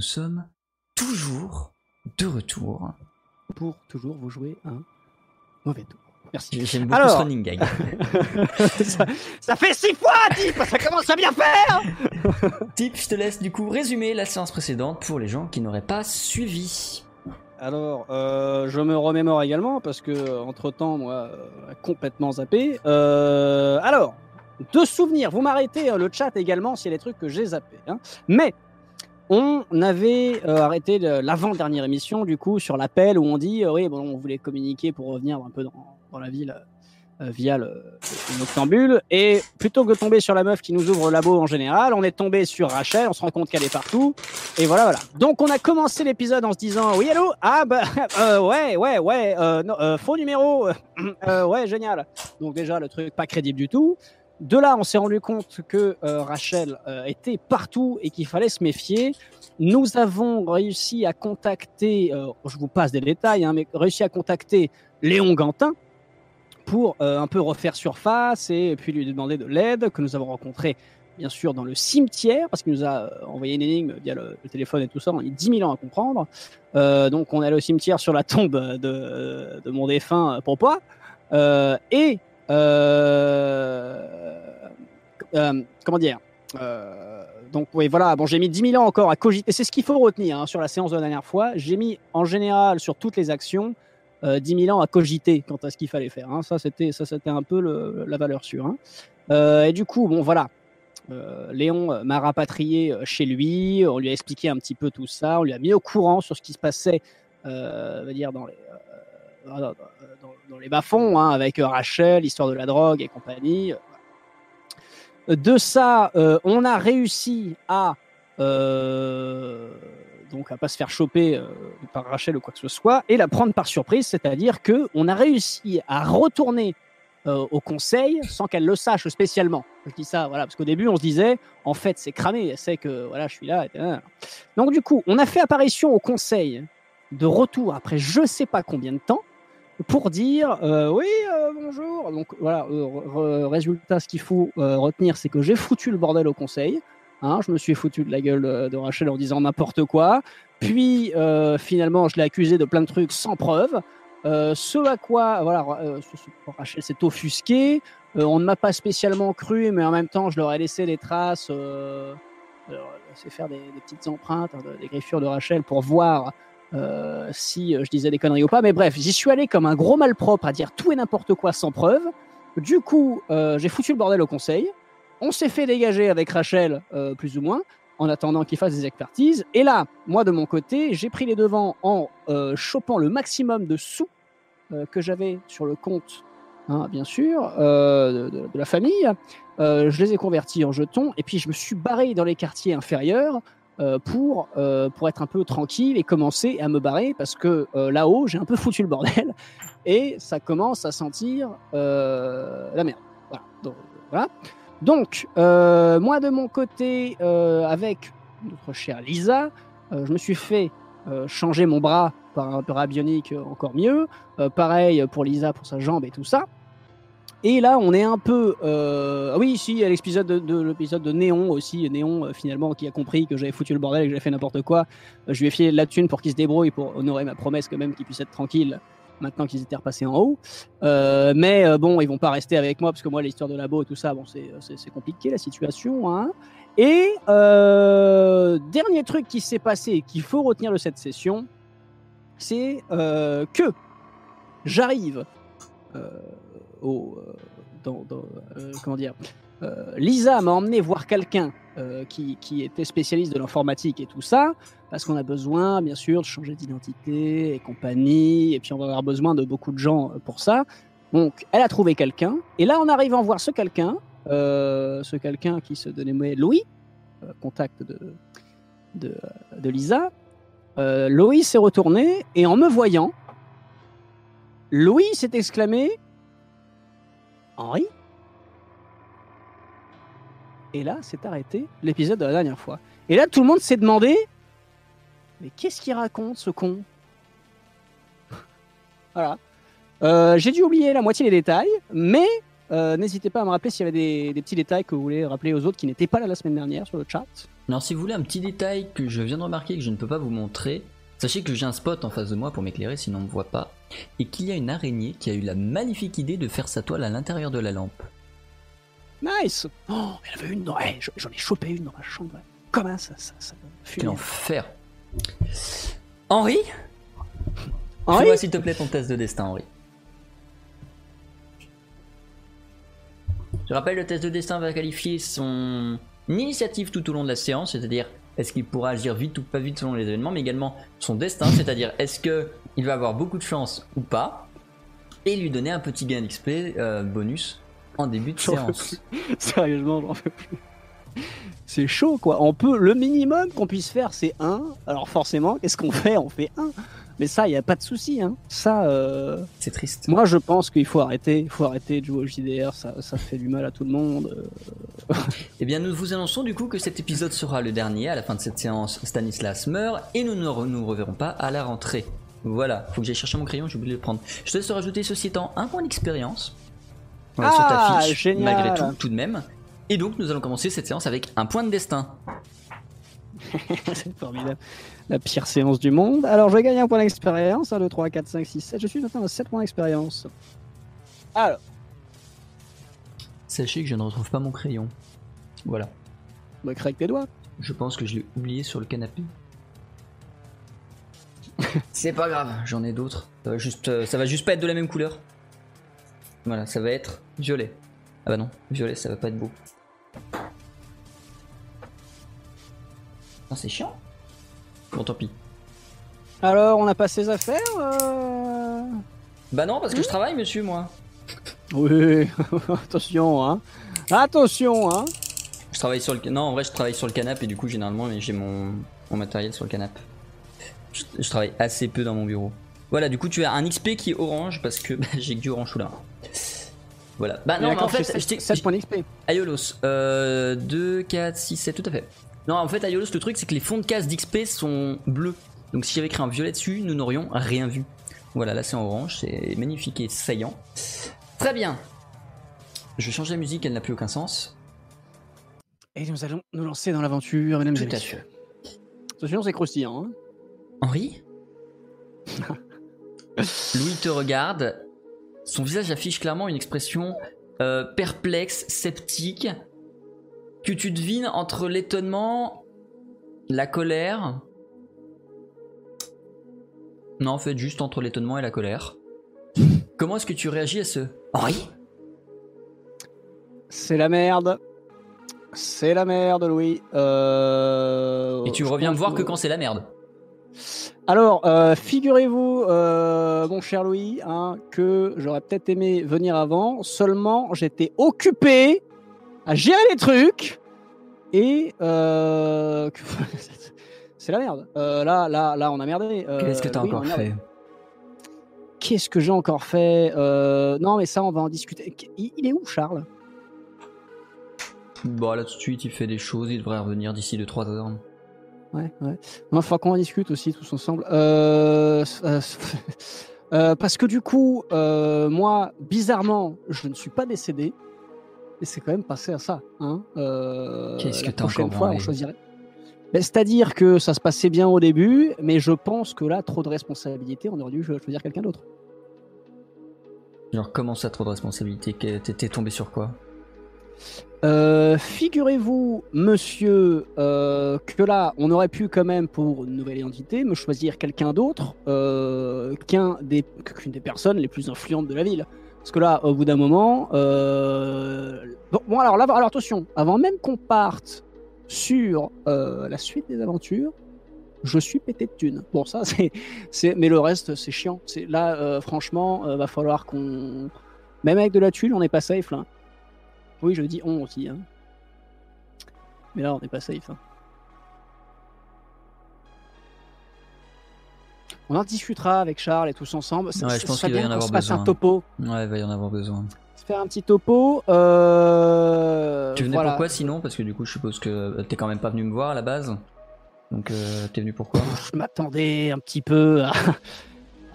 nous sommes toujours de retour. pour toujours vous jouer un mauvais tour. Merci. J'aime beaucoup Alors. ce running gag. ça, ça fait six fois, Tip Ça commence à bien faire Tip, je te laisse du coup résumer la séance précédente pour les gens qui n'auraient pas suivi. Alors, euh, je me remémore également parce que entre temps, moi, euh, complètement zappé. Euh, alors, de souvenirs, vous m'arrêtez euh, le chat également s'il y a des trucs que j'ai zappés. hein. Mais on avait euh, arrêté l'avant-dernière émission du coup sur l'appel où on dit euh, oui, bon, on voulait communiquer pour revenir un peu dans, la ville euh, via le, le noctambule. Et plutôt que de tomber sur la meuf qui nous ouvre le labo en général, on est tombé sur Rachel. On se rend compte qu'elle est partout. Et voilà, voilà. Donc on a commencé l'épisode en se disant oui allô? Ah bah ouais ouais ouais faux numéro ouais génial. Donc déjà le truc pas crédible du tout. De là on s'est rendu compte que euh, Rachel euh, était partout et qu'il fallait se méfier. Nous avons réussi à contacter, euh, je vous passe des détails, hein, mais réussi à contacter Léon Gantin pour un peu refaire surface et puis lui demander de l'aide que nous avons rencontré bien sûr dans le cimetière parce qu'il nous a envoyé une énigme via le, téléphone et tout ça. On a mis 10 000 ans à comprendre. Donc on est allé au cimetière sur la tombe de, mon défunt euh, papa Euh, et comment dire euh, donc oui voilà bon j'ai mis 10 000 ans encore à cogiter. C'est ce qu'il faut retenir hein, sur la séance de la dernière fois. J'ai mis en général sur toutes les actions euh, 10 000 ans à cogiter quant à ce qu'il fallait faire hein. ça c'était ça c'était un peu la valeur sûre hein. Euh, et du coup bon voilà. Euh, Léon euh, m'a rapatrié euh, chez lui, on lui a expliqué un petit peu tout ça, on lui a mis au courant sur ce qui se passait, euh, dire dans les, euh, dans, les bas-fonds, hein, avec euh, Rachel, l'histoire de la drogue et compagnie. De ça, euh, on a réussi à euh, donc à pas se faire choper euh, par Rachel ou quoi que ce soit, et la prendre par surprise, c'est-à-dire que on a réussi à retourner au conseil sans qu'elle le sache spécialement. Je dis ça, voilà, parce qu'au début on se disait, en fait c'est cramé, elle sait que voilà je suis là. Donc du coup, on a fait apparition au conseil de retour après je sais pas combien de temps pour dire euh, oui euh, bonjour. Donc voilà, euh, résultat, ce qu'il faut retenir, c'est que j'ai foutu le bordel au conseil. Hein, je me suis foutu de la gueule de, Rachel en disant n'importe quoi. Puis finalement, je l'ai accusé de plein de trucs sans preuve. Ce à quoi, voilà, Rachel s'est offusquée. Euh, on ne m'a pas spécialement cru, mais en même temps, je leur ai laissé des traces. C'est faire des, petites empreintes, hein, de- des griffures de Rachel pour voir euh, si euh, je disais des conneries ou pas. Mais bref, j'y suis allé comme un gros malpropre à dire tout et n'importe quoi sans preuve. Du coup, euh, j'ai foutu le bordel au conseil. On s'est fait dégager avec Rachel, euh, plus ou moins, en attendant qu'il fasse des expertises. Et là, moi de mon côté, j'ai pris les devants en euh, chopant le maximum de sous que j'avais sur le compte, hein, bien sûr, de, de- la famille. Je les ai convertis en jetons et puis je me suis barré dans les quartiers inférieurs pour, euh, pour être un peu tranquille et commencer à me barrer parce que euh, là-haut, j'ai un peu foutu le bordel et ça commence à sentir euh, la merde. Voilà. Donc. Donc, euh, moi de mon côté, euh, avec notre chère Lisa, euh, je me suis fait euh, changer mon bras par un bras bionique euh, encore mieux. Euh, pareil pour Lisa pour sa jambe et tout ça. Et là, on est un peu. euh, Ah oui, si, l'épisode de, de- l'épisode de Néon aussi. Néon, euh, finalement, qui a compris que j'avais foutu le bordel et que j'avais fait n'importe quoi. Euh, je lui ai filé la thune pour qu'il se débrouille, pour honorer ma promesse, quand même, qu'il puisse être tranquille maintenant qu'ils étaient repassés en haut. Euh, mais bon, ils vont pas rester avec moi parce que moi, l'histoire de labo et tout ça, bon, c'est, compliqué la situation. Hein. Et dernier truc qui s'est passé qu'il faut retenir de cette session, c'est que j'arrive euh, euh, euh, Lisa m'a emmené voir quelqu'un qui, était spécialiste de l'informatique et tout ça, parce qu'on a besoin, bien sûr, de changer d'identité et compagnie, et puis on va avoir besoin de beaucoup de gens pour ça. Donc, elle a trouvé quelqu'un, et là, en arrivant voir ce quelqu'un, ce quelqu'un qui se dénommait Louis, contact de, de, de Lisa, Louis s'est retourné, et en me voyant, Louis s'est exclamé Henri Et là, c'est arrêté l'épisode de la dernière fois. Et là, tout le monde s'est demandé Mais qu'est-ce qu'il raconte, ce con? Voilà. Euh, J'ai dû oublier la moitié des détails, mais euh, n'hésitez pas à me rappeler s'il y avait des, petits détails que vous voulez rappeler aux autres qui n'étaient pas là la semaine dernière sur le chat. Alors si vous voulez un petit détail que je viens de remarquer que je ne peux pas vous montrer, sachez que j'ai un spot en face de moi pour m'éclairer sinon on ne me voit pas, et qu'il y a une araignée qui a eu la magnifique idée de faire sa toile à l'intérieur de la lampe. Nice Oh, en avait une dans... eh, j'en- ai chopé une dans ma chambre. Comment ça, ça, ça Quel enfer Henri? Henri? Fais-moi s'il te plaît ton test de destin Henri. Je rappelle, le test de destin va qualifier son initiative tout au long de la séance, c'est-à-dire est-ce qu'il pourra agir vite ou pas vite selon les événements, mais également son destin, c'est-à-dire est-ce que il va avoir beaucoup de chance ou pas, et lui donner un petit gain d'XP euh, bonus en début de séance. Sérieusement, j'en peux plus. C'est chaud, quoi. On peut, le minimum qu'on puisse faire, c'est 1. Alors forcément, qu'est-ce qu'on fait? On fait 1. Mais ça, il n'y a pas de souci. Hein. Ça, euh, C'est triste. moi, je pense qu'il faut arrêter. Il faut arrêter de jouer au JDR. Ça, ça fait du mal à tout le monde. Euh, Eh bien, nous vous annonçons du coup que cet épisode sera le dernier. À la fin de cette séance, Stanislas meurt et nous ne re- nous reverrons pas à la rentrée. Voilà, faut que j'aille chercher mon crayon, j'ai oublié de le prendre. Je te laisse rajouter ceci étant un point d'expérience euh, sur ta Ah, fiche, génial. malgré tout, tout de même. Et donc, nous allons commencer cette séance avec un point de destin. c'est formidable. La pire séance du monde. Alors, je vais gagner un point d'expérience. 1, 2, 3, 4, 5, 6, 7. Je suis maintenant à 7 points d'expérience. Alors, Sachez que je ne retrouve pas mon crayon. Voilà, bah, avec tes doigts. je pense que je l'ai oublié sur le canapé. C'est pas grave, j'en ai d'autres. Ça va juste, euh, ça va juste pas être de la même couleur. Voilà, ça va être violet. Ah bah non, violet, ça va pas être beau. Ah, c'est chiant. Bon, tant pis. Alors, on a pas ses affaires euh Bah non, parce que je travaille, monsieur, moi. Oui, attention, hein. Attention, hein. Je travaille sur le. Non, en vrai, je travaille sur le canapé et du coup, généralement, j'ai mon, mon matériel sur le canapé. Je, je travaille assez peu dans mon bureau. Voilà, du coup, tu as un XP qui est orange parce que bah, j'ai que du orange sous la main. Voilà. Bah non, mais en fait, je t'ai- 7 points d'XP. Aiolos, euh, 2, 4, 6, 7, tout à fait. Non, en fait, Aiolos, le truc, c'est que les fonds de case d'XP sont bleus. Donc, si j'avais écrit un violet dessus, nous n'aurions rien vu. Voilà, là, c'est en orange, c'est magnifique et saillant. Très bien. Je vais changer la musique, elle n'a plus aucun sens. Et nous allons nous lancer dans l'aventure, mesdames et à messieurs. Attention, c'est croustillant. Hein. Henri Louis te regarde. Son visage affiche clairement une expression euh, perplexe, sceptique, que tu devines entre l'étonnement, la colère. Non, en fait, juste entre l'étonnement et la colère. Comment est-ce que tu réagis à ce Henri? C'est la merde. C'est la merde, Louis. Euh, Et tu je reviens me voir que quand c'est la merde. Alors, euh, figurez-vous, euh, mon cher Louis, hein, que j'aurais peut-être aimé venir avant. Seulement, j'étais occupé à gérer les trucs et euh, c'est la merde. Euh, là, là, là, on a merdé. Euh, Qu'est-ce que t'as encore fait? Qu'est-ce que j'ai encore fait? Euh, Non, mais ça, on va en discuter. Il, est où, Charles? Bon, là tout de suite, il fait des choses, il devrait revenir d'ici 2-3 heures. Ouais, ouais. Il faudra qu'on en discute aussi tous ensemble. Euh, euh, euh, parce que du coup, euh, moi, bizarrement, je ne suis pas décédé. C'est quand même passé à ça. Hein. Euh, Qu'est-ce que t'as prochaine encore fois, on choisirait. Ben, C'est-à-dire que ça se passait bien au début, mais je pense que là, trop de responsabilités, on aurait dû choisir quelqu'un d'autre. Genre, comment ça, trop de responsabilité Que- T'es t'es tombé sur quoi? Euh, Figurez-vous, monsieur, euh, que là, on aurait pu quand même, pour une nouvelle identité, me choisir quelqu'un d'autre euh, des, qu'une des personnes les plus influentes de la ville. Parce que là, au bout d'un moment, euh, bon, alors là, alors attention, avant même qu'on parte sur euh, la suite des aventures, je suis pété de thunes. Bon, ça, c'est. mais le reste, c'est chiant. Là, euh, franchement, va falloir qu'on. Même avec de la thune, on n'est pas safe là. Oui, je dis on aussi. hein. Mais là, on n'est pas safe. hein. On en discutera avec Charles et tous ensemble. Ouais, je pense qu'il va y en avoir fasse un besoin. topo. Ouais, il va y en avoir besoin. Se faire un petit topo. euh, tu venais voilà. pourquoi sinon? Parce que du coup, je suppose que t'es quand même pas venu me voir à la base. Donc, euh, t'es venu pourquoi je m'attendais un petit peu à,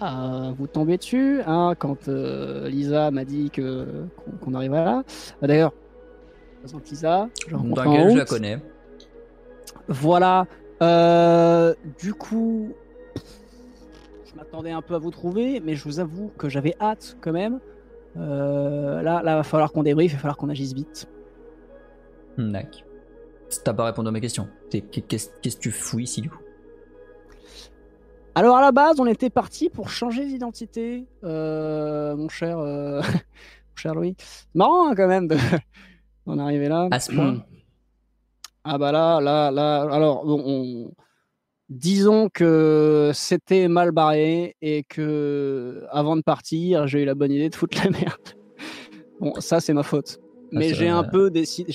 à vous tomber dessus hein, quand euh, Lisa m'a dit que qu'on qu'on arriverait là. Euh, D'ailleurs, présente Lisa. Je en T'inquiète, je la connais. Voilà. Euh, du coup, je m'attendais un peu à vous trouver, mais je vous avoue que j'avais hâte quand même. Euh, là, là, va falloir qu'on débriefe, il va falloir qu'on agisse vite. Nac. T'as pas répondu à ma question. T'es- Qu'est-ce que tu du coup? Alors à la base, on était parti pour changer d'identité, euh, mon cher, euh, mon cher Louis. Marrant hein, quand même de- d'en arriver là. À ce point Ah bah là, là, là. Alors, bon, on- disons que c'était mal barré et que avant de partir, j'ai eu la bonne idée de foutre la merde. Bon, ça c'est ma faute. Mais ça, j'ai un peu décidé,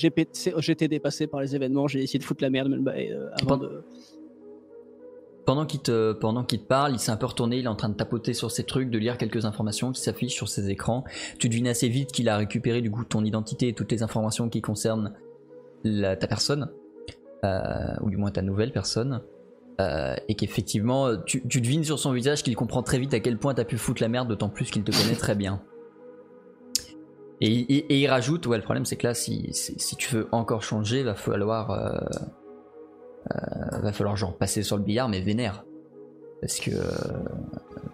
j'étais dépassé par les événements, j'ai essayé de foutre la merde me le barrer, euh, avant Pen- de. Pendant qu'il te, pendant qu'il te parle, il s'est un peu retourné, il est en train de tapoter sur ses trucs, de lire quelques informations qui s'affichent sur ses écrans. Tu devines assez vite qu'il a récupéré du coup ton identité et toutes les informations qui concernent la- ta personne, euh, ou du moins ta nouvelle personne, euh, et qu'effectivement, tu, devines sur son visage qu'il comprend très vite à quel point t'as pu foutre la merde, d'autant plus qu'il te connaît très bien. Et, il rajoute, ouais, le problème c'est que là, si, tu veux encore changer, va falloir, euh, euh, va falloir genre passer sur le billard, mais vénère. Parce que,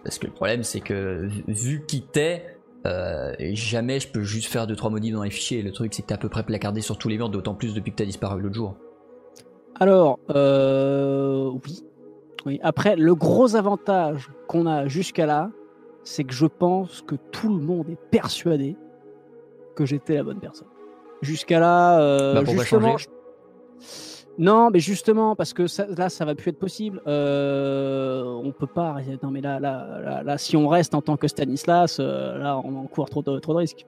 parce que le problème c'est que vu- qui t'es, jamais je peux juste faire 2-3 modifs dans les fichiers. Le truc c'est que t'es à peu près placardé sur tous les murs, d'autant plus depuis que t'as disparu l'autre jour. Alors, euh, oui. oui. Après, le gros avantage qu'on a jusqu'à là, c'est que je pense que tout le monde est persuadé que j'étais la bonne personne. Jusqu'à là, euh, Bah, justement. je- Non, mais justement, parce que ça- là, ça va plus être possible. Euh, on peut pas. Non, mais là, là, là, là, si on reste en tant que Stanislas, euh, là, on encourt trop de, trop de risques.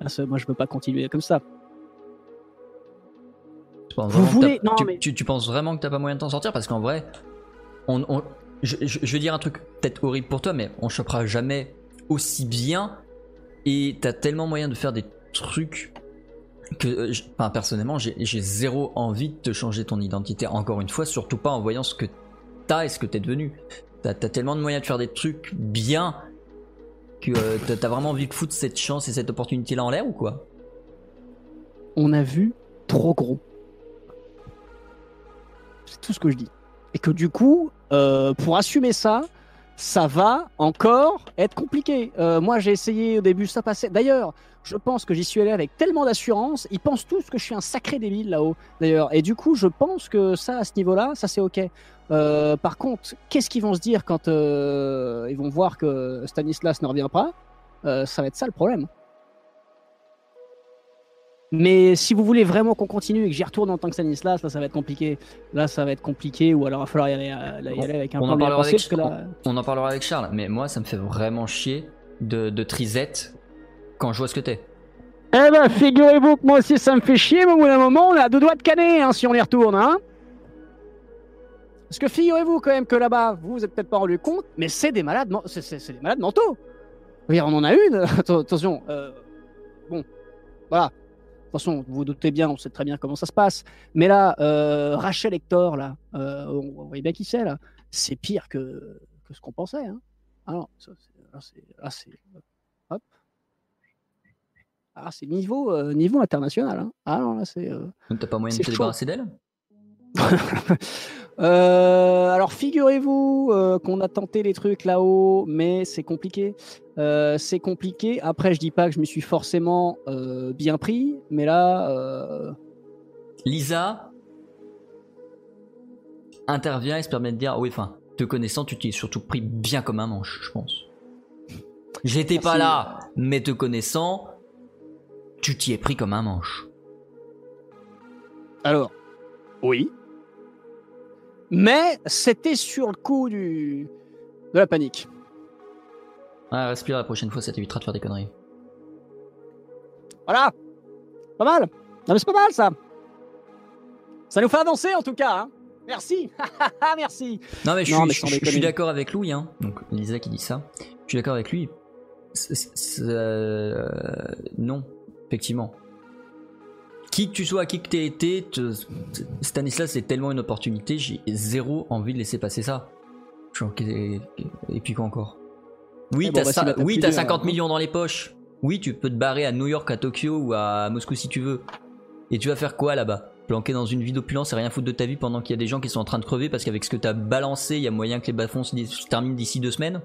Là, moi, je peux pas continuer comme ça. Tu penses Vous vraiment que voulez- non, tu, mais- tu- tu penses vraiment que t'as pas moyen de t'en sortir Parce qu'en vrai, on, on- je, je- je vais dire un truc peut-être horrible pour toi, mais on chopera jamais aussi bien. Et t'as tellement moyen de faire des trucs que, euh, je- enfin, personnellement, j'ai zéro envie de te changer ton identité encore une fois, surtout pas en voyant ce que t'as et ce que t'es devenu. T'as as tellement de moyens de faire des trucs bien que euh, t'as- vraiment envie de foutre cette chance et cette opportunité-là en l'air ou quoi? On a vu trop gros. C'est tout ce que je dis. Et que du coup, euh, pour assumer ça, ça va encore être compliqué. Euh, moi, j'ai essayé au début, ça passait. D'ailleurs, je pense que j'y suis allé avec tellement d'assurance. Ils pensent tous que je suis un sacré débile là-haut, d'ailleurs. Et du coup, je pense que ça, à ce niveau-là, ça c'est ok. Euh, par contre, qu'est-ce qu'ils vont se dire quand ils vont voir que Stanislas ne revient pas? Ça va être ça le problème. Mais si vous voulez vraiment qu'on continue et que j'y retourne en tant que Stanislas, là ça va être compliqué. Là ça va être compliqué ou alors il va falloir y aller, euh, y aller avec un on plan en parlera avec parce que là, On en parlera avec Charles, mais moi ça me fait vraiment chier de, de trisette quand je vois ce que t'es. Eh ben figurez-vous que moi aussi ça me fait chier, mais au bout d'un moment on à deux doigts de canner hein, si on y retourne. Hein Parce que figurez-vous quand même que là-bas, vous vous êtes peut-être pas rendu compte, mais c'est des malades, c'est, des malades mentaux. On en a une, Atten- attention. euh, bon, voilà. Façon, vous vous doutez bien, on sait très bien comment ça se passe. Mais là, euh, Rachel Hector, là, euh, on, on voyait bien qui c'est, là. C'est pire que, que ce qu'on pensait. Hein. Ah non, ça, c'est- là, c'est, hop. Ah, c'est niveau, euh, niveau international. Hein. Ah non, là, c'est. euh, t'as pas moyen de te chaud. débarrasser d'elle? Euh, alors figurez-vous euh, qu'on a tenté les trucs là-haut, mais c'est compliqué. Euh, c'est compliqué. Après, je dis pas que je me suis forcément euh, bien pris, mais là, euh, Lisa intervient et se permet de dire oui, enfin, te connaissant, tu t'y es surtout pris bien comme un manche, je pense. J'étais pas là, mais te connaissant, tu t'y es pris comme un manche. alors, Oui. Mais c'était sur le coup du... de la panique. Ah, respire la prochaine fois, ça t'évitera de faire des conneries. Voilà. Pas mal. Non mais c'est pas mal ça. Ça nous fait avancer en tout cas. Hein. Merci. Merci. Non, mais je Non, suis, mais je- sans je- je suis déconner. d'accord avec Louis, hein. Donc, Lisa qui dit ça. Je suis d'accord avec lui. Euh, non, effectivement. Qui que tu sois, qui que t'aies été, te- Stanislas, c'est tellement une opportunité, j'ai zéro envie de laisser passer ça. Genre, et, et puis quoi encore? Oui, Eh bon, t'as bah, ça- c'est la tape oui, plus t'as dure, 50 alors, hein. millions dans les poches. Oui, tu peux te barrer à New York, à Tokyo ou à Moscou si tu veux. Et tu vas faire quoi là-bas? Planquer dans une vie d'opulence et rien foutre de ta vie pendant qu'il y a des gens qui sont en train de crever parce qu'avec ce que t'as balancé, il y a moyen que les dis- se terminent d'ici deux semaines?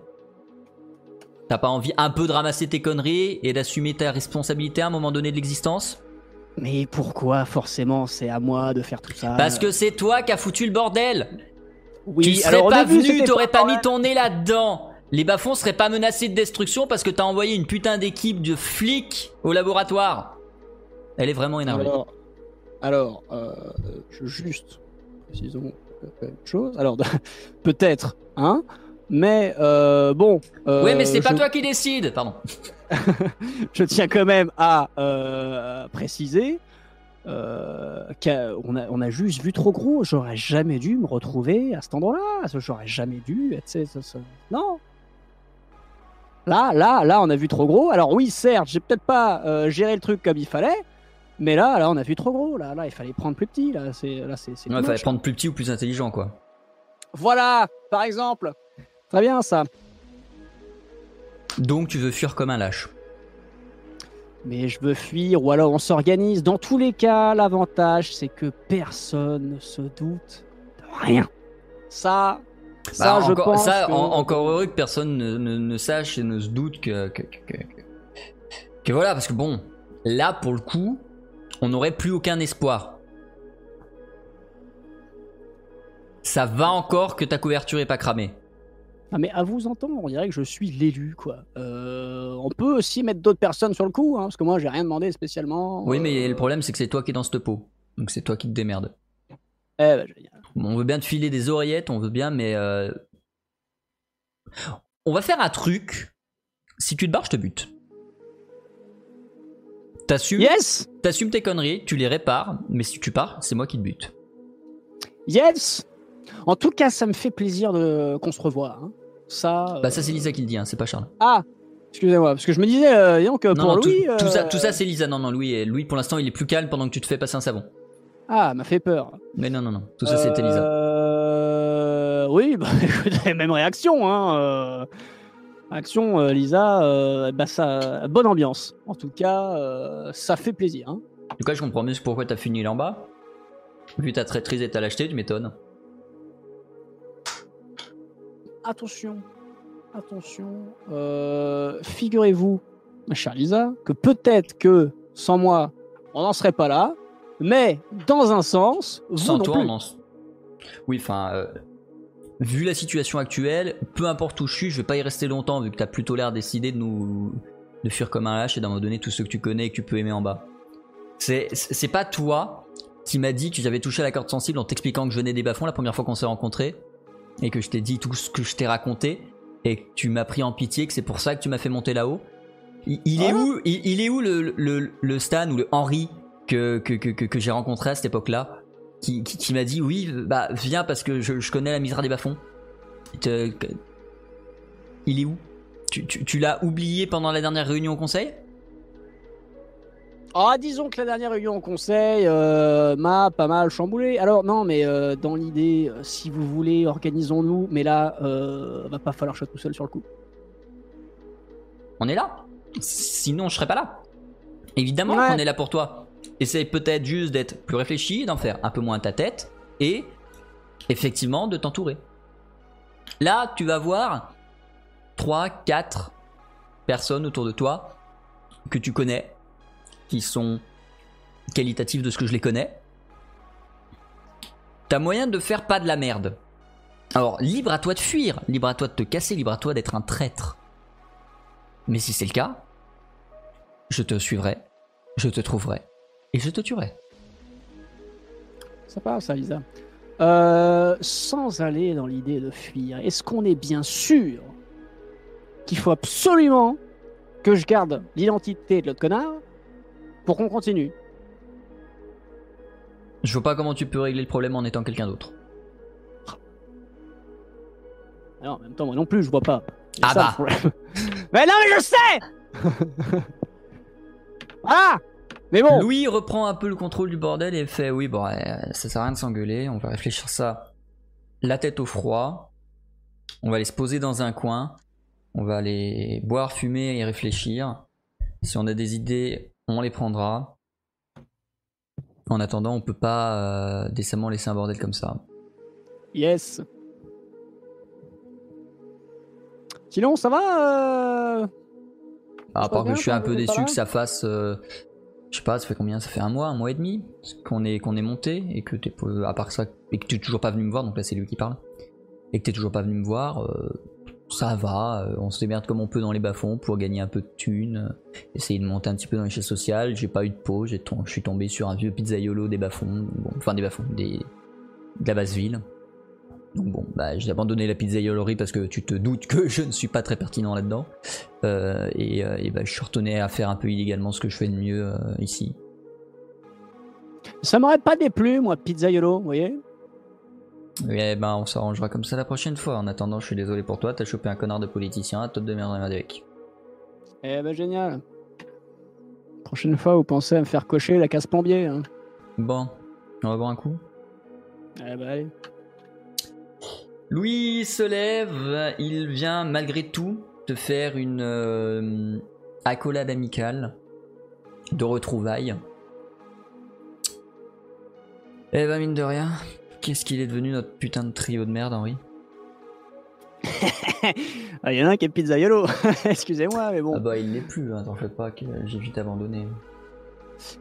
T'as pas envie un peu de ramasser tes conneries et d'assumer ta responsabilité à un moment donné de l'existence? Mais pourquoi forcément c'est à moi de faire tout ça? Parce que c'est toi qui as foutu le bordel. Oui, Tu serais alors, pas début, venu, t'aurais pas pas mis ton nez là-dedans. Les bas-fonds seraient pas menacés de destruction parce que t'as envoyé une putain d'équipe de flics au laboratoire. Elle est vraiment énervée. Alors, alors euh, je- juste, précisons une chose. Alors, peut-être, hein, mais euh, bon. euh, ouais, mais c'est pas toi qui décide Pardon. je tiens quand même à euh, préciser qu'on a, on a juste vu trop gros. J'aurais jamais dû me retrouver à cet endroit-là. J'aurais jamais dû. ça- Non. Là, là, là, on a vu trop gros. Alors oui, certes, j'ai peut-être pas géré le truc comme il fallait, mais là, là, on a vu trop gros. Là, là, il fallait prendre plus petit. Là, c'est, là, c'est. Ouais, too fallait prendre plus petit ou plus intelligent quoi. Voilà, par exemple. Très bien ça. Donc tu veux fuir comme un lâche. Mais je veux fuir ou alors on s'organise. Dans tous les cas, l'avantage c'est que personne ne se doute de rien. Ça, ça Bah, je encore, pense. ça, que- en- encore heureux que personne ne, ne- ne sache et ne se doute que que, que, que- que- que voilà, parce que bon, là pour le coup, on n'aurait plus aucun espoir. Ça va encore que ta couverture est pas cramée. Ah, mais à vous entendre, on dirait que je suis l'élu quoi. Euh, on peut aussi mettre d'autres personnes sur le coup, hein, parce que moi j'ai rien demandé spécialement. Oui, mais Euh, le problème c'est que c'est toi qui es dans cette peau. Donc c'est toi qui te démerdes. eh ben, génial. On veut bien te filer des oreillettes, on veut bien, mais euh, on va faire un truc. Si tu te barres, je te bute. T'assumes Yes, T'assumes tes conneries, tu les répares, mais si tu pars, c'est moi qui te bute. yes. En tout cas, ça me fait plaisir de qu'on se revoie. hein. Ça. Bah euh, ça c'est Lisa qui le dit, hein, c'est pas Charles. Ah, excusez-moi, parce que je me disais, euh, donc, Non, pour non, tout, Louis. tout ça, euh, tout ça c'est Lisa, non, non, Louis, Louis pour l'instant il est plus calme pendant que tu te fais passer un savon. Ah, m'a fait peur. Mais non, non, non, tout ça c'était Lisa. Euh, Oui, bah, écoutez, même réaction. Hein. euh, Action, euh, Lisa, euh, bah, ça, bonne ambiance. En tout cas, euh, ça fait plaisir. hein. En tout cas, je comprends mieux pourquoi t'as fini là en bas. Vu ta traîtrise et ta lâcheté, tu m'étonnes. Attention, attention. euh, Figurez-vous, ma chère Lisa, que peut-être que sans moi, on n'en serait pas là. Mais dans un sens, vous Sans non toi, plus. en... Oui, enfin, euh, vu la situation actuelle, peu importe où je suis, je vais pas y rester longtemps, vu que t'as plutôt l'air décidé de nous... de fuir comme un lâche et d'en donner tout ce que tu connais et que tu peux aimer en bas. C'est, c'est pas toi qui m'a dit que j'avais touché à la corde sensible en t'expliquant que je venais des bas-fonds la première fois qu'on s'est rencontrés, et que je t'ai dit tout ce que je t'ai raconté, et que tu m'as pris en pitié, que c'est pour ça que tu m'as fait monter là-haut. Il, il est où, il, il est où le, le, le Stan ou le Henry que, que, que, que, que j'ai rencontré à cette époque-là qui, qui, qui m'a dit oui, bah viens parce que je, je connais la misère des bas-fonds. Il est où? Tu, tu, tu l'as oublié pendant la dernière réunion au conseil? Ah, disons que la dernière réunion au conseil euh, m'a pas mal chamboulé. Alors, non, mais euh, dans l'idée, euh, si vous voulez, organisons-nous. Mais là, euh, va pas falloir que je sois tout seul sur le coup. On est là? Sinon, je serais pas là. Évidemment Ouais. qu'on est là pour toi. Essaye peut-être juste d'être plus réfléchi, d'en faire un peu moins ta tête et effectivement de t'entourer. Là, tu vas voir 3, 4 personnes autour de toi que tu connais, qui sont qualitatives de ce que je les connais. T'as moyen de faire pas de la merde. Alors, libre à toi de fuir, libre à toi de te casser, libre à toi d'être un traître. Mais si c'est le cas, je te suivrai, je te trouverai et je te tuerai. Ça part, ça, Lisa. Euh, sans aller dans l'idée de fuir, est-ce qu'on est bien sûr qu'il faut absolument que je garde l'identité de l'autre connard pour qu'on continue Je vois pas comment tu peux régler le problème en étant quelqu'un d'autre. Non, en même temps, moi non plus, je vois pas. Ah ça, bah. mais non, mais je sais Voilà Mais bon, Louis reprend un peu le contrôle du bordel et fait oui bon ouais, ça sert à rien de s'engueuler, on va réfléchir ça la tête au froid, on va aller se poser dans un coin, on va aller boire, fumer et réfléchir. Si on a des idées, on les prendra. En attendant, on peut pas euh, décemment laisser un bordel comme ça. yes. Sinon, ça va euh, À Ça part que je suis un peu déçu que ça fasse, euh, je sais pas, ça fait combien? Ça fait un mois, un mois et demi qu'on est qu'on est monté et que t'es à part ça et que t'es toujours pas venu me voir. Donc là c'est lui qui parle et que t'es toujours pas venu me voir. Ça va, euh, on se démerde comme on peut dans les bas-fonds pour gagner un peu de thunes, euh, essayer de monter un petit peu dans l'échelle sociale. J'ai pas eu de tom- je suis tombé sur un vieux pizzaiolo des bas-fonds, enfin des bas-fonds, des, de la basse ville. Donc bon, bah j'ai abandonné la pizzaiolorie parce que tu te doutes que je ne suis pas très pertinent là-dedans. Euh, et, bah, je suis retourné à faire un peu illégalement ce que je fais de mieux ici. Ça m'aurait pas déplu, moi, pizzaiolo, vous voyez? Et ben on s'arrangera comme ça la prochaine fois. En attendant, je suis désolé pour toi, t'as chopé un connard de politicien, à toi de démerder avec. Eh ben, génial. Prochaine fois, vous pensez à me faire cocher la casse plombier. Hein. Bon, on va boire un coup. Eh ben, allez. Louis se lève, il vient malgré tout te faire une euh, accolade amicale de retrouvailles. Eh ben mine de rien, qu'est-ce qu'il est devenu notre putain de trio de merde Henri? Ah, Il y en a un qui est pizzaiolo. Excusez-moi, mais bon. Ah bah il l'est plus, hein, t'en fais pas, que j'ai vite abandonné.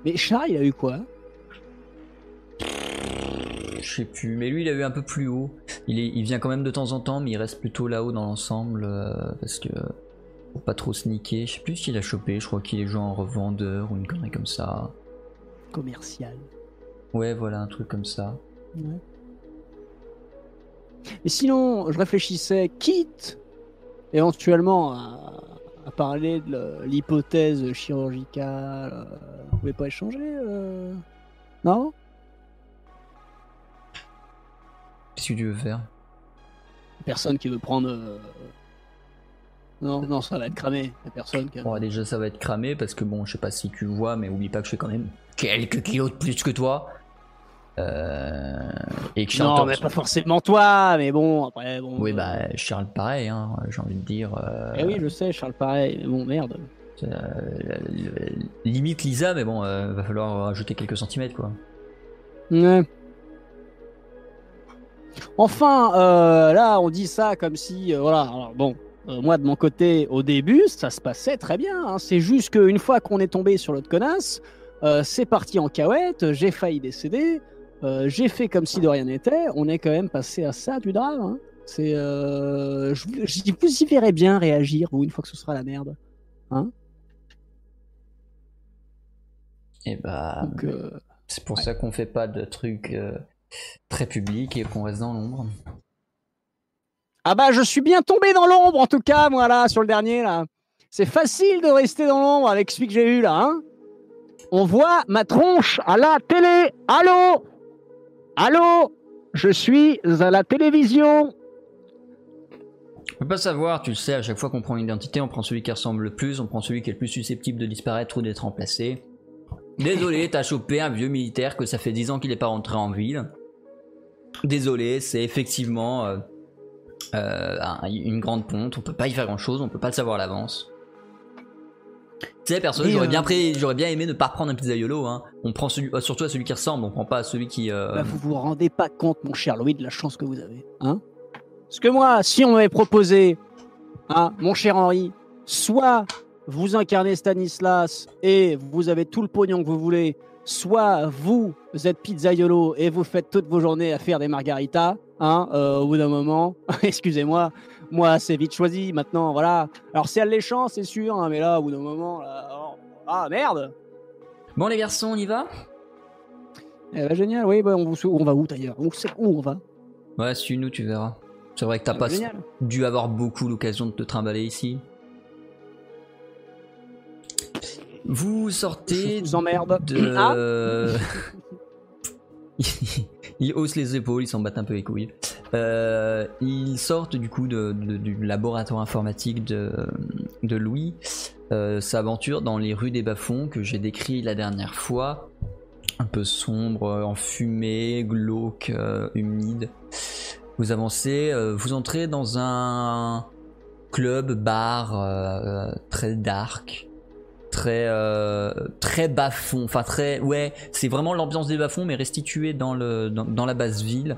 Mais Charles, il a eu quoi? Je sais plus, mais lui il a eu un peu plus haut. Il, est, il vient quand même de temps en temps, mais il reste plutôt là-haut dans l'ensemble euh, parce que pour pas trop sneaker. Je sais plus qu'il a chopé, je crois qu'il est genre revendeur ou une connerie comme ça. Commercial. Ouais, voilà, un truc comme ça. Ouais. Mais sinon, je réfléchissais, quitte éventuellement à, à parler de l'hypothèse chirurgicale, euh, vous pouvez pas échanger euh, Non? Qu'est-ce que tu veux faire? Personne qui veut prendre. euh, Non, non, ça va être cramé. Personne qui. Bon, déjà ça va être cramé parce que bon, je sais pas si tu vois, mais oublie pas que je fais quand même quelques kilos de plus que toi. Euh, et que Non, mais pas forcément toi, mais bon, après, bon. Oui, euh, bah Charles pareil, hein, j'ai envie de dire. euh, Eh oui, je sais, Charles, pareil, mais bon, merde. limite Lisa, mais bon, va falloir rajouter quelques centimètres quoi. Ouais. Enfin, euh, là, on dit ça comme si, euh, voilà. Alors bon, euh, moi de mon côté, au début, ça se passait très bien. hein. C'est juste qu'une fois qu'on est tombé sur l'autre connasse, c'est parti en cahuète. J'ai failli décéder. Euh, j'ai fait comme si de rien n'était. On est quand même passé à ça du drame. hein. C'est, euh, je, vous- je vous y verrez bien réagir vous une fois que ce sera la merde. Et bah, Donc, euh, c'est pour ouais. ça qu'on fait pas de trucs très publics et qu'on reste dans l'ombre. Ah bah je suis bien tombé dans l'ombre en tout cas, moi là, sur le dernier là. C'est facile de rester dans l'ombre avec celui que j'ai eu là, hein. On voit ma tronche à la télé. Allô? Allô Je suis à la télévision. On peut pas savoir, tu le sais, à chaque fois qu'on prend une identité, on prend celui qui ressemble le plus, on prend celui qui est le plus susceptible de disparaître ou d'être remplacé. Désolé, t'as chopé un vieux militaire que ça fait 10 ans qu'il est pas rentré en ville. Désolé, c'est effectivement euh, euh, un- une grande ponte, on peut pas y faire grand chose, on peut pas le savoir à l'avance. Tu sais, perso, j'aurais euh, bien, pris- j'aurais bien aimé ne pas reprendre un pizzaiolo, hein. On prend celui, euh, surtout à celui qui ressemble, on prend pas à celui qui. euh, Bah, vous vous rendez pas compte, mon cher Louis, de la chance que vous avez, hein Parce que moi, si on m'avait proposé, hein, mon cher Henri, soit vous incarnez Stanislas et vous avez tout le pognon que vous voulez, soit vous, vous êtes pizzaiolo et vous faites toutes vos journées à faire des margaritas, hein, euh, au bout d'un moment, excusez-moi, moi c'est vite choisi maintenant, voilà. Alors c'est alléchant, c'est sûr, hein, mais là, au bout d'un moment, là, oh, ah merde Bon les garçons, on y va? Eh ben, génial, oui, bah, on, vous- on va où d'ailleurs? On sait où on va Ouais, suis-nous, tu verras. C'est vrai que t'as Ah, pas Génial. dû avoir beaucoup l'occasion de te trimballer ici. Vous sortez Je vous emmerde. de... Ah ils haussent les épaules, ils s'en battent un peu les couilles. Euh, ils sortent du coup du laboratoire informatique de, Louis, euh, s'aventure dans les rues des bas-fonds que j'ai décrit la dernière fois. Un peu sombre, enfumé, glauque, euh, humide. Vous avancez, euh, vous entrez dans un club, bar très dark, très euh, très bas fond, enfin très ouais, c'est vraiment l'ambiance des bas fonds mais restituée dans le dans, dans la basse ville.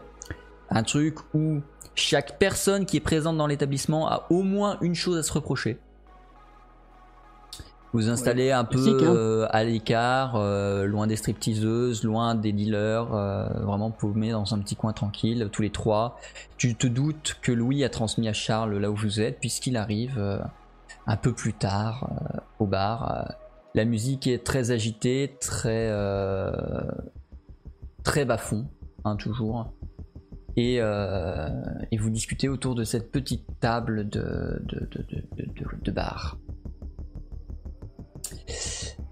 Un truc où chaque personne qui est présente dans l'établissement a au moins une chose à se reprocher. Vous installez un peu hein. euh, à l'écart, euh, loin des stripteaseuses, loin des dealers, vraiment paumé dans un petit coin tranquille, tous les trois. Tu te doutes que Louis a transmis à Charles là où vous êtes, puisqu'il arrive un peu plus tard euh, au bar. Euh, la musique est très agitée, très euh, très bas fond, hein, toujours. Et, vous discutez autour de cette petite table de, de, de, bar.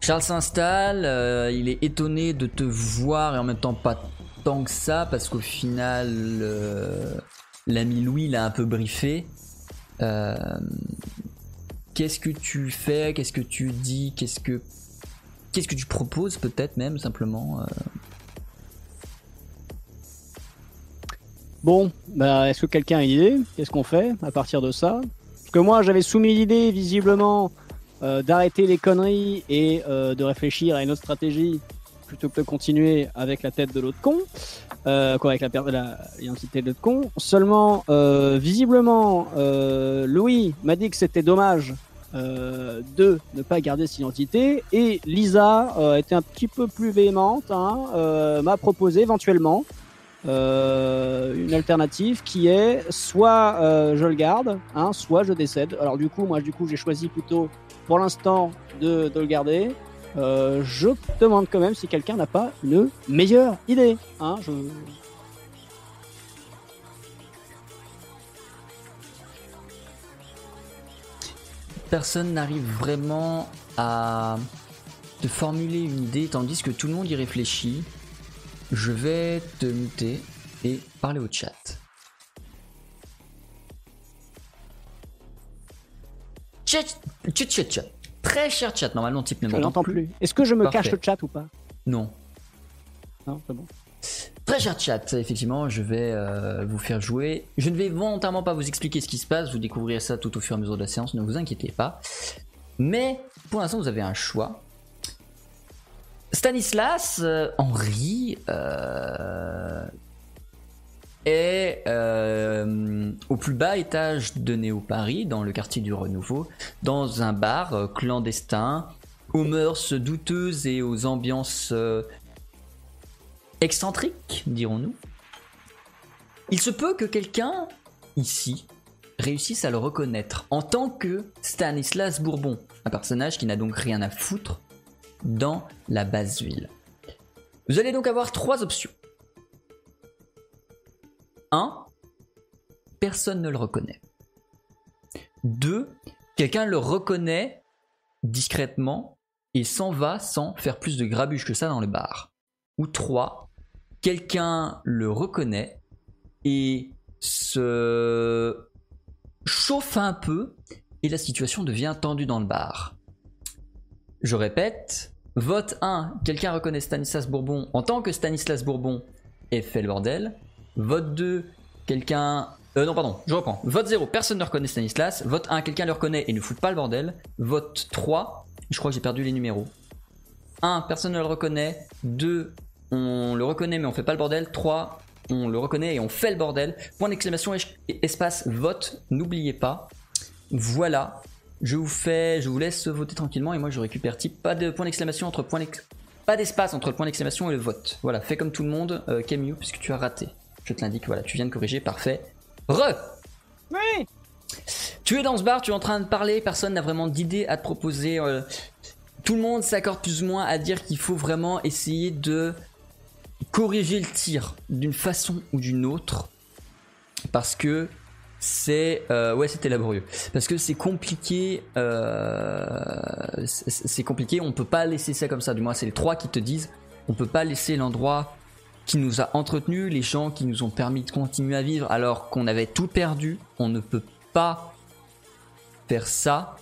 Charles s'installe, il est étonné de te voir et en même temps pas tant que ça parce qu'au final l'ami Louis l'a un peu briefé. Qu'est-ce que tu fais? Qu'est-ce que tu dis? Qu'est-ce que qu'est-ce que tu proposes peut-être même simplement euh, Bon, bah, est-ce que quelqu'un a une idée? Qu'est-ce qu'on fait à partir de ça? Parce que moi, j'avais soumis l'idée, visiblement, euh, d'arrêter les conneries et euh, de réfléchir à une autre stratégie plutôt que de continuer avec la tête de l'autre con, euh, quoi, avec la per- la- l'identité de l'autre con. Seulement, euh, visiblement, euh, Louis m'a dit que c'était dommage de ne pas garder cette identité et Lisa était un petit peu plus véhémente, hein, m'a proposé éventuellement une alternative qui est soit je le garde, hein, soit je décède. Alors du coup, moi du coup j'ai choisi plutôt pour l'instant de, de le garder. Euh, je demande quand même si quelqu'un n'a pas une meilleure idée. Hein, personne n'arrive vraiment à te formuler une idée tandis que tout le monde y réfléchit. Je vais te muter et parler au chat. Chat, chat, chat, chat. Très cher chat, normalement type ne Je m'entend n'entends plus. Est-ce que je me Parfait. cache le chat ou pas? Non. Non, c'est bon. Très cher chat, effectivement, je vais euh, vous faire jouer. Je ne vais volontairement pas vous expliquer ce qui se passe, vous découvrirez ça tout au fur et à mesure de la séance, ne vous inquiétez pas. Mais pour l'instant, vous avez un choix. Stanislas euh, Henri euh, est euh, au plus bas étage de Néo Paris, dans le quartier du Renouveau, dans un bar euh, clandestin, aux mœurs douteuses et aux ambiances euh, excentriques, dirons-nous. Il se peut que quelqu'un ici réussisse à le reconnaître en tant que Stanislas Bourbon, un personnage qui n'a donc rien à foutre dans la basse ville. Vous allez donc avoir trois options. 1. Personne ne le reconnaît. 2. Quelqu'un le reconnaît discrètement et s'en va sans faire plus de grabuge que ça dans le bar. Ou 3. Quelqu'un le reconnaît et se chauffe un peu et la situation devient tendue dans le bar. Je répète, vote 1, quelqu'un reconnaît Stanislas Bourbon en tant que Stanislas Bourbon et fait le bordel. Vote 2, quelqu'un... Euh, non, pardon, je reprends. Vote 0, personne ne reconnaît Stanislas. Vote 1, quelqu'un le reconnaît et ne fout pas le bordel. Vote 3, je crois que j'ai perdu les numéros. 1, personne ne le reconnaît. 2, on le reconnaît mais on fait pas le bordel. 3, on le reconnaît et on fait le bordel. Point d'exclamation, es- espace, vote, n'oubliez pas. Voilà, je vous laisse voter tranquillement et moi je récupère type. Pas de point d'exclamation entre point pas d'espace entre le point d'exclamation et le vote. Voilà, fais comme tout le monde, euh, Camille, puisque tu as raté. Je te l'indique, voilà, tu viens de corriger, parfait. Re Oui tu es dans ce bar, tu es en train de parler, personne n'a vraiment d'idée à te proposer. euh, tout le monde s'accorde plus ou moins à dire qu'il faut vraiment essayer de corriger le tir d'une façon ou d'une autre parce que c'est euh, ouais c'était laborieux parce que c'est compliqué euh, c'est compliqué on peut pas laisser ça comme ça du moins c'est les trois qui te disent on peut pas laisser l'endroit qui nous a entretenus les gens qui nous ont permis de continuer à vivre alors qu'on avait tout perdu on ne peut pas faire ça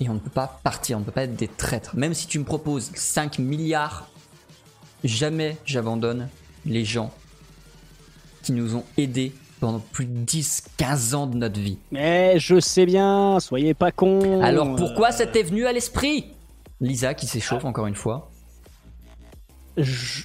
et on ne peut pas partir on ne peut pas être des traîtres même si tu me proposes 5 milliards jamais j'abandonne les gens qui nous ont aidés pendant plus de 10-15 ans de notre vie. Mais je sais bien, soyez pas con. Alors pourquoi ça t'est venu à l'esprit? Lisa qui s'échauffe encore une fois.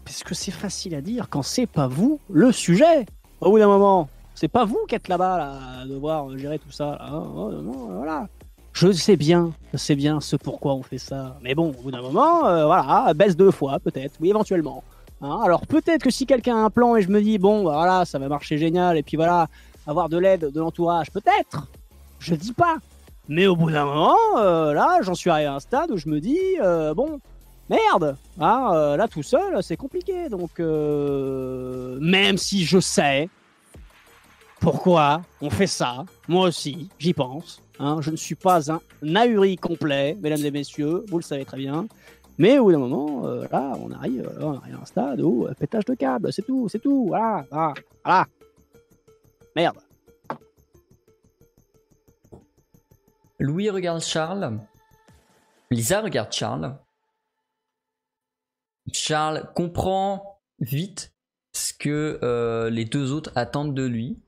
Parce que c'est facile à dire quand c'est pas vous le sujet. Au bout d'un moment, c'est pas vous qui êtes là-bas là, à devoir gérer tout ça. hein, oh, non, voilà. Je sais bien, je sais bien ce pourquoi on fait ça. Mais bon, au bout d'un moment, euh, voilà, baisse deux fois peut-être, oui éventuellement. Hein, alors peut-être que si quelqu'un a un plan et je me dis bon, bah, voilà, ça va marcher génial et puis voilà, avoir de l'aide de l'entourage, peut-être. Je dis pas. Mais au bout d'un moment, euh, là, j'en suis arrivé à un stade où je me dis euh, bon, merde, hein, euh, là tout seul, c'est compliqué. Donc, euh, même si je sais pourquoi on fait ça, moi aussi, j'y pense. hein, je ne suis pas un ahuri complet, mesdames et messieurs, vous le savez très bien. Mais au bout d'un moment, euh, là, on arrive, on arrive à un stade où pétage de câble, c'est tout, c'est tout, voilà, voilà, voilà. Merde. Louis regarde Charles. Lisa regarde Charles. Charles comprend vite ce que euh, les deux autres attendent de lui.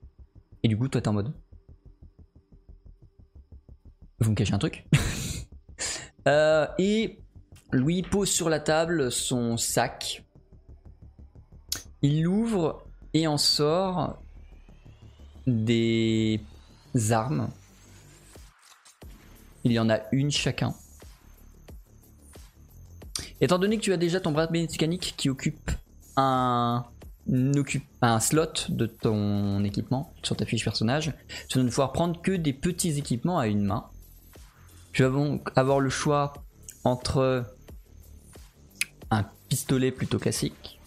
Et du coup, toi, t'es en mode. Vous me cachez un truc Euh, Et Louis pose sur la table son sac. Il l'ouvre et en sort des armes. Il y en a une chacun. Étant donné que tu as déjà ton bras mécanique qui occupe un, slot de ton équipement sur ta fiche personnage, tu vas ne pouvoir prendre que des petits équipements à une main. Tu vas donc avoir le choix entre un pistolet plutôt classique,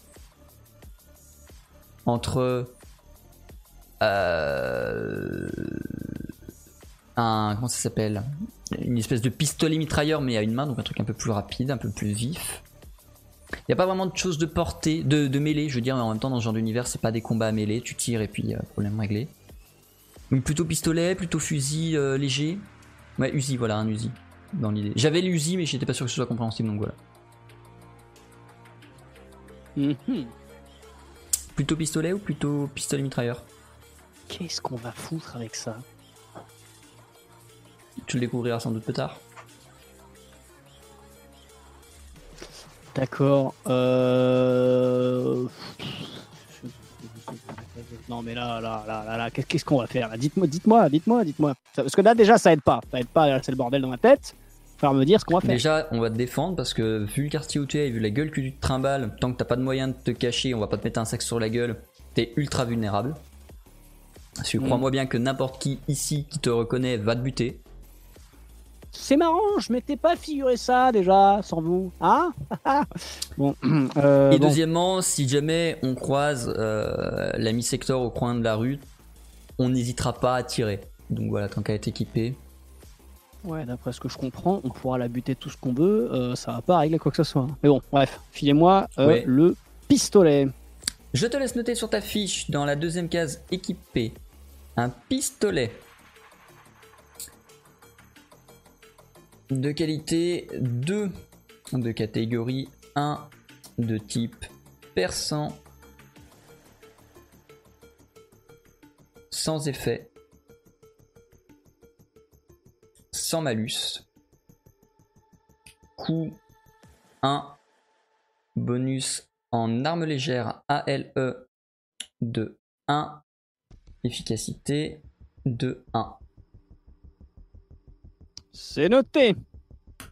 entre euh, un comment ça s'appelle? Une espèce de pistolet mitrailleur mais à une main donc un truc un peu plus rapide un peu plus vif. Il n'y a pas vraiment de choses de portée de, de mêlée je veux dire mais en même temps dans ce genre d'univers c'est pas des combats à mêlée tu tires et puis euh, problème réglé. Donc plutôt pistolet plutôt fusil euh, léger. Ouais Uzi voilà un Uzi dans l'idée. J'avais l'Uzi mais j'étais pas sûr que ce soit compréhensible donc voilà. Mhm. plutôt pistolet ou plutôt pistolet mitrailleur? Qu'est-ce qu'on va foutre avec ça? Tu le découvriras sans doute plus tard D'accord. Euh... Non mais là, là, là, là, là, qu'est- qu'est-ce qu'on va faire là? Dites-moi, dites-moi, dites-moi, dites-moi. Parce que là déjà ça aide pas, ça aide pas, c'est le bordel dans ma tête. Falloir me dire ce qu'on va faire. Déjà, on va te défendre parce que vu le quartier où tu es et vu la gueule que tu te trimbales, tant que t'as pas de moyen de te cacher, on va pas te mettre un sac sur la gueule, t'es ultra vulnérable. Parce que Mm. crois-moi bien que n'importe qui ici qui te reconnaît va te buter. C'est marrant, je m'étais pas figuré ça déjà sans vous, hein Bon. euh, et bon. deuxièmement, si jamais on croise euh, l'ami Sector au coin de la rue, on n'hésitera pas à tirer. Donc voilà, tant qu'à être équipé. Ouais, d'après ce que je comprends, on pourra la buter tout ce qu'on veut, euh, ça va pas régler quoi que ce soit. Mais bon, bref, filez-moi euh, Ouais. le pistolet. Je te laisse noter sur ta fiche dans la deuxième case équipé un pistolet de qualité 2 de catégorie 1 de type perçant sans effet sans malus coût 1 bonus en arme légère ALE de 1, efficacité de 1. C'est noté.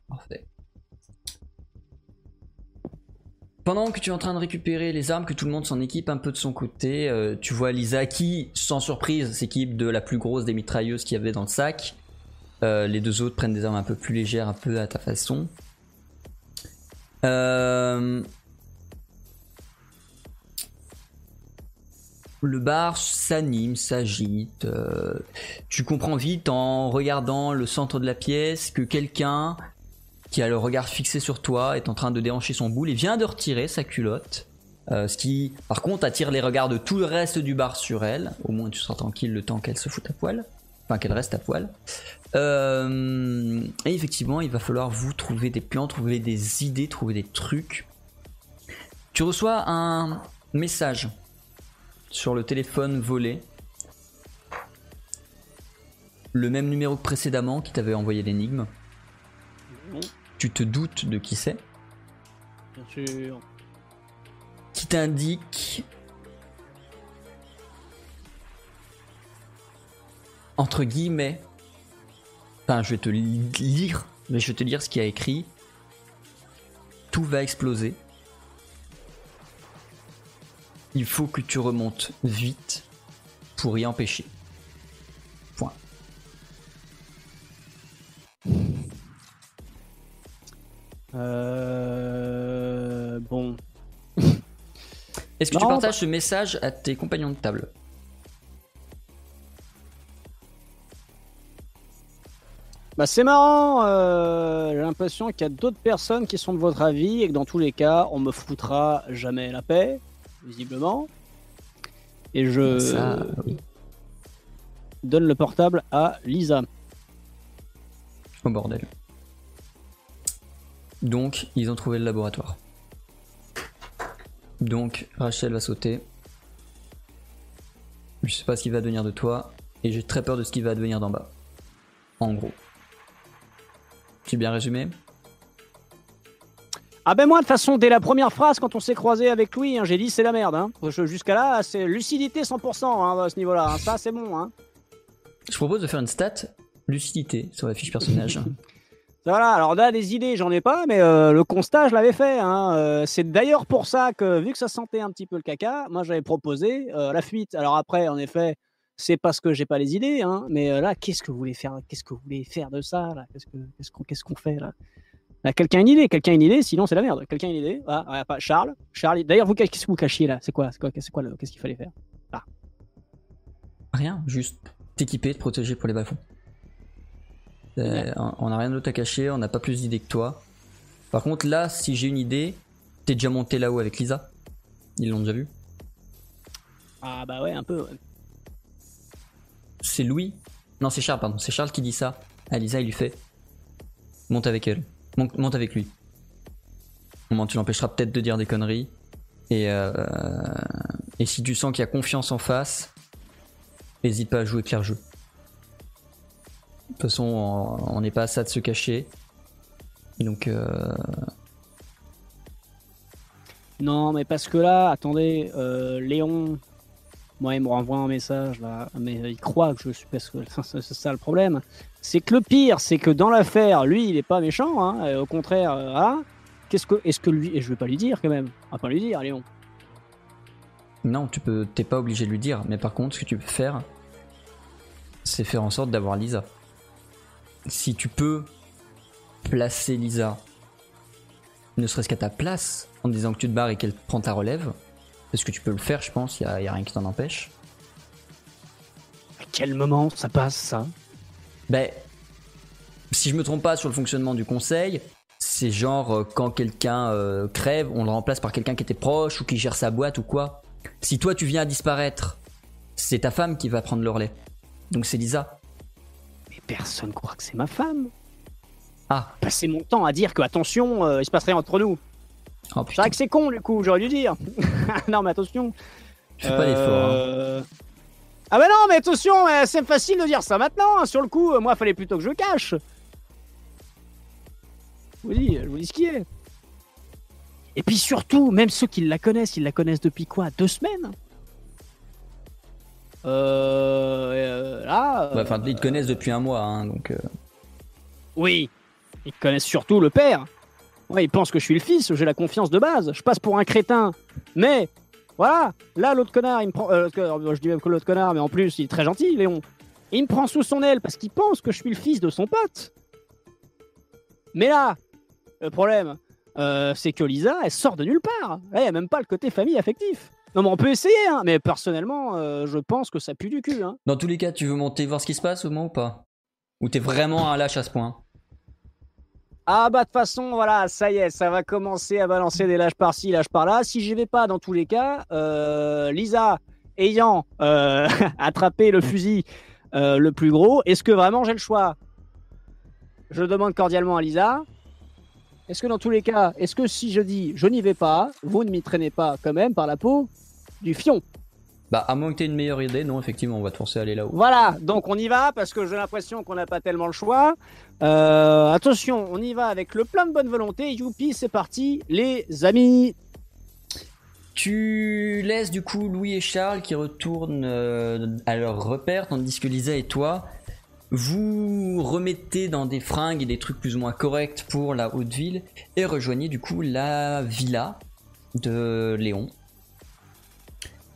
Parfait. Pendant que tu es en train de récupérer les armes, que tout le monde s'en équipe un peu de son côté, euh, tu vois Lisa qui, sans surprise, s'équipe de la plus grosse des mitrailleuses qu'il y avait dans le sac. Euh, les deux autres prennent des armes un peu plus légères, un peu à ta façon. Euh, le bar s'anime, s'agite. euh, tu comprends vite en regardant le centre de la pièce que quelqu'un qui a le regard fixé sur toi est en train de déhancher son boule et vient de retirer sa culotte. Euh, ce qui, par contre, attire les regards de tout le reste du bar sur elle. Au moins, tu seras tranquille le temps qu'elle se foute à poil. Enfin, qu'elle reste à poil. Euh, et effectivement, il va falloir vous trouver des plans, trouver des idées, trouver des trucs. Tu reçois un message sur le téléphone volé. Le même numéro que précédemment qui t'avait envoyé l'énigme. Tu te doutes de qui c'est? Bien sûr. Qui t'indique. Entre guillemets. Enfin, je vais te li- lire, mais je vais te lire ce qu'il y a écrit. Tout va exploser. Il faut que tu remontes vite pour y empêcher. Point. Euh... Bon. Est-ce que tu partages ce message à tes compagnons de table? Bah c'est marrant, euh, j'ai l'impression qu'il y a d'autres personnes qui sont de votre avis et que dans tous les cas, on me foutra jamais la paix, visiblement. Et je Ça, oui. donne le portable à Lisa. Au bordel. Donc, ils ont trouvé le laboratoire. Donc, Rachel va sauter. Je sais pas ce qui va devenir de toi. Et j'ai très peur de ce qui va devenir d'en bas. En gros. J'ai bien résumé Ah ben moi, de toute façon, dès la première phrase, quand on s'est croisé avec Louis, hein, j'ai dit c'est la merde. Hein. Jusqu'à là, c'est lucidité 100% hein, à ce niveau-là. Ça, c'est bon. Je propose de faire une stat lucidité sur la fiche personnage. Voilà, alors là, des idées, j'en ai pas, mais euh, le constat, je l'avais fait. Euh, c'est d'ailleurs pour ça que, vu que ça sentait un petit peu le caca, moi, j'avais proposé euh, la fuite. Alors après, en effet, c'est parce que j'ai pas les idées, mais là, qu'est-ce que vous voulez faire? Qu'est-ce que vous voulez faire de ça Qu'est-ce que- qu'est-ce qu'on fait Là, Quelqu'un a une idée, quelqu'un a une idée, sinon c'est la merde. Quelqu'un a une idée, voilà, voilà, pas Charles. Charles. D'ailleurs, vous qu'est-ce que vous cachiez là? C'est quoi C'est quoi Qu'est-ce qu'il fallait faire? Rien, juste t'équiper, te protéger pour les bas on n'a rien d'autre à cacher, on n'a pas plus d'idées que toi. Par contre, là, si j'ai une idée, t'es déjà monté là-haut avec Lisa. Ils l'ont déjà vu. Ah bah ouais, un peu. ouais. C'est Louis. Non, c'est Charles, pardon. C'est Charles qui dit ça. À Lisa, il lui fait Monte avec elle. Monte, avec lui. Moins, tu l'empêcheras peut-être de dire des conneries. Et, euh, et si tu sens qu'il y a confiance en face, n'hésite pas à jouer clair jeu. De toute façon, on n'est pas à ça de se cacher. Donc, euh, Non, mais parce que là, attendez, euh, Léon, moi, il me renvoie un message là, mais il croit que je suis. Parce que c'est ça le problème. C'est que le pire, c'est que dans l'affaire, lui, il est pas méchant, hein, au contraire, euh, ah, qu'est-ce que, est-ce que lui, et je vais pas lui dire quand même, on va pas lui dire, Léon. non, tu peux, t'es pas obligé de lui dire. Mais par contre, ce que tu peux faire, c'est faire en sorte d'avoir Lisa. Si tu peux placer Lisa, ne serait-ce qu'à ta place, en disant que tu te barres et qu'elle prend ta relève, parce que tu peux le faire, je pense, il y a rien qui t'en empêche. À quel moment ça passe ça? Ben, si je me trompe pas sur le fonctionnement du conseil, c'est genre euh, quand quelqu'un euh, crève, on le remplace par quelqu'un qui était proche ou qui gère sa boîte ou quoi. Si toi tu viens à disparaître, c'est ta femme qui va prendre le relais. Donc c'est Lisa. Mais personne croit que c'est ma femme. Ah, Passer mon temps à dire que attention, euh, il se passe rien entre nous. oh C'est vrai que c'est con du coup, j'aurais dû dire. non mais attention. fais pas l'effort. hein. Ah bah non, mais attention, euh, c'est facile de dire ça maintenant. hein. Sur le coup, euh, moi, fallait plutôt que je cache. Je vous dis, je vous dis ce qui est. Et puis surtout, même ceux qui la connaissent, ils la connaissent depuis quoi Deux semaines? Euh, euh, Là. Enfin, euh, ils te connaissent depuis un mois, hein, donc. oui, ils connaissent surtout le père. Ouais, ils pensent que je suis le fils, j'ai la confiance de base. Je passe pour un crétin. Mais, voilà, là, l'autre connard, il me prend. euh, connard, je dis même que l'autre connard, mais en plus, il est très gentil, Léon. Il me prend sous son aile parce qu'il pense que je suis le fils de son pote. Mais là, le problème, euh, c'est que Lisa, elle sort de nulle part. Là, il n'y a même pas le côté famille affectif. Non, mais on peut essayer, hein, mais personnellement, euh, je pense que ça pue du cul. Hein. Dans tous les cas, tu veux monter voir ce qui se passe au moins ou pas? Ou t'es vraiment un lâche à ce point? Ah bah de toute façon, voilà, ça y est, ça va commencer à balancer des lâches par-ci, lâches par-là. Si j'y vais pas, dans tous les cas, euh, Lisa ayant euh, attrapé le fusil euh, le plus gros, est-ce que vraiment j'ai le choix? Je demande cordialement à Lisa. Est-ce que dans tous les cas, est-ce que si je dis je n'y vais pas, vous ne m'y traînez pas quand même par la peau du fion? Bah, à moins que t'aies une meilleure idée, non, effectivement, on va te forcer à aller là-haut. Voilà, donc on y va parce que j'ai l'impression qu'on n'a pas tellement le choix. Euh, attention, on y va avec le plein de bonne volonté. Youpi, c'est parti, les amis. Tu laisses du coup Louis et Charles qui retournent euh, à leur repère, tandis que Lisa et toi, vous remettez dans des fringues et des trucs plus ou moins corrects pour la haute ville et rejoignez du coup la villa de Léon.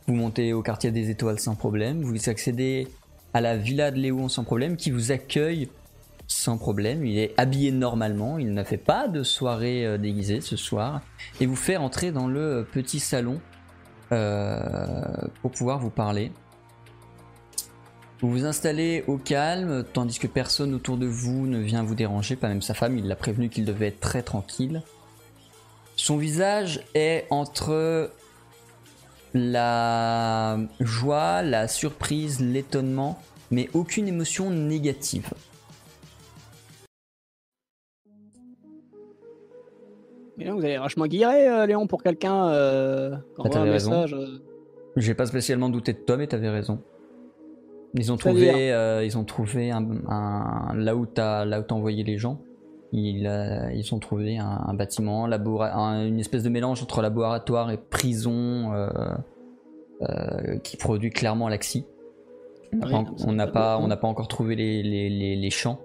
Vous montez au quartier des étoiles sans problème, vous accédez à la villa de Léon sans problème qui vous accueille sans problème. Il est habillé normalement, il n'a fait pas de soirée euh, déguisée ce soir et vous fait entrer dans le petit salon euh, pour pouvoir vous parler. Vous vous installez au calme, tandis que personne autour de vous ne vient vous déranger, pas même sa femme, il l'a prévenu qu'il devait être très tranquille. Son visage est entre la joie, la surprise, l'étonnement, mais aucune émotion négative. Mais vous avez vachement guiré, euh, Léon, pour quelqu'un euh, qui envoie un raison. message. euh. J'ai pas spécialement douté de toi, mais t'avais raison. Ils ont trouvé, ils ont trouvé un, un- là où t'as là où t'as envoyé les gens. Ils, euh, ils ont trouvé un, un bâtiment, un- une espèce de mélange entre laboratoire et prison euh, euh, qui produit clairement l'axi. On n'a Oui, pas- non, ça on n'a pas, encore trouvé les, les, les, les champs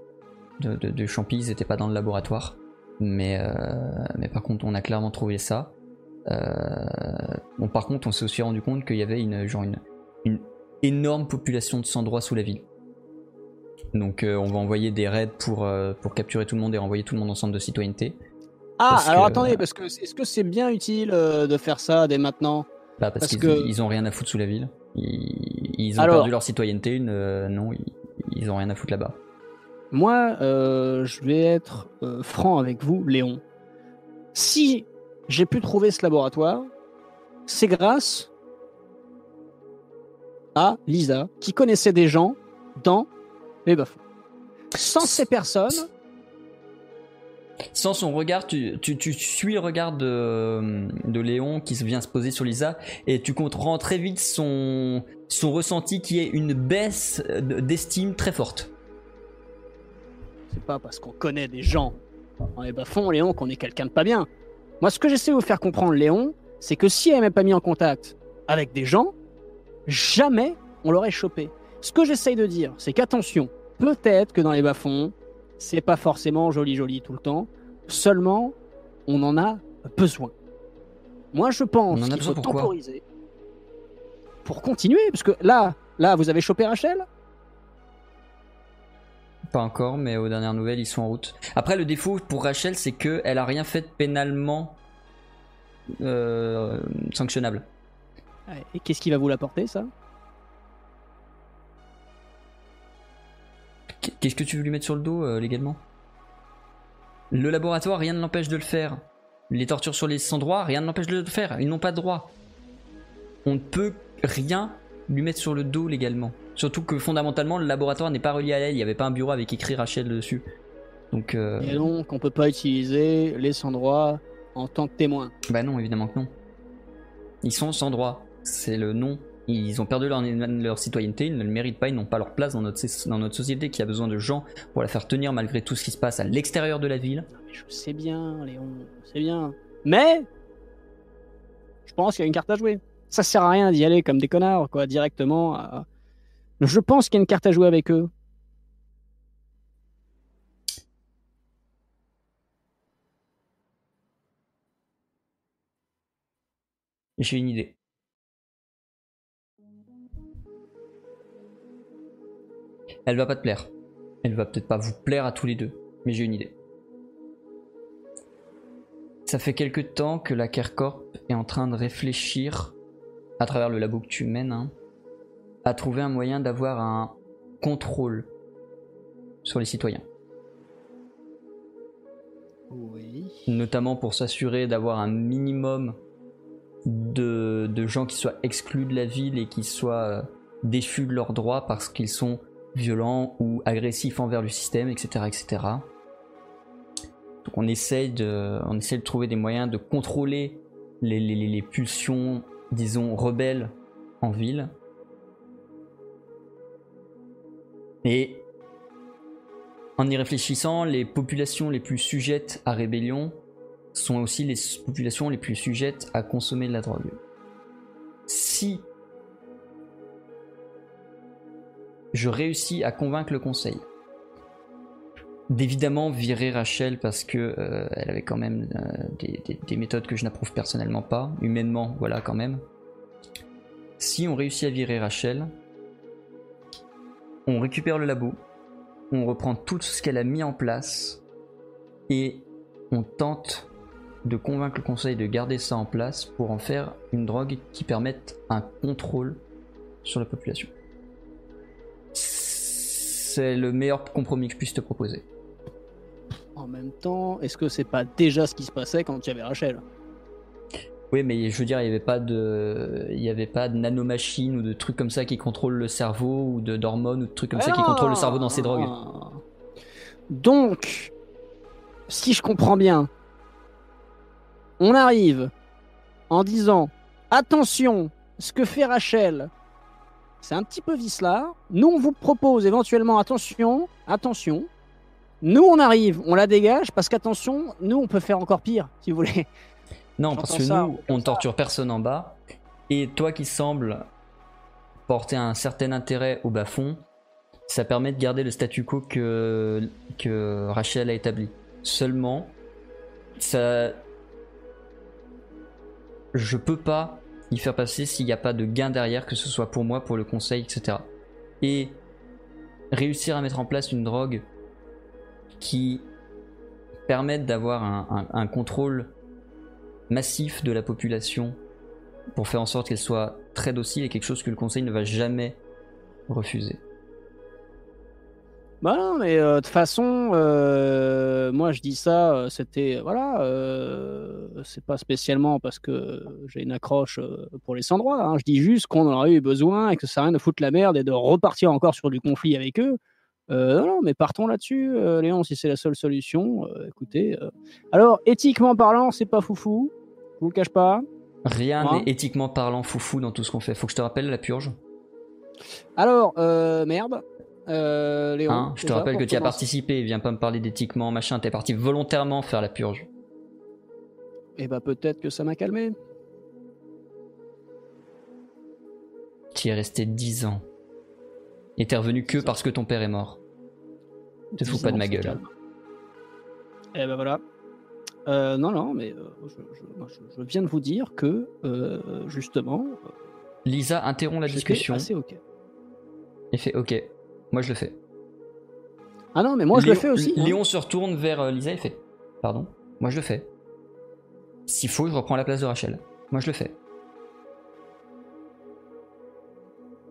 de, de, de champis, ils n'étaient pas dans le laboratoire. Mais, mais par contre, on a clairement trouvé ça. Bon, par contre, on s'est aussi rendu compte qu'il y avait une, genre une, une énorme population de sans-droit sous la ville. Donc, euh, on va envoyer des raids pour, euh, pour capturer tout le monde et renvoyer tout le monde en centre de citoyenneté. Ah, Parce alors que- attendez, parce que est-ce que c'est bien utile euh, de faire ça dès maintenant? Bah, parce Parce qu'ils que- ils ont rien à foutre sous la ville. Ils, ils ont Alors- perdu leur citoyenneté. Une, non, ils, ils ont rien à foutre là-bas. Moi, je vais être franc avec vous, Léon. Si j'ai pu trouver ce laboratoire, c'est grâce à Lisa, qui connaissait des gens dans Sans ces personnes, Sans son regard, tu, tu, tu suis le regard de, de Léon qui vient se poser sur Lisa et tu comprends très vite son, son ressenti qui est une baisse d'estime très forte. c'est pas parce qu'on connaît des gens dans les bas Léon, qu'on est quelqu'un de pas bien. Moi, ce que j'essaie de vous faire comprendre, Léon, c'est que si elle m'avait pas mis en contact avec des gens, jamais on l'aurait chopé. Ce que j'essaye de dire, c'est qu'attention, peut-être que dans les bas-fonds, c'est pas forcément joli joli tout le temps, seulement on en a besoin. Moi, je pense On en a qu'il besoin faut temporiser pour continuer, parce que là, là, vous avez chopé Rachel? Pas encore, mais aux dernières nouvelles, ils sont en route. Après, le défaut pour Rachel, c'est que elle a rien fait de pénalement euh, sanctionnable. Et qu'est-ce qui va vous l'apporter, ça? Qu'est-ce que tu veux lui mettre sur le dos euh, légalement? Le laboratoire, rien ne l'empêche de le faire. Les tortures sur les sans-droits, rien ne l'empêche de le faire. Ils n'ont pas de droit. On ne peut rien lui mettre sur le dos légalement. Surtout que fondamentalement, le laboratoire n'est pas relié à elle. Il n'y avait pas un bureau avec écrit Rachel dessus. Donc, euh, Et donc, on peut pas utiliser les sans-droits en tant que témoin. bah non, évidemment que non. Ils sont sans droit. C'est le nom. Ils ont perdu leur, leur citoyenneté, ils ne le méritent pas, ils n'ont pas leur place dans notre, dans notre société qui a besoin de gens pour la faire tenir malgré tout ce qui se passe à l'extérieur de la ville. Mais je sais bien, Léon, sais bien. Mais je pense qu'il y a une carte à jouer. Ça sert à rien d'y aller comme des connards, quoi, directement. à- Je pense qu'il y a une carte à jouer avec eux. J'ai une idée. Elle va pas te plaire. Elle va peut-être pas vous plaire à tous les deux, mais j'ai une idée. Ça fait quelque temps que la CARECORP est en train de réfléchir à travers le labo que tu mènes, hein, à trouver un moyen d'avoir un contrôle sur les citoyens. Oui. Notamment pour s'assurer d'avoir un minimum de, de gens qui soient exclus de la ville et qui soient euh, déchus de leurs droits parce qu'ils sont violents ou agressifs envers le système, etc. etc. Donc on essaye, de, on essaye de trouver des moyens de contrôler les- les- les pulsions, disons, rebelles en ville. Et en y réfléchissant, les populations les plus sujettes à rébellion sont aussi les populations les plus sujettes à consommer de la drogue. Si je réussis à convaincre le conseil d'évidemment virer Rachel parce que euh, elle avait quand même euh, des, des- des méthodes que je n'approuve personnellement pas, humainement, voilà quand même. Si on réussit à virer Rachel, on récupère le labo, on reprend tout ce qu'elle a mis en place et on tente de convaincre le conseil de garder ça en place pour en faire une drogue qui permette un contrôle sur la population. C'est le meilleur compromis que je puisse te proposer. En même temps, est-ce que c'est pas déjà ce qui se passait quand il y avait Rachel? Oui, mais je veux dire, il n'y avait pas de, il y avait pas de nanomachines ou de trucs comme ça qui contrôlent le cerveau ou de d'hormones ou de trucs comme ça qui contrôlent le cerveau dans ces drogues. Donc, si je comprends bien, on arrive en disant attention, ce que fait Rachel, c'est un petit peu vicelard. Nous, on vous propose éventuellement attention, attention. Nous, on arrive, on la dégage parce qu'attention, nous, on peut faire encore pire, si vous voulez. Non, parce que ça, nous, on ça. torture personne en bas. Et toi qui sembles porter un certain intérêt au bas-fond, ça permet de garder le statu quo que, que Rachel a établi. Seulement, ça. Je peux pas y faire passer s'il n'y a pas de gain derrière, que ce soit pour moi, pour le conseil, etc. Et réussir à mettre en place une drogue qui permette d'avoir un, un- un contrôle massif de la population pour faire en sorte qu'elle soit très docile et quelque chose que le conseil ne va jamais refuser. Bah non, mais euh, de toute façon, euh, moi je dis ça, euh, c'était voilà, euh, c'est pas spécialement parce que j'ai une accroche pour les sans-droits. hein. Je dis juste qu'on en aurait eu besoin et que ça sert à rien de foutre la merde et de repartir encore sur du conflit avec eux. Non, non, mais partons là-dessus, Léon, si c'est la seule solution. écoutez, alors éthiquement parlant, c'est pas foufou, je vous le cache pas. Rien Hein n'est éthiquement parlant foufou dans tout ce qu'on fait. Faut que je te rappelle la purge. Alors, merde, euh, Léon. Hein je te rappelle que tu as participé. Viens pas me parler d'éthiquement, machin. T'es parti volontairement faire la purge. Eh bah peut-être que ça m'a calmé. Tu y es resté 10 ans. Et t'es revenu que parce que ton père est mort. Te fous pas de ma gueule. calme. Eh ben voilà. Euh, non, non, mais euh, je, viens de vous dire que, euh, justement, Lisa interrompt la discussion assez ok. et fait OK. Moi je le fais. Ah non, mais moi je le fais aussi. hein. Léon se retourne vers euh, Lisa et fait Pardon Moi je le fais. S'il faut, je reprends la place de Rachel. Moi je le fais.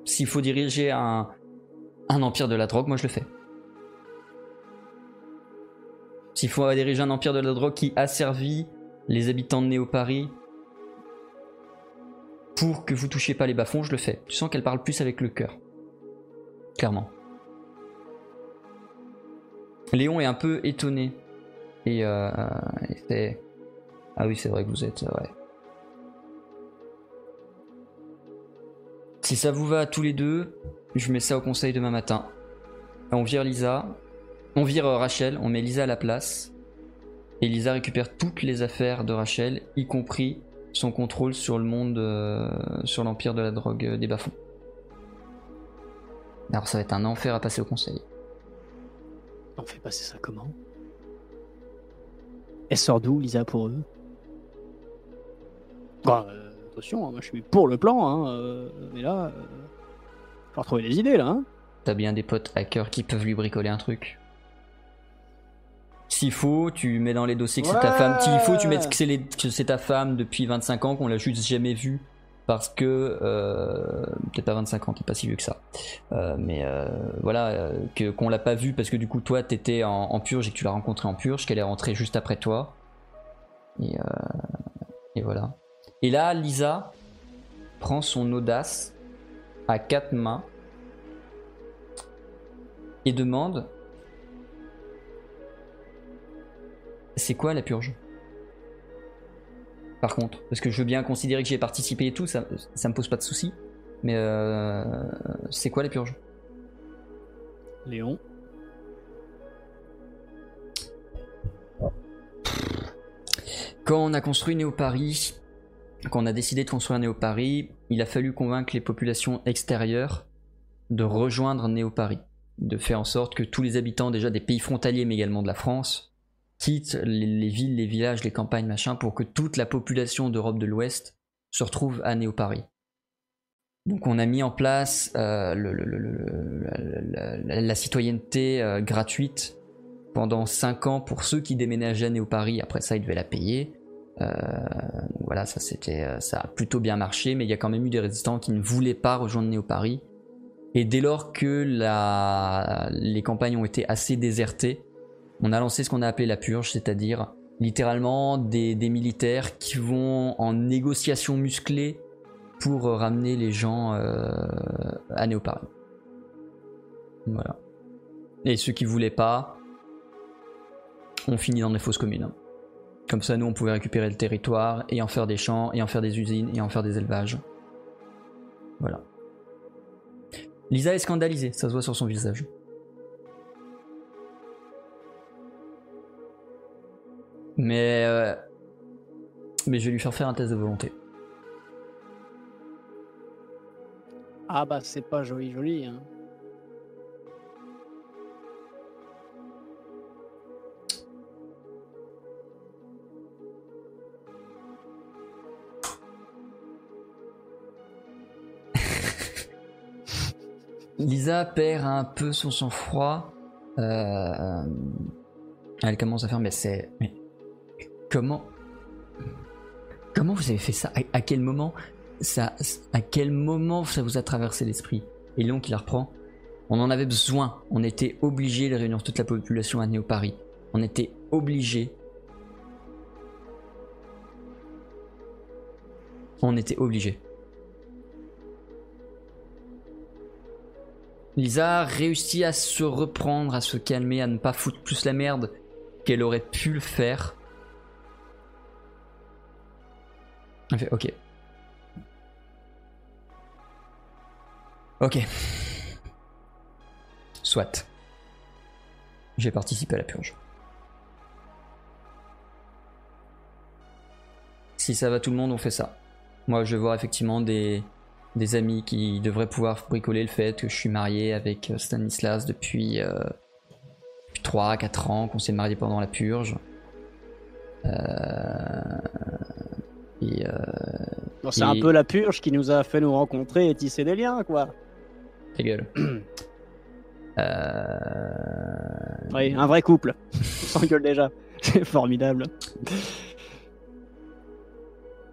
S'il faut diriger un, un empire de la drogue, moi je le fais. S'il faut diriger un empire de la drogue qui asservit les habitants de Néo-Paris pour que vous touchiez pas les bas-fonds, je le fais. Tu sens qu'elle parle plus avec le cœur. Clairement. Léon est un peu étonné. Et euh, Ah oui, c'est vrai que vous êtes. euh, ouais. Si ça vous va à tous les deux, je mets ça au conseil demain matin. On vire Lisa. On vire euh, Rachel, on met Lisa à la place. Et Lisa récupère toutes les affaires de Rachel, y compris son contrôle sur le monde, euh, sur l'empire de la drogue des bas-fonds. Alors ça va être un enfer à passer au conseil. On fait passer ça comment? Elle sort d'où, Lisa, pour eux? Bah, euh, Attention, hein, moi je suis pour le plan, hein, euh, mais là, euh, faut retrouver des idées là. hein. T'as bien des potes hackers qui peuvent lui bricoler un truc. S'il faut, tu mets dans les dossiers que c'est ta femme. S'il faut, tu mets que c'est les- que c'est ta femme depuis 25 ans, qu'on l'a juste jamais vue parce que euh, peut-être pas 25 ans, t'es pas si vieux que ça. Euh, mais euh, voilà, euh, qu'on l'a pas vu parce que du coup toi t'étais en, en purge et que tu l'as rencontrée en purge, qu'elle est rentrée juste après toi. Et, euh, et voilà. Et là, Lisa prend son audace à quatre mains et demande C'est quoi la purge? Par contre, parce que je veux bien considérer que j'y ai participé et tout, ça, ça me pose pas de soucis. Mais euh, c'est quoi la purge Léon? Quand on a construit Néo Paris, quand on a décidé de construire Néo Paris, il a fallu convaincre les populations extérieures de rejoindre Néo Paris, de faire en sorte que tous les habitants déjà des pays frontaliers, mais également de la France, quittent les, les villes, les villages, les campagnes, machin, pour que toute la population d'Europe de l'Ouest se retrouve à Néo Paris. Donc on a mis en place euh, la, citoyenneté euh, gratuite pendant 5 ans pour ceux qui déménageaient à Néo Paris. Après ça, ils devaient la payer. Euh, voilà, ça c'était, ça a plutôt bien marché, mais il y a quand même eu des résistants qui ne voulaient pas rejoindre Néo Paris. Et dès lors que les campagnes ont été assez désertées, on a lancé ce qu'on a appelé la purge, c'est-à-dire littéralement des, militaires qui vont en négociation musclée pour ramener les gens euh, à Néo Paris. Voilà. Et ceux qui voulaient pas ont fini dans des fausses communes. Comme ça, nous, on pouvait récupérer le territoire et en faire des champs, et en faire des usines, et en faire des élevages. Voilà. Lisa est scandalisée, ça se voit sur son visage. Mais, euh, mais je vais lui faire faire un test de volonté. Ah bah c'est pas joli joli. Hein. Lisa perd un peu son sang-froid. Euh, elle commence à faire, mais c'est. Mais comment. Comment vous avez fait ça? À, quel moment ça, À quel moment ça vous a traversé l'esprit? Et Léon qui la reprend. On en avait besoin. On était obligé de réunir toute la population à Néo Paris. On était obligé. On était obligé. Lisa réussit à se reprendre, à se calmer, à ne pas foutre plus la merde qu'elle aurait pu le faire. Fait ok. Ok. Soit. J'ai participé à la purge. Si ça va tout le monde, on fait ça. Moi, je vais voir effectivement des, des amis qui devraient pouvoir bricoler le fait que je suis marié avec euh, Stanislas depuis, euh, depuis 3-4 ans, qu'on s'est marié pendant la purge. Euh, euh, c'est un peu la purge qui nous a fait nous rencontrer et tisser des liens quoi. ta gueule. Euh, Oui, un vrai couple. On s'engueule déjà. C'est formidable.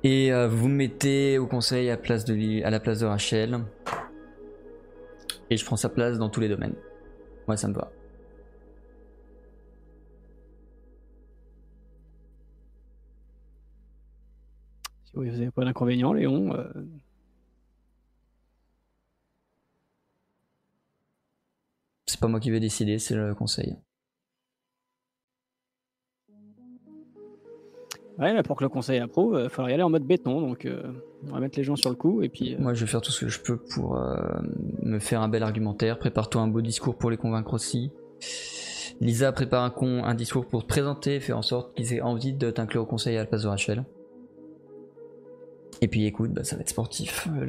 Et euh, vous me mettez au conseil à, place de, Li- à la place de Rachel. Et je prends sa place dans tous les domaines. Moi, ça me va. Si vous n'avez pas d'inconvénient, Léon. euh, C'est pas moi qui vais décider, c'est le conseil. Ouais, mais pour que le conseil approuve, il faudra y aller en mode béton. Donc, euh, on va mettre les gens sur le coup et puis. euh, Moi, je vais faire tout ce que je peux pour euh, me faire un bel argumentaire. Prépare-toi un beau discours pour les convaincre aussi. Lisa prépare un, con, un discours pour te présenter, faire en sorte qu'ils aient envie de t'inclure au conseil à la place de Rachel. Et puis écoute, bah, ça va être sportif. Euh,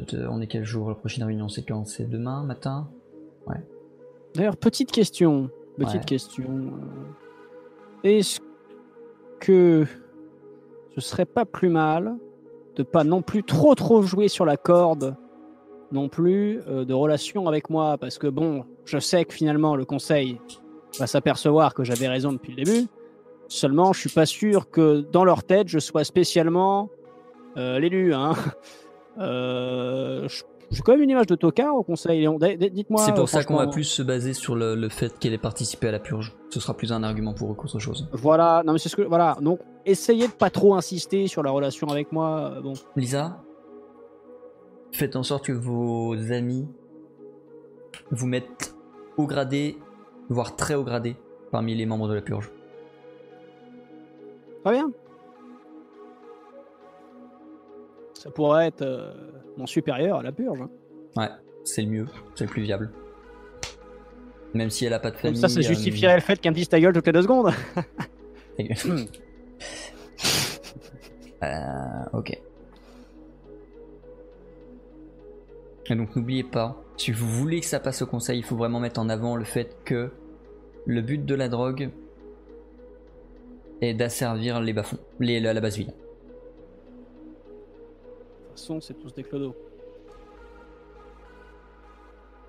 le- de- on est quel jour? La prochaine réunion, c'est quand? C'est demain matin? D'ailleurs, petite question. Petite Ouais. question. euh, Est-ce que ce serait pas plus mal de pas non plus trop trop jouer sur la corde non plus euh, de relation avec moi? Parce que bon, je sais que finalement le conseil va s'apercevoir que j'avais raison depuis le début. Seulement, je suis pas sûr que dans leur tête, je sois spécialement l'élu, hein. Euh, je- J'ai quand même une image de Tokar au conseil, Dites-moi. C'est euh, pour ça qu'on va plus se baser sur le, le fait qu'elle ait participé à la purge. Ce sera plus un argument pour eux qu'autre chose. Voilà, non mais c'est ce que voilà. Donc essayez de pas trop insister sur la relation avec moi. euh, Bon, Lisa, faites en sorte que vos amis vous mettent haut gradé, voire très haut gradé, parmi les membres de la purge. très bien. Ça pourrait être euh, mon supérieur à la purge. hein. Ouais, c'est le mieux, c'est le plus viable. Même si elle a pas de Comme famille. ça, ça euh, justifierait le fait qu'un me dise ta gueule toutes les deux secondes. Euh, ok. Et donc n'oubliez pas, si vous voulez que ça passe au conseil, il faut vraiment mettre en avant le fait que le but de la drogue est d'asservir les bas-fonds, la base ville. Façon, c'est tous des clodos.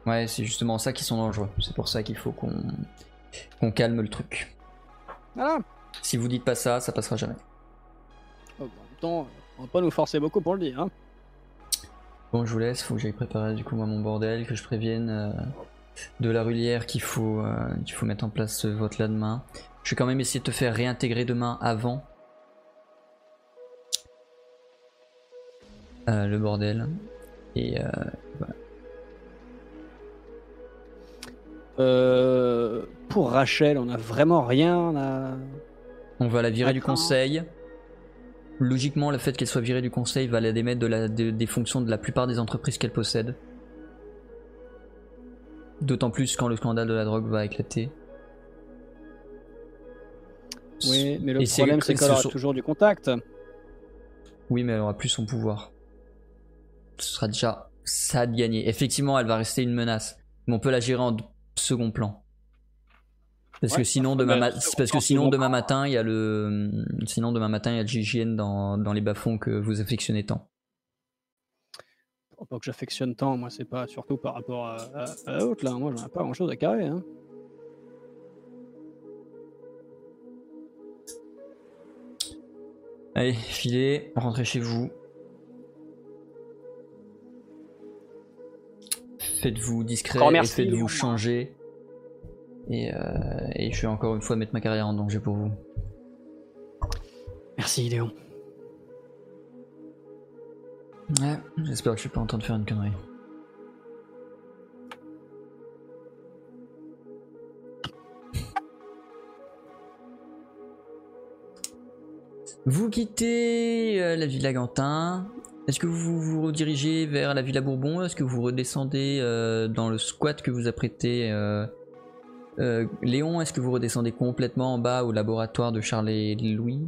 Ouais, c'est justement ça qui sont dangereux. C'est pour ça qu'il faut qu'on calme le truc. Voilà. Si vous dites pas ça, ça passera jamais. Oh, En même temps, on va pas nous forcer beaucoup pour le dire. Hein. Bon, je vous laisse, faut que j'aille préparer du coup moi mon bordel, que je prévienne euh, de la rulière qu'il faut, euh, qu'il faut mettre en place ce vote là demain. Je vais quand même essayer de te faire réintégrer demain avant euh, le bordel. Et euh, Euh, pour Rachel, on a vraiment rien à. on va la virer du conseil. Logiquement, le fait qu'elle soit virée du conseil va la démettre de la, de- des fonctions de la plupart des entreprises qu'elle possède. D'autant plus quand le scandale de la drogue va éclater. Oui, mais le Et problème, c'est qu'elle aura toujours du contact. Oui, mais elle aura plus son pouvoir. Ce sera déjà ça de gagner. Effectivement, elle va rester une menace, mais on peut la gérer en second plan. Parce Ouais, que sinon demain, bah, ma- parce que sinon demain matin il y a le, sinon demain matin il y a le GIGN dans, dans les bas-fonds que vous affectionnez tant. Pas que j'affectionne tant, moi, c'est pas surtout par rapport à, à, à l'autre, là. Moi, j'en ai pas grand chose à carrer. Hein. Allez, filez, rentrez chez vous. Faites-vous discret et faites-vous changer. Et, euh, et je vais encore une fois mettre ma carrière en danger pour vous. Merci, Léon. Ouais, j'espère que je suis pas en train de faire une connerie. Vous quittez euh, la Villa Gantin. Est-ce que vous vous redirigez vers la Villa Bourbon? Est-ce que vous redescendez euh, dans le squat que vous apprêtez euh, euh, Léon, est-ce que vous redescendez complètement en bas au laboratoire de Charles et Louis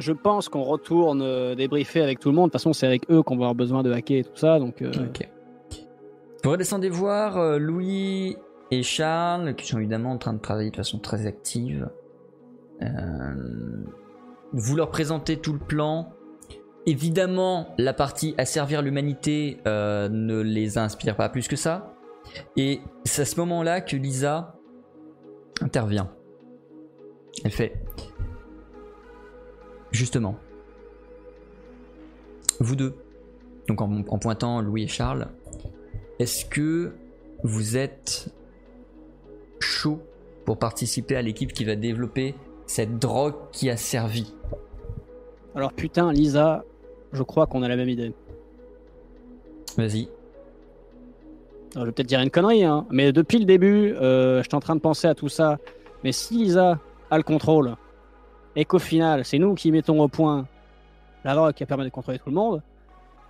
Je pense qu'on retourne débriefer avec tout le monde. De toute façon, c'est avec eux qu'on va avoir besoin de hacker et tout ça. Donc, Ok. Vous redescendez voir Louis et Charles, qui sont évidemment en train de travailler de façon très active. Euh, vous leur présentez tout le plan. Évidemment, la partie asservir l'humanité euh, ne les inspire pas plus que ça. Et c'est à ce moment-là que Lisa intervient. Elle fait Justement, vous deux, donc en, en pointant Louis et Charles, est-ce que vous êtes chaud pour participer à l'équipe qui va développer cette drogue qui a servi alors, putain, Lisa, je crois qu'on a la même idée. Vas-y. Alors, je vais peut-être dire une connerie, hein, mais depuis le début, euh, j'étais en train de penser à tout ça. Mais si Lisa a le contrôle et qu'au final, c'est nous qui mettons au point la drogue qui permet de contrôler tout le monde,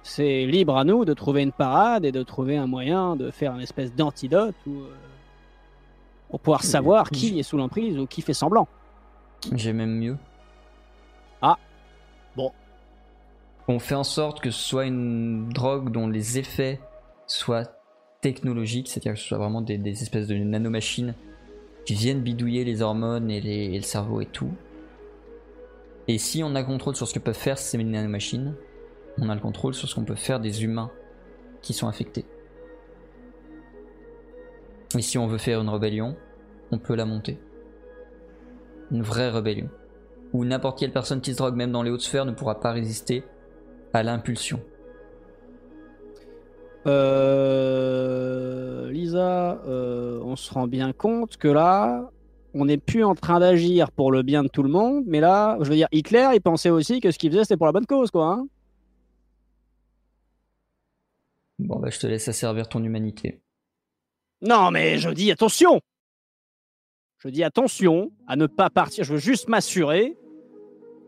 c'est libre à nous de trouver une parade et de trouver un moyen de faire une espèce d'antidote ou, euh, pour pouvoir savoir qui est sous l'emprise ou qui fait semblant. J'ai même mieux. Ah. Bon. On fait en sorte que ce soit une drogue dont les effets soient technologiques, c'est-à-dire que ce soit vraiment des, espèces de nanomachines qui viennent bidouiller les hormones et, les- le cerveau et tout. Et si on a contrôle sur ce que peuvent faire ces nanomachines, on a le contrôle sur ce qu'on peut faire des humains qui sont affectés. Et si on veut faire une rébellion, on peut la monter. Une vraie rébellion. Où n'importe quelle personne qui se drogue, même dans les hautes sphères, ne pourra pas résister à l'impulsion. Euh, Lisa, euh, on se rend bien compte que là, on n'est plus en train d'agir pour le bien de tout le monde, mais là, je veux dire, Hitler, il pensait aussi que ce qu'il faisait, c'était pour la bonne cause, quoi. hein. Bon, bah, je te laisse asservir ton humanité. non, mais je dis attention Je dis attention à ne pas partir. Je veux juste m'assurer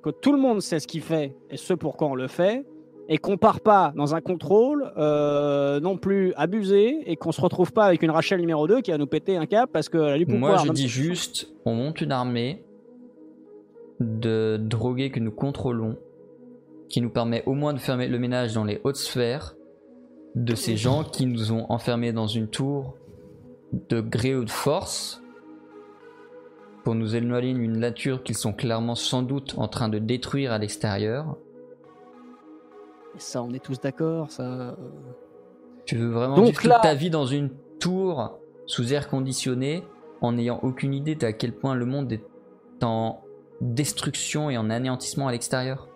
que tout le monde sait ce qu'il fait et ce pourquoi on le fait, et qu'on part pas dans un contrôle euh, non plus abusé, et qu'on se retrouve pas avec une Rachel numéro 2 qui va nous péter un cap parce qu'elle a du pouvoir. Moi, je dis juste, on monte une armée de drogués que nous contrôlons, qui nous permet au moins de fermer le ménage dans les hautes sphères de ces gens qui nous ont enfermés dans une tour de gré ou de force pour nous éloigner d'une nature qu'ils sont clairement sans doute en train de détruire à l'extérieur. Ça, on est tous d'accord, ça. euh. Tu veux vraiment Donc vivre là- toute ta vie dans une tour sous air conditionné en n'ayant aucune idée d'à quel point le monde est en destruction et en anéantissement à l'extérieur?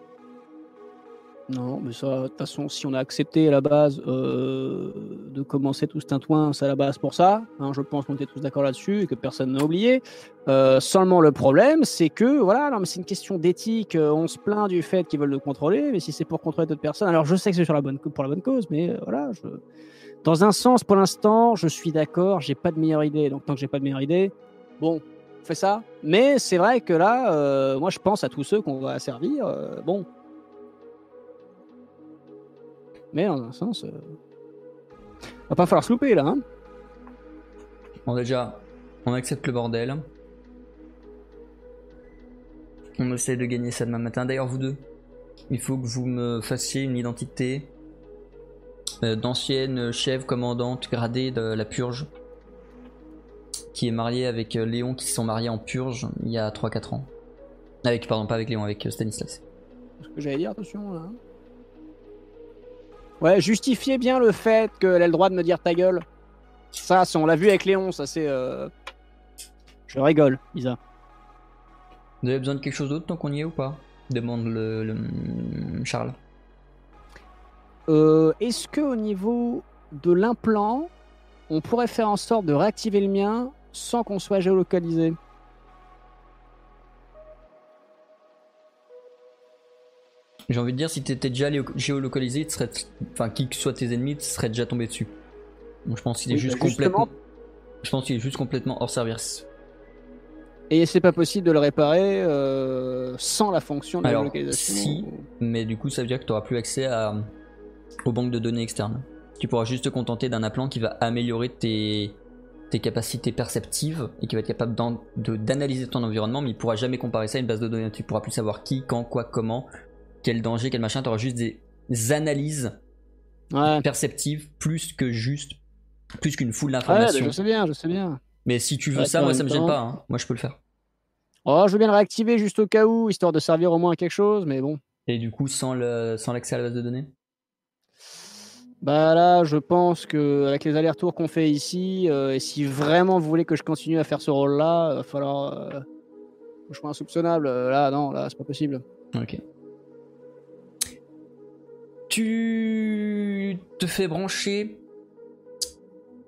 Non, mais ça, de toute façon, si on a accepté à la base euh, de commencer tout ce tintouin, c'est à la base pour ça. hein, je pense qu'on était tous d'accord là-dessus et que personne n'a oublié. Euh, seulement, le problème, c'est que, voilà, non, mais c'est une question d'éthique. euh, On se plaint du fait qu'ils veulent nous contrôler, mais si c'est pour contrôler d'autres personnes, alors je sais que c'est sur la bonne, pour la bonne cause, mais voilà, dans un sens, pour l'instant, je suis d'accord, j'ai pas de meilleure idée. Donc, tant que j'ai pas de meilleure idée, bon, on fait ça. Mais c'est vrai que là, moi, je pense à tous ceux qu'on va servir. bon. Mais dans un sens, euh, va pas falloir se louper là. Hein Bon déjà, on accepte le bordel. On essaie de gagner ça demain matin. D'ailleurs vous deux, il faut que vous me fassiez une identité euh, d'ancienne chef commandante gradée de la purge qui est mariée avec euh, Léon qui se sont mariés en purge il y a 3-4 ans. Avec, pardon, pas avec Léon, avec euh, Stanislas. ce que j'allais dire, attention là. Ouais, justifiez bien le fait qu'elle ait le droit de me dire ta gueule. Ça, ça, on l'a vu avec Léon, ça c'est. euh, Je rigole, Isa. Vous avez besoin de quelque chose d'autre tant qu'on y est ou pas? Demande le, le- Charles. Euh, Est-ce que au niveau de l'implant, on pourrait faire en sorte de réactiver le mien sans qu'on soit géolocalisé? J'ai envie de dire, si t'étais déjà géolocalisé, tu serais, enfin, qui que soient tes ennemis, tu serais déjà tombé dessus. Donc je pense qu'il est Oui, juste bah, complètement. Je pense qu'il est juste complètement hors service. Et c'est pas possible de le réparer euh, sans la fonction de la Alors, géolocalisation si. Mais du coup, ça veut dire que tu plus accès à, aux banques de données externes. Tu pourras juste te contenter d'un appelant qui va améliorer tes, tes capacités perceptives et qui va être capable d'analyser ton environnement, mais il pourra jamais comparer ça à une base de données. Tu pourras plus savoir qui, quand, quoi, comment, quel danger, quel machin. Tu auras juste des analyses Ouais. perceptive plus que juste plus qu'une foule Ouais, d'informations. je sais bien, je sais bien. Mais si tu veux Ouais, ça, moi ça me gêne pas. hein. Moi je peux le faire. Oh, je veux bien le réactiver juste au cas où, histoire de servir au moins à quelque chose, mais bon. Et du coup sans le sans l'accès à la base de données? Bah là, je pense que avec les allers-retours qu'on fait ici, euh, et si vraiment vous voulez que je continue à faire ce rôle-là, il va falloir. Euh, je suis insoupçonnable. euh, Là, non, là, c'est pas possible. Ok. Tu te fais brancher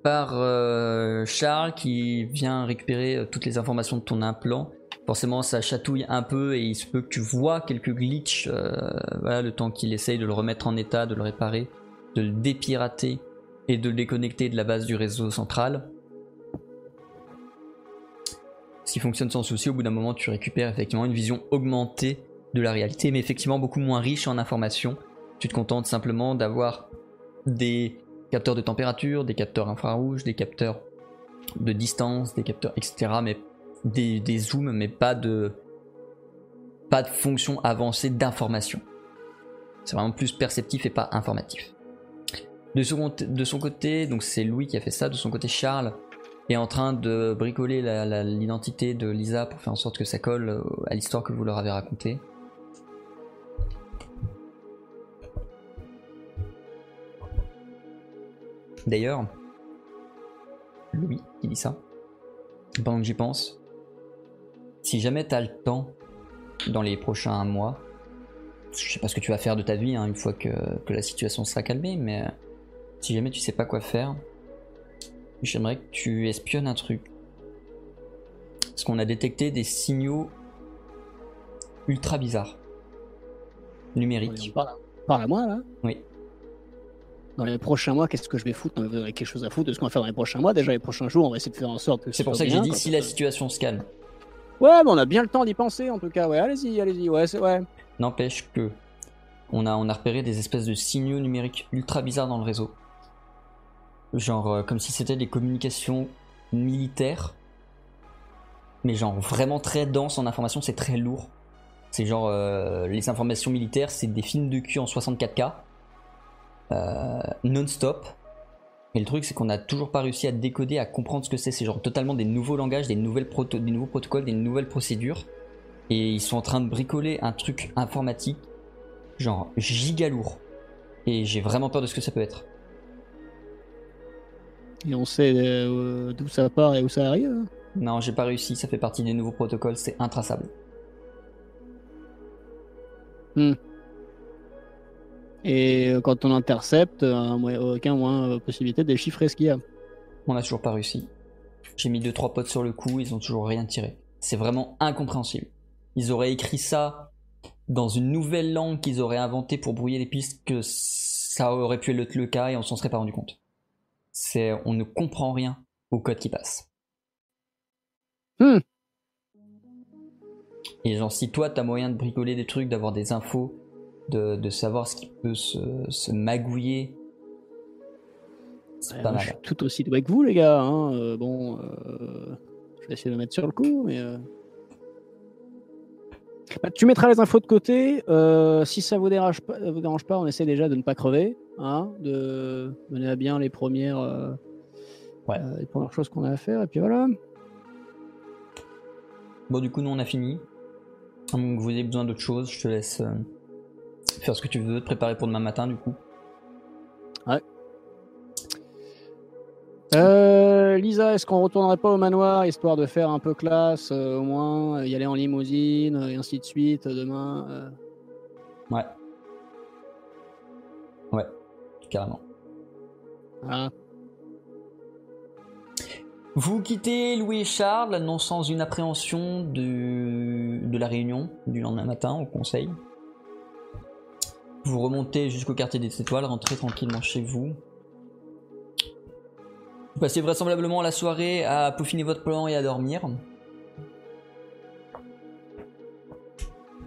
par euh, Charles qui vient récupérer euh, toutes les informations de ton implant. Forcément, ça chatouille un peu et il se peut que tu vois quelques glitches. euh, le temps qu'il essaye de le remettre en état, de le réparer, de le dépirater et de le déconnecter de la base du réseau central. Ce qui fonctionne sans souci, au bout d'un moment, tu récupères effectivement une vision augmentée de la réalité, mais effectivement beaucoup moins riche en informations. Tu te contentes simplement d'avoir des capteurs de température, des capteurs infrarouges, des capteurs de distance, des capteurs, etc. Mais des, zooms, mais pas de pas de fonction avancée d'information. C'est vraiment plus perceptif et pas informatif. De son, côté- de son côté, donc c'est Louis qui a fait ça. De son côté, Charles est en train de bricoler l'identité de Lisa pour faire en sorte que ça colle euh, à l'histoire que vous leur avez racontée. D'ailleurs, Louis qui dit ça, pendant que j'y pense, si jamais t'as le temps dans les prochains mois. Je sais pas ce que tu vas faire de ta vie hein, une fois que, que la situation sera calmée, mais si jamais tu sais pas quoi faire, j'aimerais que tu espionnes un truc. Parce qu'on a détecté des signaux ultra bizarres. Numériques. Parle à, parle à moi là. Oui. Dans les prochains mois, qu'est-ce que je vais foutre Vous avez quelque chose à foutre de ce qu'on va faire dans les prochains mois. Déjà, les prochains jours, on va essayer de faire en sorte que. C'est pour ça que j'ai dit si la situation se calme. Ouais, mais on a bien le temps d'y penser en tout cas. Ouais, allez-y, allez-y. Ouais, c'est ouais. N'empêche que on a, on a repéré des espèces de signaux numériques ultra bizarres dans le réseau. Genre euh, comme si c'était des communications militaires. Mais genre vraiment très dense en information, c'est très lourd. C'est genre euh, les informations militaires, c'est des films de cul en 64K. Euh, non-stop. Et le truc, c'est qu'on n'a toujours pas réussi à décoder, à comprendre ce que c'est. C'est genre totalement des nouveaux langages, des, nouvelles proto- des nouveaux protocoles, des nouvelles procédures. Et ils sont en train de bricoler un truc informatique, genre giga lourd. Et j'ai vraiment peur de ce que ça peut être. Et on sait euh, d'où ça part et où ça arrive. hein? Non, j'ai pas réussi, ça fait partie des nouveaux protocoles, c'est intraçable. Et euh, quand on intercepte, euh, moyen- aucun moins euh, possibilité de déchiffrer ce qu'il y a. On n'a toujours pas réussi. J'ai mis 2-3 potes sur le coup, ils ont toujours rien tiré. C'est vraiment incompréhensible. Ils auraient écrit ça dans une nouvelle langue qu'ils auraient inventée pour brouiller les pistes que ça aurait pu être le cas et on s'en serait pas rendu compte. C'est, on ne comprend rien au code qui passe. Hmm. Et genre, si toi t'as moyen de bricoler des trucs, d'avoir des infos, de, de savoir ce qui peut se, se magouiller, c'est Ouais, pas moi, je mal. suis tout aussi doué que vous, les gars. hein. Euh, bon, euh, je vais essayer de me mettre sur le coup, mais. euh. Bah, tu mettras les infos de côté. si ça vous dérange pas, vous dérange pas, on essaie déjà de ne pas crever, hein, de mener à bien les premières, Ouais. les premières choses qu'on a à faire, et puis voilà. Bon, du coup, nous on a fini. Que vous ayez besoin d'autre chose, je te laisse faire ce que tu veux, te préparer pour demain matin, du coup. Euh, Lisa, est-ce qu'on retournerait pas au manoir histoire de faire un peu classe, euh, au moins euh, y aller en limousine euh, et ainsi de suite demain euh. Ouais. Ouais, carrément. Voilà. Vous quittez Louis et Charles, non sans une appréhension de, de la réunion du lendemain matin au conseil? Vous remontez jusqu'au quartier des étoiles, rentrez tranquillement chez vous. Vous passez vraisemblablement la soirée à peaufiner votre plan et à dormir.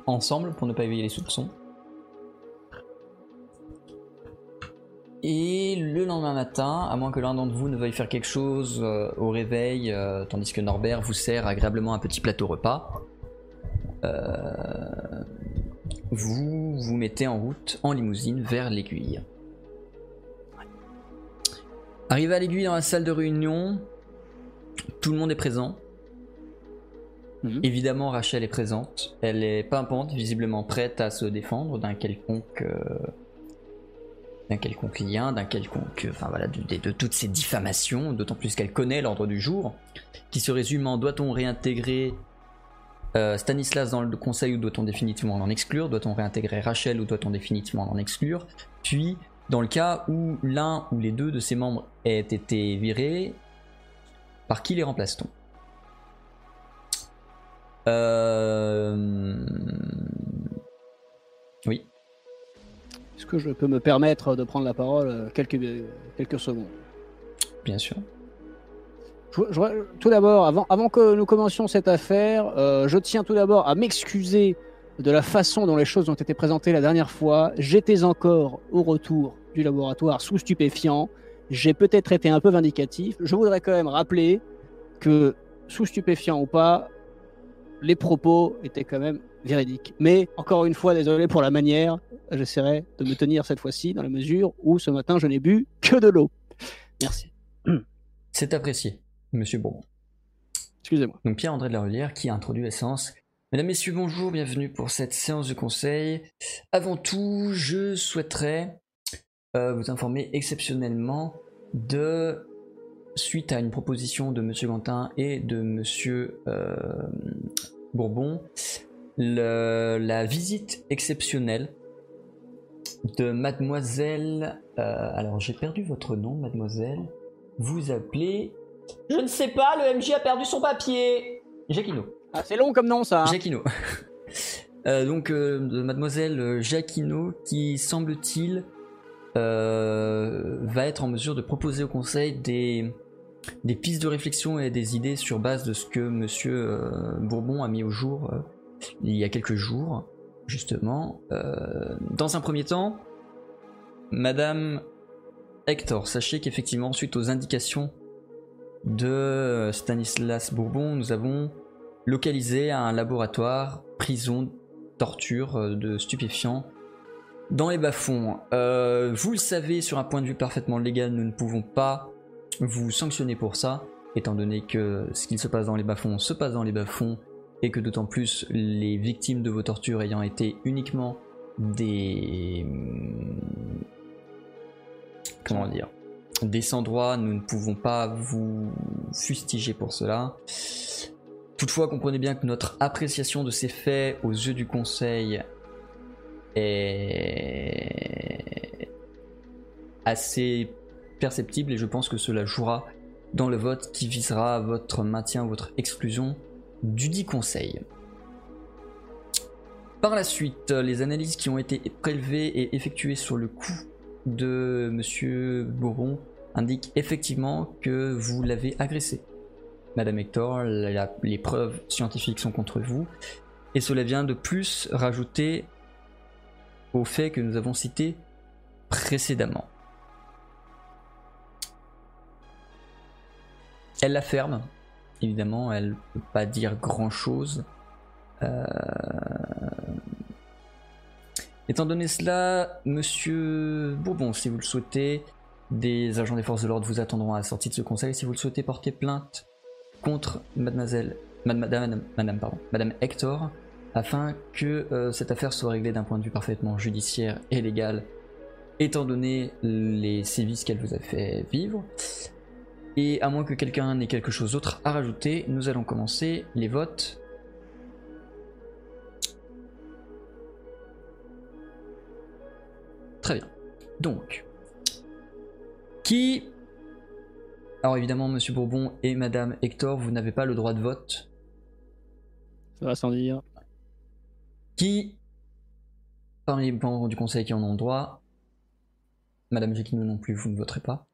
Ensemble pour ne pas éveiller les soupçons. Et le lendemain matin, à moins que l'un d'entre vous ne veuille faire quelque chose euh, au réveil, euh, tandis que Norbert vous sert agréablement un petit plateau repas, euh, vous vous mettez en route en limousine vers l'aiguille. Arrivé à l'aiguille dans la salle de réunion, tout le monde est présent. Mhm. Évidemment, Rachel est présente. Elle est pimpante, visiblement prête à se défendre d'un quelconque, euh, d'un quelconque lien, d'un quelconque, enfin voilà, de, de- de toutes ces diffamations. D'autant plus qu'elle connaît l'ordre du jour, qui se résume en doit-on réintégrer euh, Stanislas dans le conseil ou doit-on définitivement l'en exclure? Doit-on réintégrer Rachel ou doit-on définitivement l'en exclure? Puis, dans le cas où l'un ou les deux de ses membres aient été virés, par qui les remplace-t-on? Euh... Oui. Est-ce que je peux me permettre de prendre la parole euh, quelques, quelques secondes? Bien sûr. Tout d'abord, avant, avant que nous commencions cette affaire, euh, je tiens tout d'abord à m'excuser de la façon dont les choses ont été présentées la dernière fois. J'étais encore au retour du laboratoire sous stupéfiant. J'ai peut-être été un peu vindicatif. Je voudrais quand même rappeler que, sous stupéfiant ou pas, les propos étaient quand même véridiques. Mais, encore une fois, désolé pour la manière, j'essaierai de me tenir cette fois-ci dans la mesure où ce matin je n'ai bu que de l'eau. Merci. C'est apprécié, monsieur Bourbon. Excusez-moi. Donc Pierre-André de la Relière qui a introduit la séance. Mesdames, Messieurs, bonjour, bienvenue pour cette séance de conseil. Avant tout, je souhaiterais euh, vous informer exceptionnellement de, suite à une proposition de Monsieur Gantin et de Monsieur euh, Bourbon, le- la visite exceptionnelle de mademoiselle... euh, alors j'ai perdu votre nom, mademoiselle. Vous appelez... Je ne sais pas, le MJ a perdu son papier. Jacquino. Ah, c'est long comme nom ça. hein. Jacquino. Euh, donc, euh, de mademoiselle Jacquino, qui semble-t-il euh, va être en mesure de proposer au conseil des, des pistes de réflexion et des idées sur base de ce que monsieur euh, Bourbon a mis au jour euh, il y a quelques jours, justement. Euh, dans un premier temps, madame Hector, sachez qu'effectivement, suite aux indications de Stanislas Bourbon, nous avons localisé un laboratoire, prison, torture euh, de stupéfiants dans les bas-fonds. Euh, vous le savez, sur un point de vue parfaitement légal, nous ne pouvons pas vous sanctionner pour ça, étant donné que ce qu'il se passe dans les bas-fonds se passe dans les bas-fonds, et que d'autant plus les victimes de vos tortures ayant été uniquement des... Comment dire Des sans-droits, nous ne pouvons pas vous fustiger pour cela. Toutefois, comprenez bien que notre appréciation de ces faits aux yeux du Conseil est assez perceptible et je pense que cela jouera dans le vote qui visera votre maintien, votre exclusion du dit Conseil. Par la suite, les analyses qui ont été prélevées et effectuées sur le coup de Monsieur Bourbon indiquent effectivement que vous l'avez agressé. Madame Hector, les preuves scientifiques sont contre vous, et cela vient de plus rajouter au fait que nous avons cité précédemment. Elle la ferme, évidemment, elle ne peut pas dire grand chose. Étant donné cela, monsieur Bourbon, si vous le souhaitez, des agents des forces de l'ordre vous attendront à la sortie de ce conseil. Si vous le souhaitez porter plainte contre mademoiselle, mad- madame, madame, pardon, madame Hector, afin que euh, cette affaire soit réglée d'un point de vue parfaitement judiciaire et légal, étant donné les sévices qu'elle vous a fait vivre. Et à moins que quelqu'un n'ait quelque chose d'autre à rajouter, nous allons commencer les votes. Très bien. Donc, qui... Alors évidemment, Monsieur Bourbon et Madame Hector, vous n'avez pas le droit de vote. Ça va sans dire. Qui, parmi les membres du conseil qui en ont droit, Madame Jacquino non plus, vous ne voterez pas,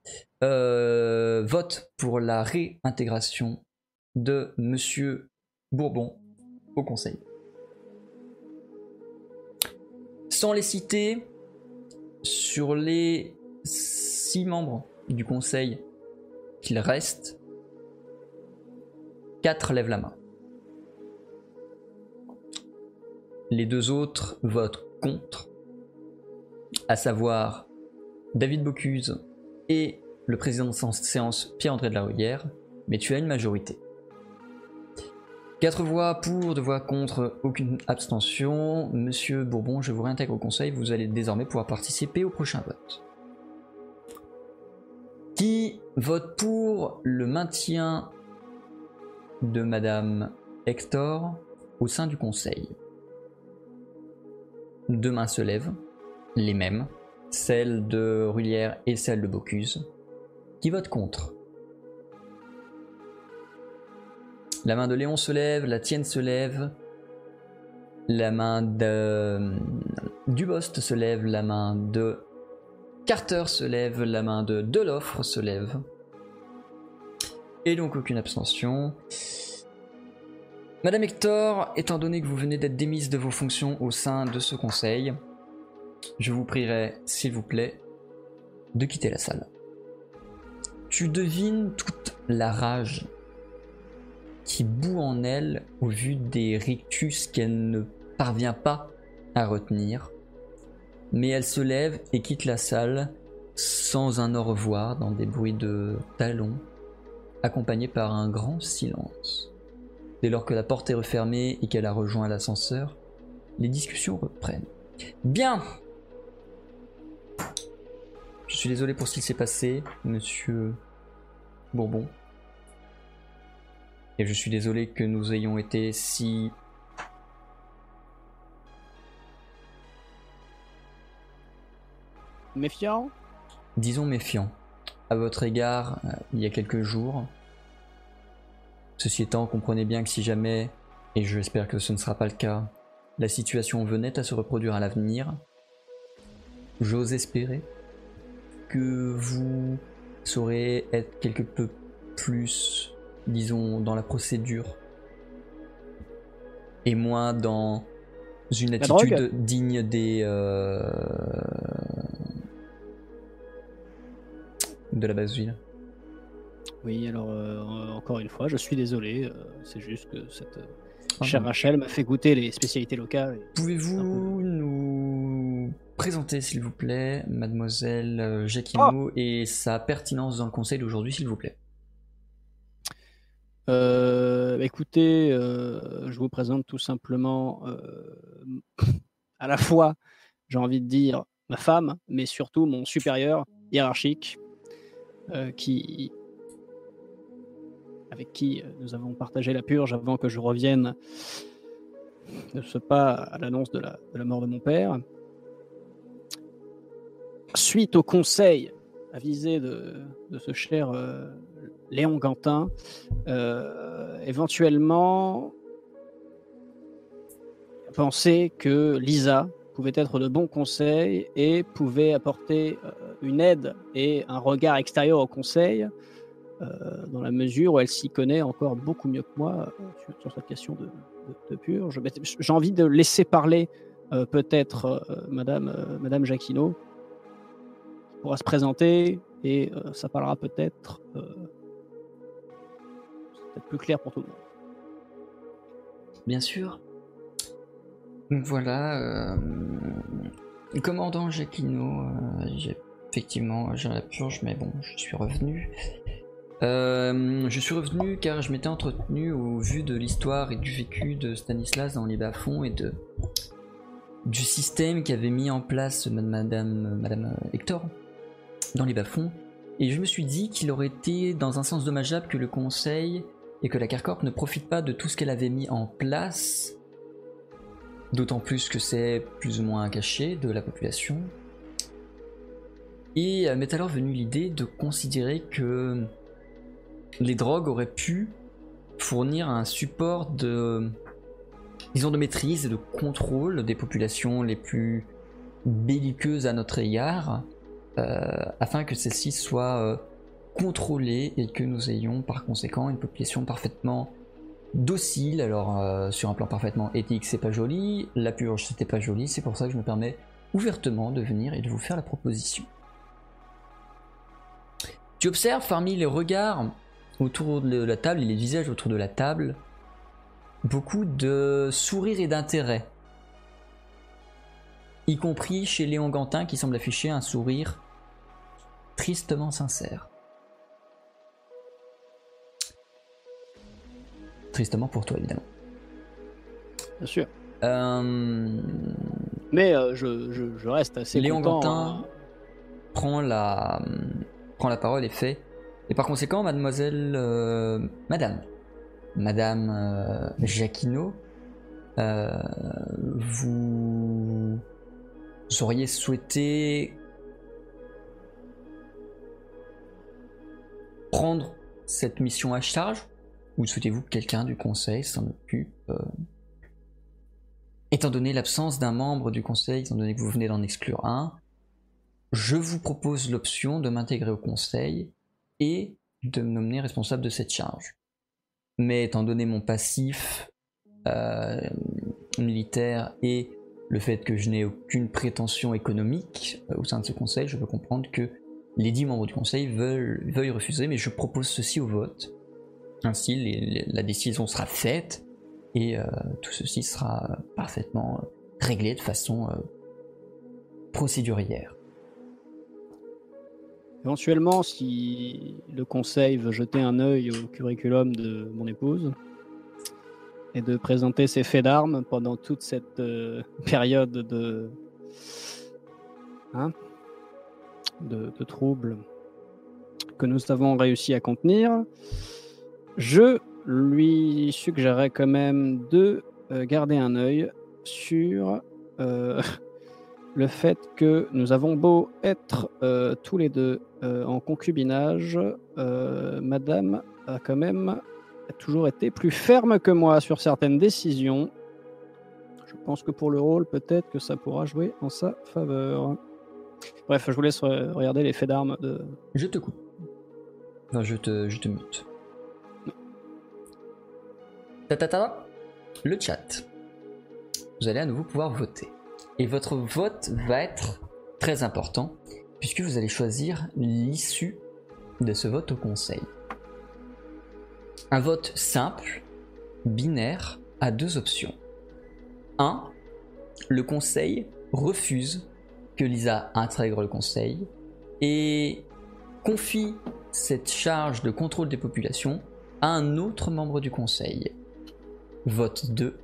euh, vote pour la réintégration de Monsieur Bourbon au conseil. Sans les citer, sur les six membres du conseil qu'il reste, quatre lèvent la main. Les deux autres votent contre, à savoir David Bocuse et le président de séance Pierre-André de la Ruyère, mais tu as une majorité. Quatre voix pour, deux voix contre, aucune abstention. Monsieur Bourbon, je vous réintègre au conseil, vous allez désormais pouvoir participer au prochain vote. Qui vote pour le maintien de Madame Hector au sein du conseil? Deux mains se lèvent, les mêmes, celle de Rullière et celle de Bocuse. Qui vote contre? La main de Léon se lève, la tienne se lève, la main de Dubost se lève, la main de Carter se lève, la main de Deloffre se lève. Et donc aucune abstention. Madame Hector, étant donné que vous venez d'être démise de vos fonctions au sein de ce conseil, je vous prierai, s'il vous plaît, de quitter la salle. Tu devines toute la rage qui bout en elle au vu des rictus qu'elle ne parvient pas à retenir. Mais elle se lève et quitte la salle sans un au revoir dans des bruits de talons, accompagnés par un grand silence. Dès lors que la porte est refermée et qu'elle a rejoint l'ascenseur, les discussions reprennent. Bien Je suis désolé pour ce qui s'est passé, monsieur Bourbon. Et je suis désolé que nous ayons été si méfiant? Disons méfiant. À votre égard, euh, il y a quelques jours. Ceci étant, comprenez bien que si jamais, et j'espère que ce ne sera pas le cas, la situation venait à se reproduire à l'avenir, j'ose espérer que vous saurez être quelque peu plus, disons, dans la procédure et moins dans une attitude digne des euh, de la base ville. Oui, alors euh, encore une fois, je suis désolé. euh, c'est juste que cette euh, Ah chère bon. Rachel m'a fait goûter les spécialités locales. Pouvez-vous nous présenter, s'il vous plaît, mademoiselle euh, Jacquino et sa pertinence dans le conseil d'aujourd'hui, s'il vous plaît? Euh, écoutez, euh, je vous présente tout simplement euh, à la fois, j'ai envie de dire, ma femme, mais surtout mon supérieur hiérarchique, euh, qui, avec qui euh, nous avons partagé la purge avant que je revienne de ce pas à l'annonce de la, mort de mon père. Suite au conseil avisé de, ce cher euh, Léon Gantin, euh, éventuellement penser que Lisa pouvait être de bons conseils et pouvait apporter une aide et un regard extérieur au conseil euh, dans la mesure où elle s'y connaît encore beaucoup mieux que moi euh, sur, sur cette question de, de- de purge. Mais J'ai envie de laisser parler euh, peut-être euh, Madame, euh, Madame Jacquino qui pourra se présenter et euh, ça parlera peut-être euh, plus clair pour tout le monde. Bien sûr. Donc voilà, euh, commandant Jacquino, euh, j'ai effectivement j'ai la purge, mais bon, je suis revenu. Euh, je suis revenu car je m'étais entretenu au vu de l'histoire et du vécu de Stanislas dans les bas-fonds et du système qu'avait mis en place Madame, Madame Hector dans les bas-fonds. Et je me suis dit qu'il aurait été dans un sens dommageable que le conseil et que la Carcorp ne profite pas de tout ce qu'elle avait mis en place, d'autant plus que c'est plus ou moins caché de la population. Et euh, m'est alors venue l'idée de considérer que les drogues auraient pu fournir un support de, disons, de maîtrise et de contrôle des populations les plus belliqueuses à notre égard, euh, afin que celles-ci soient euh, contrôlées et que nous ayons par conséquent une population parfaitement docile. Alors sur un plan parfaitement éthique, c'est pas joli, la purge c'était pas joli, c'est pour ça que je me permets ouvertement de venir et de vous faire la proposition. Tu observes parmi les regards autour de la table et les visages autour de la table beaucoup de sourires et d'intérêt. Y compris chez Léon Gantin qui semble afficher un sourire tristement sincère. Tristement pour toi évidemment. Bien sûr. Euh, Mais euh, je, je- je reste assez Léon content. Gantin hein. prend la, prend la parole et fait. Et par conséquent, mademoiselle, euh, madame, madame euh, euh, vous auriez souhaité prendre cette mission à charge ou souhaitez-vous que quelqu'un du conseil s'en occupe euh, Étant donné l'absence d'un membre du conseil, étant donné que vous venez d'en exclure un, je vous propose l'option de m'intégrer au conseil et de me nommer responsable de cette charge. Mais étant donné mon passif euh, militaire et le fait que je n'ai aucune prétention économique euh, au sein de ce conseil, je peux comprendre que les dix membres du conseil veuillent refuser, mais je propose ceci au vote. Ainsi, la décision sera faite et euh, tout ceci sera parfaitement réglé de façon procédurière. Éventuellement, si le conseil veut jeter un œil au curriculum de mon épouse et de présenter ses faits d'armes pendant toute cette euh, période de, hein, de, troubles que nous avons réussi à contenir, je lui suggérerais quand même de euh, garder un œil sur euh, le fait que nous avons beau être euh, tous les deux euh, en concubinage, euh, Madame a quand même toujours été plus ferme que moi sur certaines décisions. Je pense que pour le rôle, peut-être que ça pourra jouer en sa faveur. Bref, je vous laisse re- regarder les faits d'armes de. Je te coupe. Enfin, je te, je te mute. Tatata, le chat. Vous allez à nouveau pouvoir voter. Et votre vote va être très important, puisque vous allez choisir l'issue de ce vote au conseil. Un vote simple, binaire, a deux options. 1. Le conseil refuse que Lisa intègre le conseil et confie cette charge de contrôle des populations à un autre membre du conseil. Vote 2.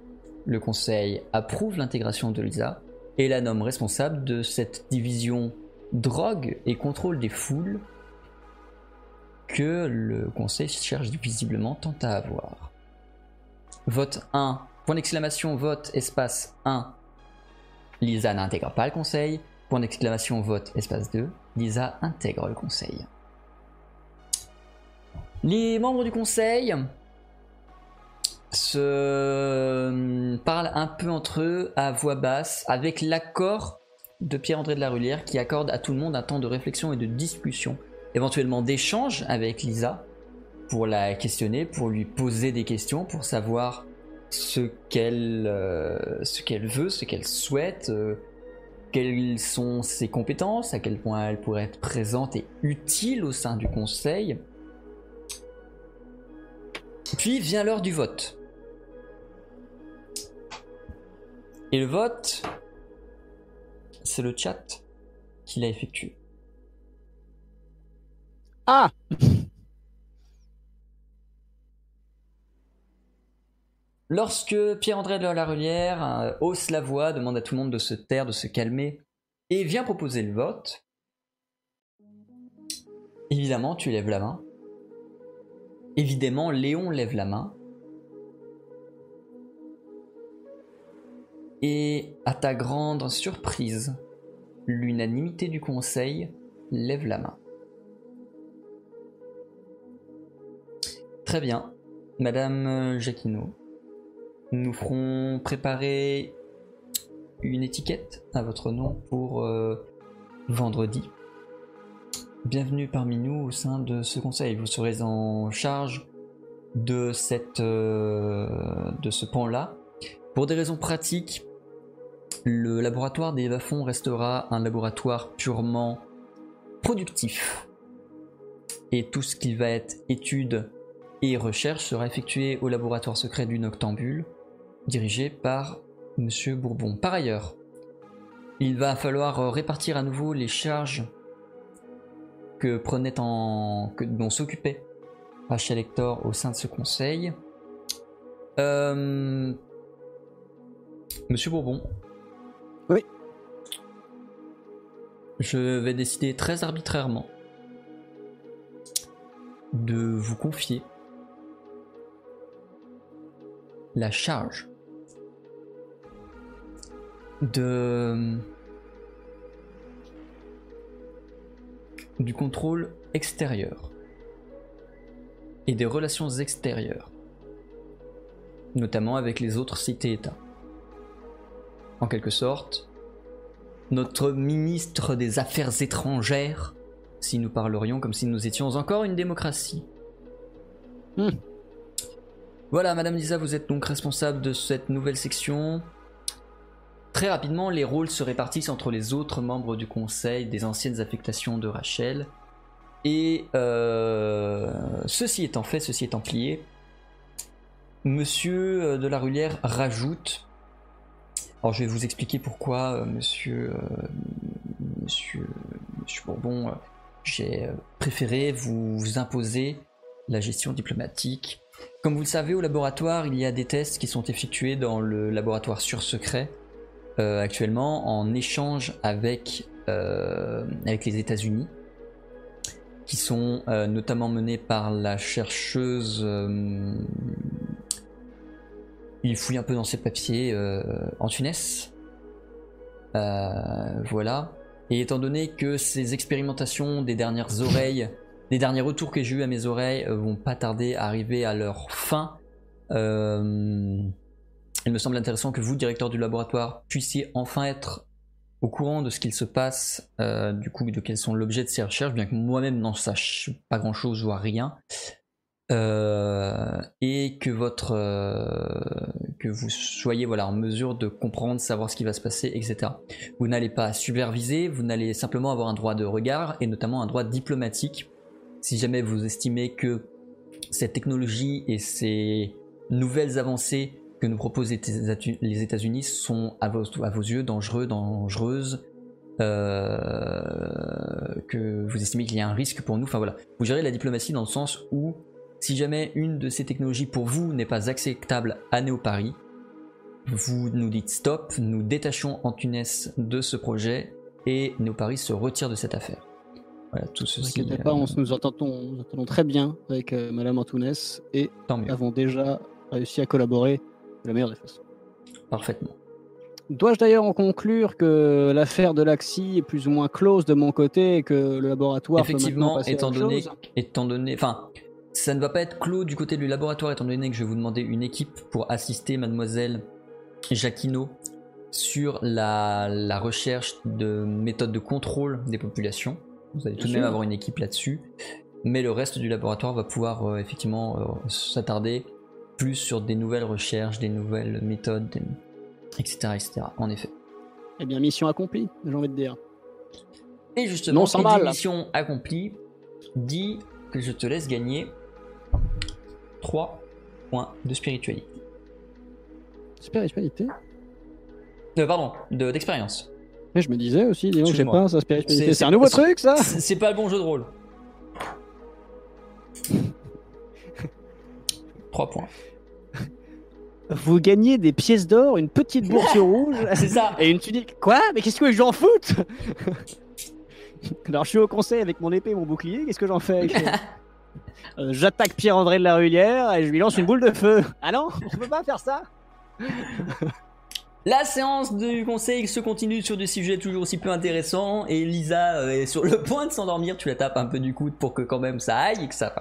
Le conseil approuve l'intégration de Lisa et la nomme responsable de cette division drogue et contrôle des foules que le conseil cherche visiblement tant à avoir. Vote 1. Point d'exclamation, vote, espace 1. Lisa n'intègre pas le conseil. Point d'exclamation, vote, espace 2. Lisa intègre le conseil. Les membres du conseil se parlent un peu entre eux à voix basse avec l'accord de Pierre-André de la Rulière qui accorde à tout le monde un temps de réflexion et de discussion, éventuellement d'échange avec Lisa pour la questionner, pour lui poser des questions, pour savoir ce qu'elle euh, ce veut, ce qu'elle souhaite, euh, quelles sont ses compétences, à quel point elle pourrait être présente et utile au sein du conseil. Puis vient l'heure du vote. Et le vote, c'est le chat qui l'a effectué. Ah Lorsque Pierre-André de la Relière euh, hausse la voix, demande à tout le monde de se taire, de se calmer, et vient proposer le vote, évidemment tu lèves la main. Évidemment Léon lève la main. Et à ta grande surprise, l'unanimité du conseil lève la main. Très bien, Madame Jacquinot. Nous ferons préparer une étiquette à votre nom pour euh, vendredi. Bienvenue parmi nous au sein de ce conseil. Vous serez en charge de, cette, euh, de ce pan-là. Pour des raisons pratiques, le laboratoire des bas-fonds restera un laboratoire purement productif. Et tout ce qui va être étude et recherche sera effectué au laboratoire secret du Noctambule, dirigé par Monsieur Bourbon. Par ailleurs, il va falloir répartir à nouveau les charges que. Que, dont s'occupait Rachel Hector au sein de ce conseil. Euh, Monsieur Bourbon. Oui. Je vais décider très arbitrairement de vous confier la charge du contrôle extérieur et des relations extérieures, notamment avec les autres cités-États. En quelque sorte, notre ministre des Affaires étrangères, si nous parlerions comme si nous étions encore une démocratie. Hmm. Voilà, Madame Lisa, vous êtes donc responsable de cette nouvelle section. Très rapidement, les rôles se répartissent entre les autres membres du conseil des anciennes affectations de Rachel. Et euh, ceci étant fait, ceci étant plié, Monsieur euh, de la Rulière rajoute. Alors je vais vous expliquer pourquoi euh, Monsieur, euh, Monsieur, Monsieur Bourbon, euh, j'ai préféré vous imposer la gestion diplomatique. Comme vous le savez, au laboratoire, il y a des tests qui sont effectués dans le laboratoire sur secret actuellement en échange avec, avec les États-Unis, qui sont notamment menés par la chercheuse. Il fouille un peu dans ses papiers euh, en Tunis. Euh, voilà. Et étant donné que ces expérimentations des dernières oreilles, les derniers retours que j'ai eu à mes oreilles euh, vont pas tarder à arriver à leur fin, il me semble intéressant que vous, directeur du laboratoire, puissiez enfin être au courant de ce qu'il se passe, du coup, de quels sont l'objet de ces recherches, bien que moi-même n'en sache pas grand-chose, voire rien. Euh, et que votre euh, que vous soyez voilà en mesure de comprendre, savoir ce qui va se passer, etc. Vous n'allez pas superviser, vous n'allez simplement avoir un droit de regard et notamment un droit diplomatique. Si jamais vous estimez que cette technologie et ces nouvelles avancées que nous proposent les États-Unis sont à vos, yeux dangereux, dangereuses, euh, que vous estimez qu'il y a un risque pour nous. Enfin voilà, vous gérez la diplomatie dans le sens où si jamais une de ces technologies pour vous n'est pas acceptable à Néo-Paris, vous nous dites stop, nous détachons Antunes de ce projet et Néo-Paris se retire de cette affaire. Voilà, tout ceci. pas, euh, on se- nous entendons, nous entendons très bien avec euh, Madame Antunes et avons déjà réussi à collaborer de la meilleure des façons. parfaitement. Dois-je d'ailleurs en conclure que l'affaire de l'Axi est plus ou moins close de mon côté et que le laboratoire peut Effectivement, maintenant passer à étant donné, étant donné, enfin, ça ne va pas être clos du côté du laboratoire, étant donné que je vais vous demander une équipe pour assister Mademoiselle Jacquino sur la, la recherche de méthodes de contrôle des populations. Vous allez tout de même avoir une équipe là-dessus, mais le reste du laboratoire va pouvoir euh, effectivement euh, s'attarder plus sur des nouvelles recherches, des nouvelles méthodes, des- etc., etc. En effet. Eh bien, mission accomplie, j'ai envie de dire. Et justement, Non, sans qui dit mal. mission accomplie dit que je te laisse gagner 3 points de spiritualité. Spiritualité Euh, pardon, de- d'expérience. Mais je me disais aussi, dis donc, j'ai pas ça, spiritualité. C'est- un nouveau truc, ça C'est c'est pas le bon jeu de rôle. 3 points. Vous gagnez des pièces d'or, une petite bourse rouge C'est ça. et une tunique. Quoi? Mais qu'est-ce que j'en foute? Alors, je suis au conseil avec mon épée et mon bouclier, qu'est-ce que j'en fais? avec- Euh, J'attaque Pierre-André de la Rulière et je lui lance une boule de feu. Ah non On peut pas faire ça La séance du conseil se continue sur des sujets toujours aussi peu intéressants et Lisa euh, est sur le point de s'endormir. Tu la tapes un peu du coude pour que quand même ça aille que ça.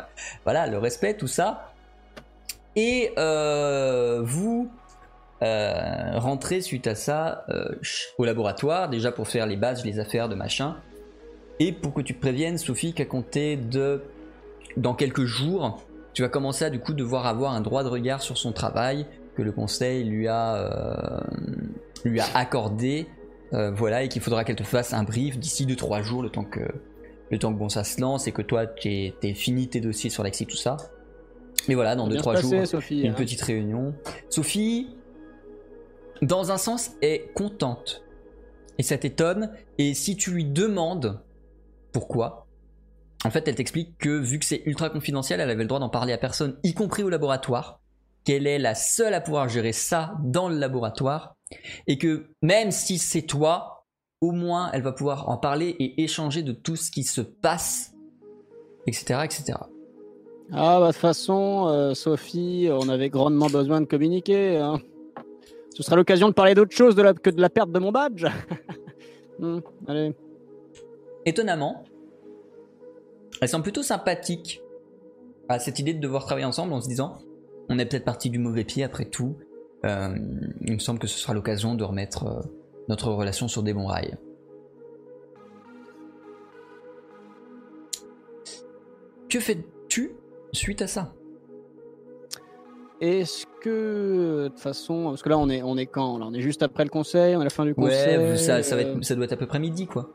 Voilà, le respect, tout ça. Et euh, vous rentrez suite à ça au laboratoire déjà pour faire les bases, les affaires de machin. Et pour que tu préviennes, Sophie, qu'à compter de dans quelques jours, tu vas commencer à du coup devoir avoir un droit de regard sur son travail que le conseil lui a, euh, lui a accordé, euh, voilà, et qu'il faudra qu'elle te fasse un brief d'ici 2-3 jours, le temps que le temps que bon ça se lance et que toi tu t'es fini tes dossiers sur l'Axi, tout ça. Mais voilà, dans Bien 2-3 se jours, Sophie. une hein. petite réunion. Sophie, dans un sens, est contente. Et ça t'étonne. Et si tu lui demandes pourquoi, en fait, elle t'explique que vu que c'est ultra confidentiel, elle avait le droit d'en parler à personne, y compris au laboratoire, qu'elle est la seule à pouvoir gérer ça dans le laboratoire, et que même si c'est toi, au moins elle va pouvoir en parler et échanger de tout ce qui se passe, etc., etc. Ah, bah, de toute façon, euh, Sophie, on avait grandement besoin de communiquer. hein. Ce sera l'occasion de parler d'autre chose de la- que de la perte de mon badge. Hmm, allez. Étonnamment, elle semble plutôt sympathique à cette idée de devoir travailler ensemble en se disant on est peut-être parti du mauvais pied après tout. Euh, il me semble que ce sera l'occasion de remettre euh, notre relation sur des bons rails. Que fais-tu suite à ça? Est-ce que, de toute façon, parce que là, on est, on est quand? Là On est juste après le conseil, on est à la fin du conseil. Ouais, ça, ça, va euh, être, ça doit être à peu près midi quoi.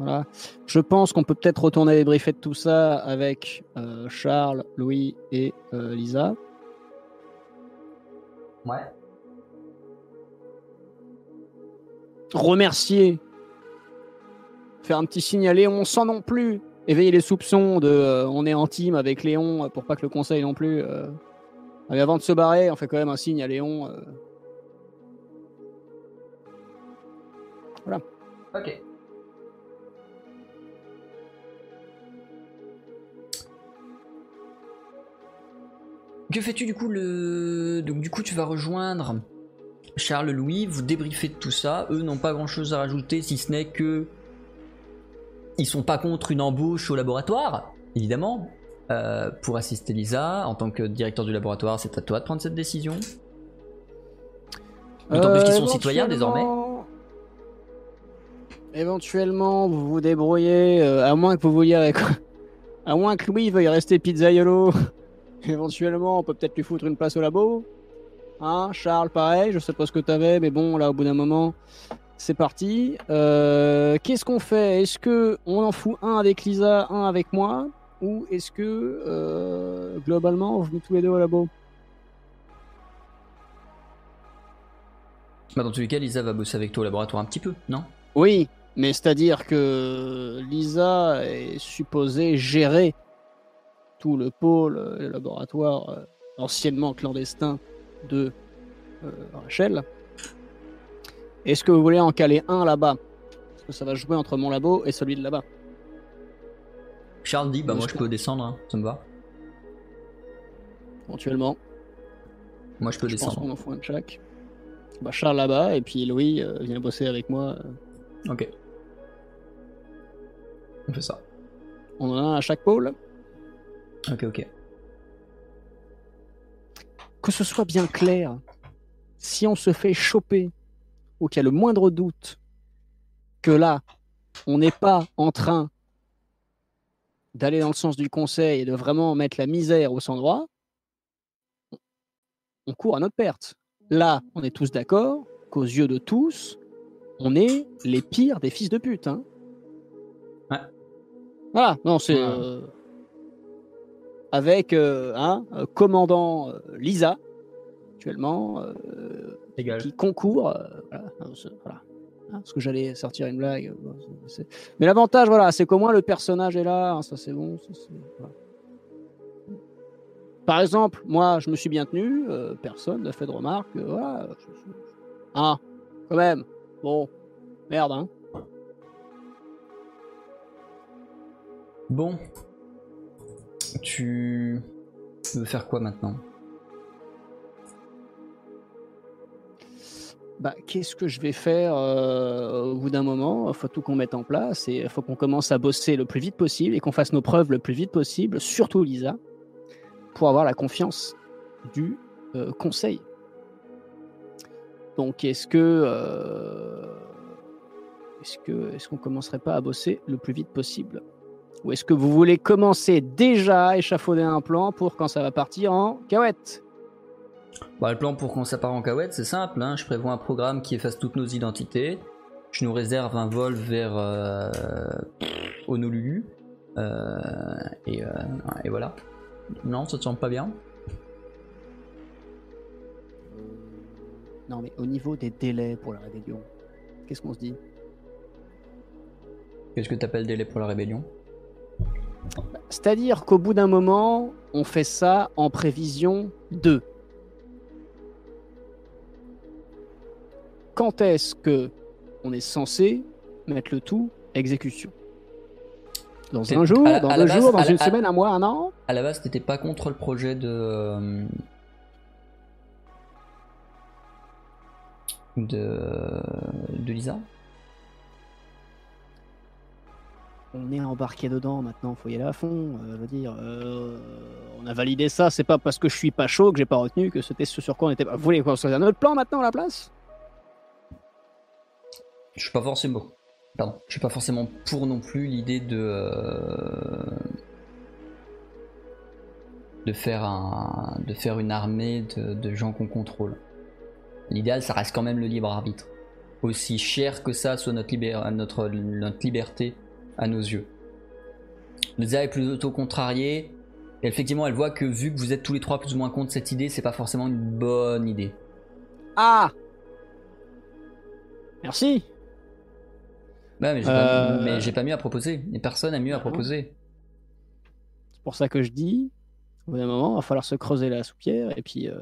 Voilà. Je pense qu'on peut peut-être retourner débriefer de tout ça avec euh, Charles, Louis et euh, Lisa. Ouais. Remercier. Faire un petit signe à Léon sans non plus éveiller les soupçons de euh, on est en team avec Léon pour pas que le conseil non plus. euh, Mais avant de se barrer, on fait quand même un signe à Léon. euh. Ok. Que fais-tu du coup le donc du coup tu vas rejoindre Charles, Louis, vous débriefez de tout ça. Eux n'ont pas grand chose à rajouter si ce n'est que. Ils sont pas contre une embauche au laboratoire, évidemment. Euh, pour assister Lisa, en tant que directeur du laboratoire, c'est à toi de prendre cette décision. D'autant plus qu'ils sont citoyens désormais. éventuellement- Éventuellement, vous vous débrouillez, euh, à moins que vous vouliez avec... À moins que Louis veuille rester pizzaiolo. Éventuellement, on peut peut-être lui foutre une place au labo. Hein, Charles, pareil, je sais pas ce que t'avais, mais bon, là, au bout d'un moment, c'est parti. Euh, Qu'est-ce qu'on fait? Est-ce que on en fout un avec Lisa, un avec moi? Ou est-ce que, euh, globalement, on met tous les deux au labo? Bah, dans tous les cas, Lisa va bosser avec toi au laboratoire un petit peu, non? Oui, mais c'est-à-dire que Lisa est supposée gérer tout le pôle, euh, le laboratoire euh, anciennement clandestin de euh, Rachel. Est-ce que vous voulez en caler un là-bas? Parce que ça va jouer entre mon labo et celui de là-bas. Charles dit Bah, moi je peux descendre, hein, ça me va. Éventuellement, Moi je peux je pense descendre. en fout un de chaque. Bah, Charles là-bas et puis Louis euh, vient bosser avec moi. Ok. On fait ça. On en a un à chaque pôle? Ok, ok. que ce soit bien clair, si on se fait choper ou qu'il y a le moindre doute que là, on n'est pas en train d'aller dans le sens du conseil et de vraiment mettre la misère au centre droit, on court à notre perte. Là, on est tous d'accord qu'aux yeux de tous, on est les pires des fils de pute. hein. Ouais. Voilà, non, c'est... Ouais. euh, avec euh, un euh, commandant euh, Lisa, actuellement, qui concourt. voilà, voilà. Hein, parce que j'allais sortir une blague. Mais l'avantage, voilà, c'est qu'au moins le personnage est là. hein, ça, c'est bon. ça, c'est- voilà. Par exemple, moi, je me suis bien tenu. euh, personne n'a fait de remarque. euh, voilà. Ah, quand même. Bon, merde, hein. Bon. Tu veux faire quoi maintenant? Bah, qu'est-ce que je vais faire euh, au bout d'un moment? Il faut tout qu'on mette en place et il faut qu'on commence à bosser le plus vite possible et qu'on fasse nos preuves le plus vite possible, surtout Lisa, pour avoir la confiance du euh, conseil. Donc, est-ce que euh, est-ce que est-ce qu'on commencerait pas à bosser le plus vite possible? Ou est-ce que vous voulez commencer déjà à échafauder un plan pour quand ça va partir en cahuète Bah, le plan pour qu'on s'appare en cahuète, c'est simple. hein. Je prévois un programme qui efface toutes nos identités. Je nous réserve un vol vers euh, Honolulu. Euh, et, euh, et voilà. Non, ça te semble pas bien? Non, mais au niveau des délais pour la rébellion, qu'est-ce qu'on se dit? Qu'est-ce que t'appelles délai pour la rébellion? C'est-à-dire qu'au bout d'un moment, on fait ça en prévision de. Quand est-ce que on est censé mettre le tout exécution? Dans un jour, la- dans deux base- jours, dans la- une semaine, un mois, un an? À la base, t'étais pas contre le projet de. euh, de. de Lisa? On est embarqué dedans maintenant, faut y aller à fond. euh, dire, euh, on a validé ça, c'est pas parce que je suis pas chaud que j'ai pas retenu que c'était ce sur quoi on était pas. Vous voulez qu'on soit un autre plan maintenant à la place? Je suis pas forcément. Pardon. Je suis pas forcément pour non plus l'idée de. euh, faire un. de faire une armée de, gens qu'on contrôle. L'idéal, ça reste quand même le libre arbitre. Aussi cher que ça soit notre liberté à nos yeux. Lisa est plutôt contrariée. Et effectivement, elle voit que vu que vous êtes tous les trois plus ou moins contre cette idée, c'est pas forcément une bonne idée. Ah Merci. Ouais, mais j'ai pas, Euh. mais j'ai pas mieux à proposer. Et personne n'a mieux à proposer. C'est pour ça que je dis, au bout d'un moment, il va falloir se creuser la soupière. Et puis, euh,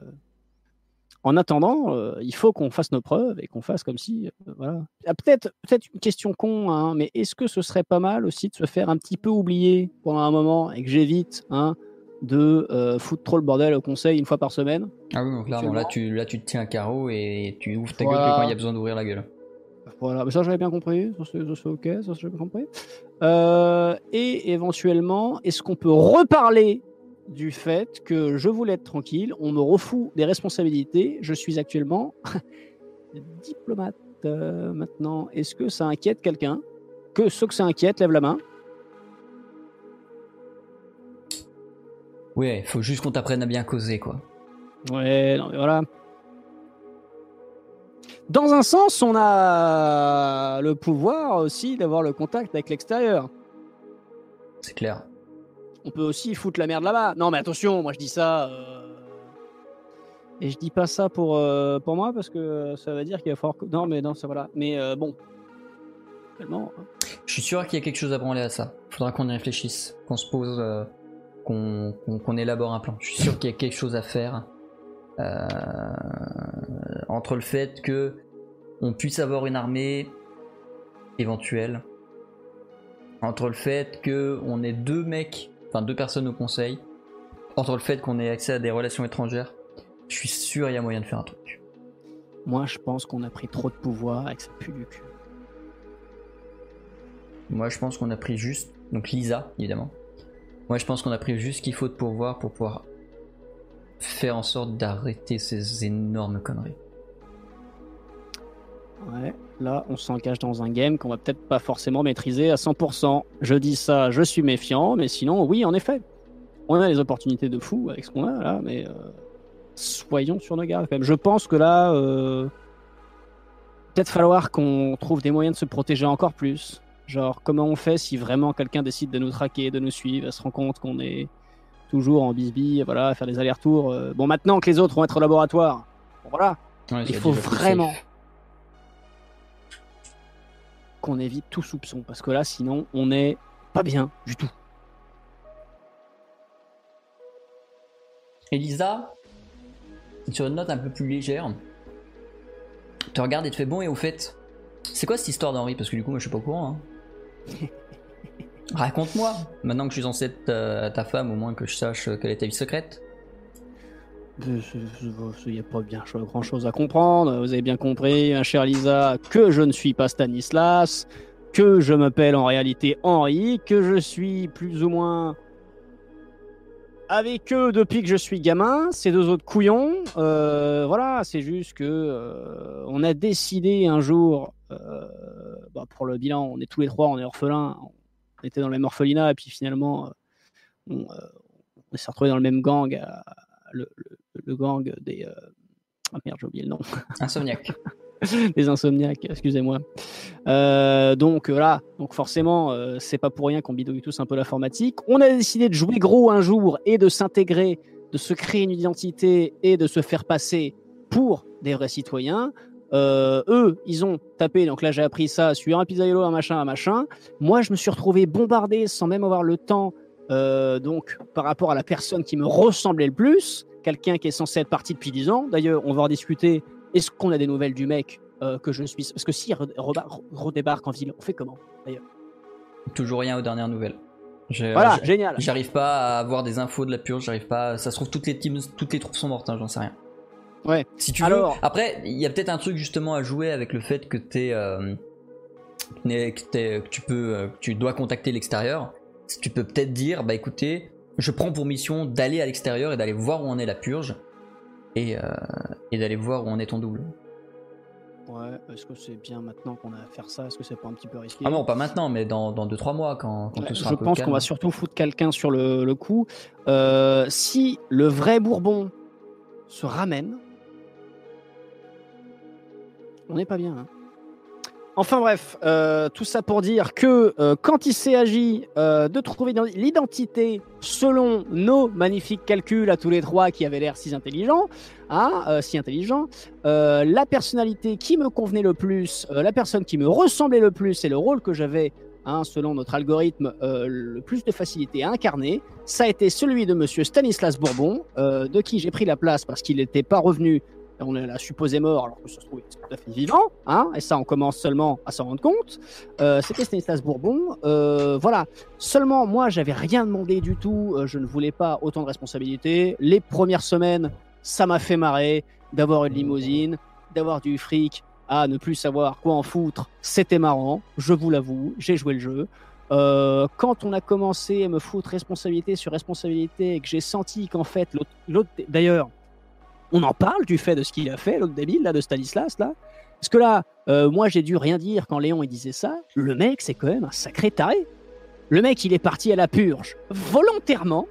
en attendant, euh, il faut qu'on fasse nos preuves et qu'on fasse comme si. euh, voilà. Ah, peut-être, peut-être une question con, hein, mais est-ce que ce serait pas mal aussi de se faire un petit peu oublier pendant un moment et que j'évite hein, de euh, foutre trop le bordel au conseil une fois par semaine? Ah oui, donc là, bon, là, tu, là, tu te tiens un carreau et tu ouvres ta Voilà. gueule que quand il y a besoin d'ouvrir la gueule. Voilà, mais ça j'avais bien compris, ça c'est ok, ça bien compris. Euh, et éventuellement, est-ce qu'on peut reparler du fait que je voulais être tranquille, on me refout des responsabilités, je suis actuellement diplomate euh, maintenant. Est-ce que ça inquiète quelqu'un? Que ceux que ça inquiète, lève la main. Ouais, faut juste qu'on t'apprenne à bien causer, quoi. Ouais, non mais voilà. Dans un sens, on a le pouvoir aussi d'avoir le contact avec l'extérieur. C'est clair. On peut aussi foutre la merde là-bas. Non, mais attention, moi je dis ça. euh, Et je dis pas ça pour, euh, pour moi parce que ça veut dire qu'il va falloir. Non, mais non, ça voilà. Mais euh, bon. Tellement. hein. Je suis sûr qu'il y a quelque chose à branler à ça. Faudra qu'on y réfléchisse, qu'on se pose, euh, qu'on qu'on élabore un plan. Je suis sûr qu'il y a quelque chose à faire. Euh, entre le fait que on puisse avoir une armée éventuelle, entre le fait que on ait deux mecs, enfin deux personnes au conseil, entre le fait qu'on ait accès à des relations étrangères, je suis sûr il y a moyen de faire un truc. Moi, je pense qu'on a pris trop de pouvoir et que ça pue du cul. Moi, je pense qu'on a pris juste, donc Lisa, évidemment. Moi, je pense qu'on a pris juste ce qu'il faut de pouvoir pour pouvoir faire en sorte d'arrêter ces énormes conneries. Ouais. Là, on s'engage dans un game qu'on va peut-être pas forcément maîtriser à 100%. Je dis ça, je suis méfiant, mais sinon, oui, en effet. On a des opportunités de fou avec ce qu'on a là, mais euh, soyons sur nos gardes quand même. Je pense que là, euh, peut-être falloir qu'on trouve des moyens de se protéger encore plus. Genre, comment on fait si vraiment quelqu'un décide de nous traquer, de nous suivre, elle se rend compte qu'on est toujours en bisbille, voilà, à faire des allers-retours. euh. Bon, maintenant que les autres vont être au laboratoire, bon, voilà, Ouais, il faut vraiment. Qu'on évite tout soupçon, parce que là, sinon, on est pas bien du tout. Elisa, sur une note un peu plus légère, te regarde et te fait bon et au fait, c'est quoi cette histoire d'Henri? Parce que du coup, moi, je suis pas au courant. hein. Raconte-moi. Maintenant que je suis censé être ta, ta femme, au moins que je sache quelle est ta vie secrète. Il n'y a pas bien grand chose à comprendre. Vous avez bien compris, ma chère Lisa, que je ne suis pas Stanislas, que je m'appelle en réalité Henri, que je suis plus ou moins avec eux depuis que je suis gamin. Ces deux autres couillons, euh, voilà, c'est juste que euh, on a décidé un jour, euh, bah, pour le bilan, on est tous les trois, on est orphelins, on était dans le même orphelinat, et puis finalement, on, s'est retrouvés dans le même gang, le- gang des. euh, Ah merde, j'ai oublié le nom. Insomniaque. des insomniaques, excusez-moi. Euh, donc voilà, donc forcément, euh, c'est pas pour rien qu'on bidouille tous un peu l'informatique. On a décidé de jouer gros un jour et de s'intégrer, de se créer une identité et de se faire passer pour des vrais citoyens. Euh, eux, ils ont tapé, donc là j'ai appris ça sur un pizzaïolo, un machin, un machin. Moi, je me suis retrouvé bombardé sans même avoir le temps, euh, donc par rapport à la personne qui me ressemblait le plus, quelqu'un qui est censé être parti depuis 10 ans. D'ailleurs, on va en discuter. Est-ce qu'on a des nouvelles du mec euh, que je suis Parce que re- redébarque en ville, on fait comment Toujours rien aux dernières nouvelles. Voilà, génial. J'arrive pas à avoir des infos de la purge, j'arrive pas. Ça se trouve, toutes les teams, toutes les troupes sont mortes, hein, j'en sais rien. Ouais. Si tu Alors- veux. Après, il y a peut-être un truc justement à jouer avec le fait que t'es. euh, que, que tu peux. euh, que tu dois contacter l'extérieur. Tu peux peut-être dire, bah écoutez, je prends pour mission d'aller à l'extérieur et d'aller voir où en est la purge. Et, euh, et d'aller voir où en est ton double. Ouais, est-ce que c'est bien maintenant qu'on a à faire ça? Est-ce que c'est pas un petit peu risqué? Ah non, pas maintenant, mais dans 2-3 mois, quand, quand Ouais, tout sera je un pense qu'on va surtout foutre quelqu'un sur le, le coup. Euh, si le vrai Bourbon se ramène, on n'est pas bien. hein. Enfin bref, euh, tout ça pour dire que euh, quand il s'est agi euh, de trouver l'identité selon nos magnifiques calculs à tous les trois qui avaient l'air si intelligents, hein, euh, si intelligents, la personnalité qui me convenait le plus, la personne qui me ressemblait le plus et le rôle que j'avais hein, selon notre algorithme, le plus de facilité à incarner, ça a été celui de Monsieur Stanislas Bourbon, de qui j'ai pris la place parce qu'il n'était pas revenu on l'a supposé mort, alors que se trouve, était tout à fait vivant, hein, et ça, on commence seulement à s'en rendre compte. Euh, C'était Stanislas Bourbon. Euh, voilà. Seulement, moi, j'avais rien demandé du tout. euh, je ne voulais pas autant de responsabilités. Les premières semaines, ça m'a fait marrer d'avoir une limousine, d'avoir du fric, à ne plus savoir quoi en foutre. C'était marrant, je vous l'avoue, j'ai joué le jeu. Quand on a commencé à me foutre responsabilité sur responsabilité et que j'ai senti qu'en fait, l'autre, d'ailleurs, on en parle du fait de ce qu'il a fait, l'autre débile, là, de Stanislas, là. Parce que là, euh, moi, j'ai dû rien dire quand Léon il disait ça. Le mec, c'est quand même un sacré taré. Le mec, il est parti à la purge volontairement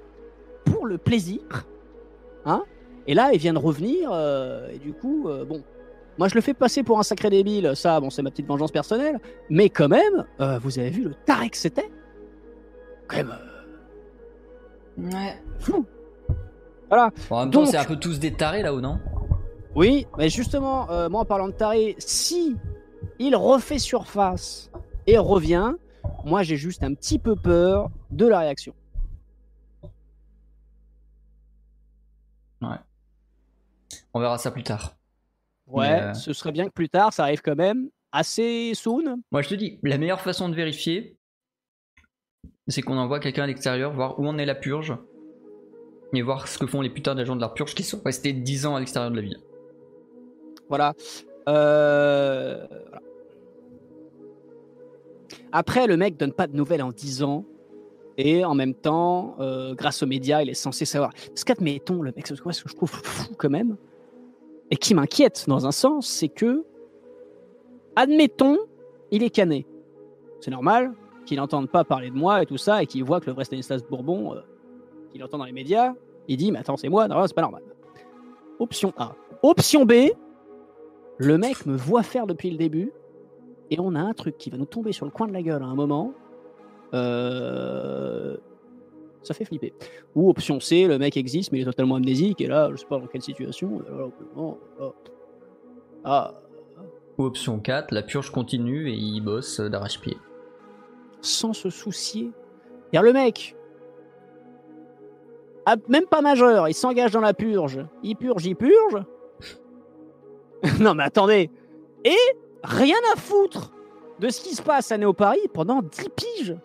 pour le plaisir. Hein et là, il vient de revenir. euh, et du coup, euh, bon. Moi, je le fais passer pour un sacré débile. Ça, bon, c'est ma petite vengeance personnelle. Mais quand même, vous avez vu le taré que c'était? Quand même, Ouais. fou. Bon, en même temps, Donc- c'est un peu tous des tarés là-haut, non? Oui, mais justement, euh, moi en parlant de taré, si il refait surface et revient, moi j'ai juste un petit peu peur de la réaction. On verra ça plus tard. Ouais, euh, ce serait bien que plus tard, ça arrive quand même assez soon. Moi, je te dis, la meilleure façon de vérifier, c'est qu'on envoie quelqu'un à l'extérieur, voir où en est la purge, et voir ce que font les putains d'agents de la purge qui sont restés 10 ans à l'extérieur de la ville. Voilà. Euh, voilà. Après, le mec donne pas de nouvelles en 10 ans. Et en même temps, euh, grâce aux médias, il est censé savoir. Parce qu'admettons, le mec, ce que je trouve fou quand même, et qui m'inquiète dans un sens, c'est que, admettons, il est cané. C'est normal qu'il n'entende pas parler de moi et tout ça, et qu'il voit que le vrai Stanislas Bourbon, euh, qu'il entend dans les médias, il dit, mais attends, c'est moi, non, c'est pas normal. Option A. Option B, le mec me voit faire depuis le début et on a un truc qui va nous tomber sur le coin de la gueule à un moment. Euh, Ça fait flipper. Ou option C, le mec existe mais il est totalement amnésique et là, je sais pas dans quelle situation. Ah, Ou option 4, la purge continue et il bosse d'arrache-pied. sans se soucier. Car le mec, même pas majeur, il s'engage dans la purge. Il purge, il purge. non mais attendez. Et rien à foutre de ce qui se passe à Néo-Paris pendant 10 piges.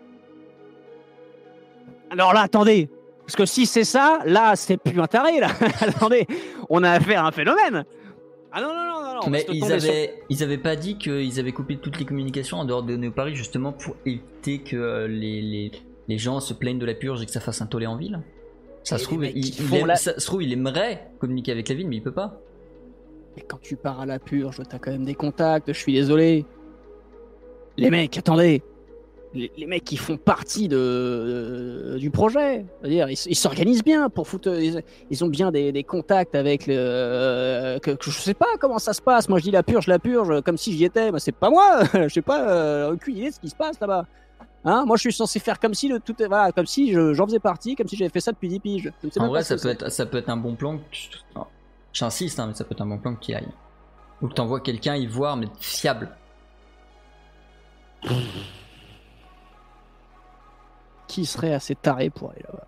Alors là, attendez. Parce que si c'est ça, là, c'est plus un taré, là. attendez, on a affaire à un phénomène. Ah non, non, non, non. non. Mais ils sur- avaient, ils avaient pas dit qu'ils avaient coupé toutes les communications en dehors de Neo Paris justement pour éviter que euh, les, les, les gens se plaignent de la purge et que ça fasse un tollé en ville? Ça se, trouve, il, il font aime- la- ça se trouve, il aimerait communiquer avec la ville, mais il peut pas. Mais quand tu pars à la purge, t'as quand même des contacts, je suis désolé. Les mecs, attendez. Les, les mecs qui font partie de, de- du projet, c'est-à-dire ils s'organisent bien pour foutre. Ils, ils ont bien des, des contacts avec le. euh, que, que je sais pas comment ça se passe. Moi je dis la purge, la purge, comme si j'y étais. Mais c'est pas moi. je sais pas euh, aucune idée de ce qui se passe là-bas. Hein moi je suis censé faire comme si le tout voilà, comme si je- j'en faisais partie, comme si j'avais fait ça depuis 10 piges. Je ne sais En même vrai, pas ça peut, être, ça peut être un bon plan. que J'insiste, hein, mais ça peut être un bon plan y ailles. Ou que t'envoies quelqu'un y voir, mais fiable. Qui serait assez taré pour aller là-bas?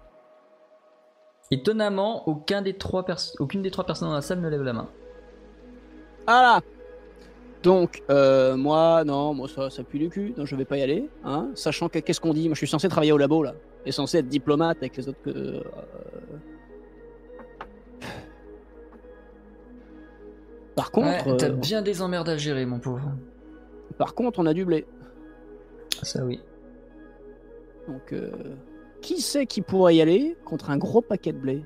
Étonnamment, aucun des trois aucune des trois personnes dans la salle ne lève la main. Voilà. Donc, euh, moi, non, moi ça, ça pue du cul, donc je vais pas y aller. Hein, sachant que qu'est-ce qu'on dit? Moi je suis censé travailler au labo là. Et censé être diplomate avec les autres que. euh, Par contre, Ouais, t'as euh, bien des emmerdes à gérer, mon pauvre. par contre, on a du blé. Ça oui. Donc, euh, qui sait qui pourrait y aller contre un gros paquet de blé?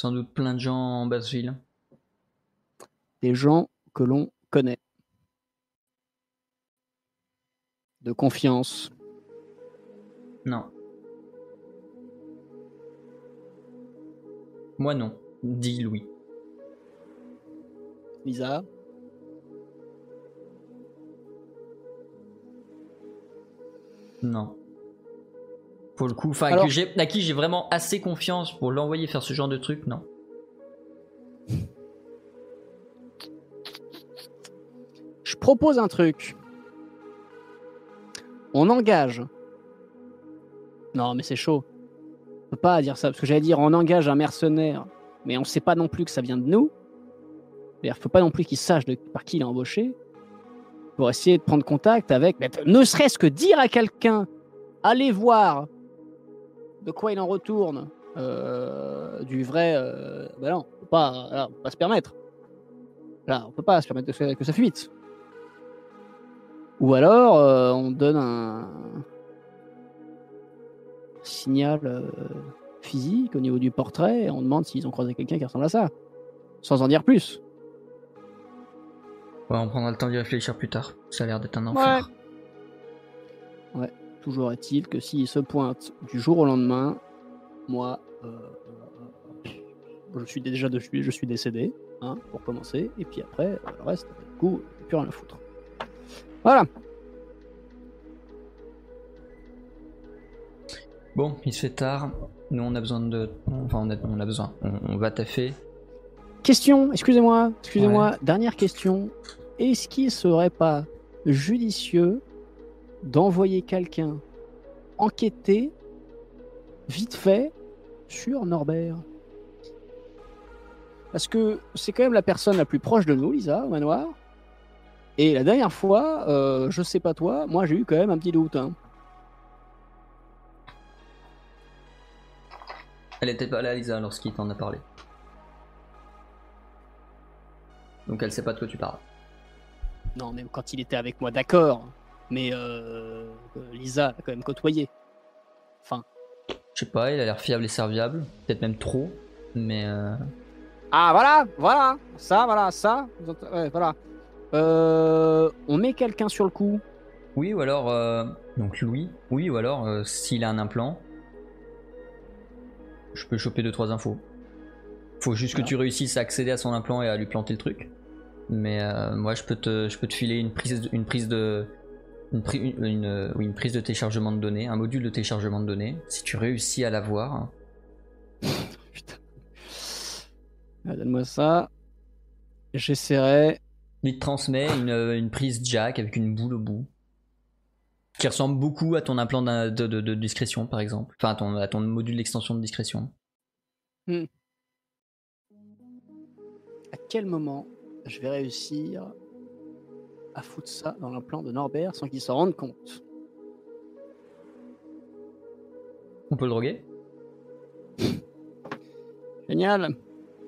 Sans doute plein de gens en Basseville. Des gens que l'on connaît. De confiance. Non. Moi non, dit Louis. Lisa. Non. Pour le coup, enfin, à qui j'ai vraiment assez confiance pour l'envoyer faire ce genre de truc, non. Je propose un truc. on engage. Non, mais c'est chaud. On peut pas dire ça, parce que j'allais dire on engage un mercenaire, mais on sait pas non plus que ça vient de nous. Il faut pas non plus qu'il sache de, par qui il est embauché. Pour essayer de prendre contact avec. ne serait-ce que dire à quelqu'un allez voir de quoi il en retourne euh, du vrai. Euh, ben non, on peut pas, là, on peut pas se permettre. Là, on peut pas se permettre de faire que ça fuite. Ou alors, euh, on donne un signal euh, physique au niveau du portrait et on demande s'ils ont croisé quelqu'un qui ressemble à ça. Sans en dire plus. Ouais, on prendra le temps d'y réfléchir plus tard. Ça a l'air d'être un enfer. Ouais. Toujours est-il que s'il se pointe du jour au lendemain, moi, euh, je suis déjà de, je suis décédé, hein, pour commencer, et puis après, le reste, du coup, plus rien à foutre. Voilà. Bon, il se fait tard. Nous, on a besoin de. Enfin, on a, on a besoin. On, va taffer. Question, excusez-moi, excusez-moi. Dernière question. Est-ce qu'il serait pas judicieux d'envoyer quelqu'un enquêter vite fait sur Norbert Parce que c'est quand même la personne la plus proche de nous, Lisa, au manoir. Et la dernière fois, euh, je sais pas toi, moi j'ai eu quand même un petit doute. Hein. Elle était pas là, Lisa, lorsqu'il t'en a parlé. Donc elle sait pas de quoi tu parles. Non, même quand il était avec moi, d'accord. Mais euh, Lisa l'a quand même côtoyé. Enfin. Je sais pas, il a l'air fiable et serviable. Peut-être même trop. Mais. Euh... Ah, voilà, voilà. Ça, voilà, ça. Ouais, voilà. Euh, on met quelqu'un sur le coup. Oui, ou alors. Euh, donc Louis. Oui, ou alors, euh, s'il a un implant. Je peux choper 2-3 infos. Faut juste que tu réussisses à accéder à son implant et à lui planter le truc. Mais moi, je peux te, je peux te filer une prise, une prise de, une, une, une, prise de téléchargement de données, un module de téléchargement de données. Si tu réussis à l'avoir. Putain. Ah, donne-moi ça. J'essaierai. Il te transmet une, une, prise jack avec une boule au bout. Qui ressemble beaucoup à ton implant de, de, discrétion, par exemple. Enfin, à ton, à ton module d'extension de discrétion. Hmm. À quel moment je vais réussir à foutre ça dans l'implant de Norbert sans qu'il s'en rende compte. On peut le droguer? Génial.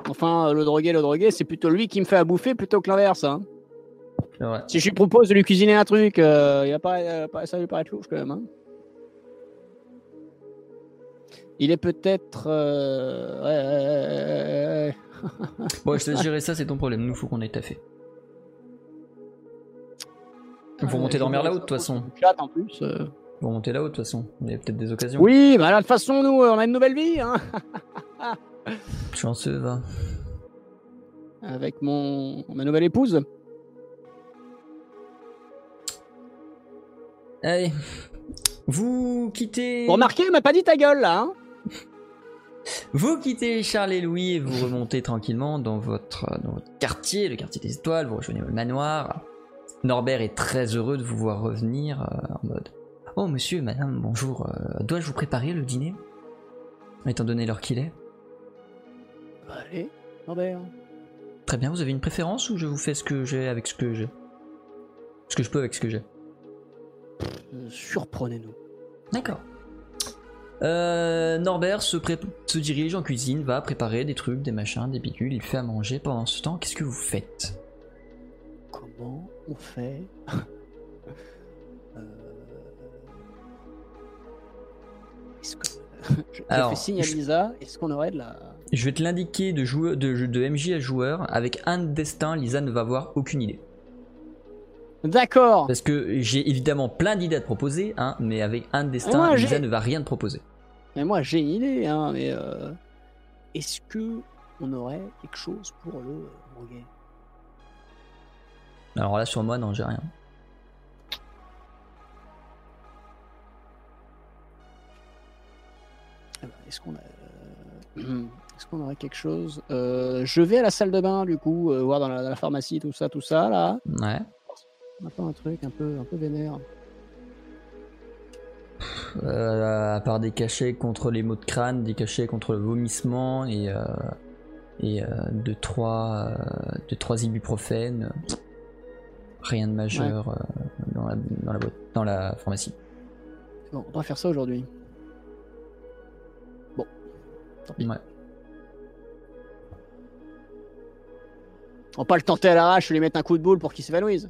Enfin, le droguer, le droguer, c'est plutôt lui qui me fait à bouffer plutôt que l'inverse. Hein. Si je lui propose de lui cuisiner un truc, euh, il a pas, ça lui paraît louche quand même. Hein. Il est peut-être. Euh... bon, je te dirais ça, c'est ton problème. Nous, faut qu'on ait taffé. Vous remontez dormir là-haut de toute façon. Chat en plus. Euh. Vous remontez là-haut de toute façon. Il y a peut-être des occasions. Oui, bah de toute façon, nous, on a une nouvelle vie. Hein Chanceux, va. Avec mon ma nouvelle épouse. Allez. Vous quittez. Vous remarquez, il m'a pas dit ta gueule là. Hein vous quittez Charles et Louis et vous remontez tranquillement dans votre, dans votre quartier, le quartier des étoiles. Vous rejoignez le manoir. Norbert est très heureux de vous voir revenir euh, en mode Oh monsieur, madame, bonjour, euh, dois-je vous préparer le dîner? Étant donné l'heure qu'il est. Allez, Norbert. Très bien, vous avez une préférence ou je vous fais ce que j'ai avec ce que j'ai? Ce que je peux avec ce que j'ai euh, Surprenez-nous. D'accord. Norbert se, se, dirige en cuisine, va préparer des trucs, des machins, des bidules, il fait à manger pendant ce temps. Qu'est-ce que vous faites? Comment? On fait euh... Est-ce que je, Alors, fais signe à Lisa Est-ce qu'on aurait de la Je vais te l'indiquer de, joueur, de, de MJ à joueur. Avec un destin, Lisa ne va avoir aucune idée. D'accord. Parce que j'ai évidemment plein d'idées à te proposer, hein, mais avec un destin, Lisa ne va rien te proposer. Mais moi j'ai une idée, hein, mais euh... est-ce que on aurait quelque chose pour le Morgan? Alors là, sur moi, non, j'ai rien. Eh ben, est-ce qu'on a. Euh, est-ce qu'on aurait quelque chose euh, Je vais à la salle de bain, du coup, euh, voir dans la, pharmacie, tout ça, tout ça, là. Ouais. On un truc un peu, un peu vénère. euh, à part des cachets contre les maux de crâne, des cachets contre le vomissement et, et de trois de trois ibuprofènes. Rien de majeur euh, dans, la, dans, la, boîte- dans la pharmacie. Bon, on va faire ça aujourd'hui. Ouais. On va pas le tenter à l'arrache, lui mettre un coup de boule pour qu'il s'évanouisse.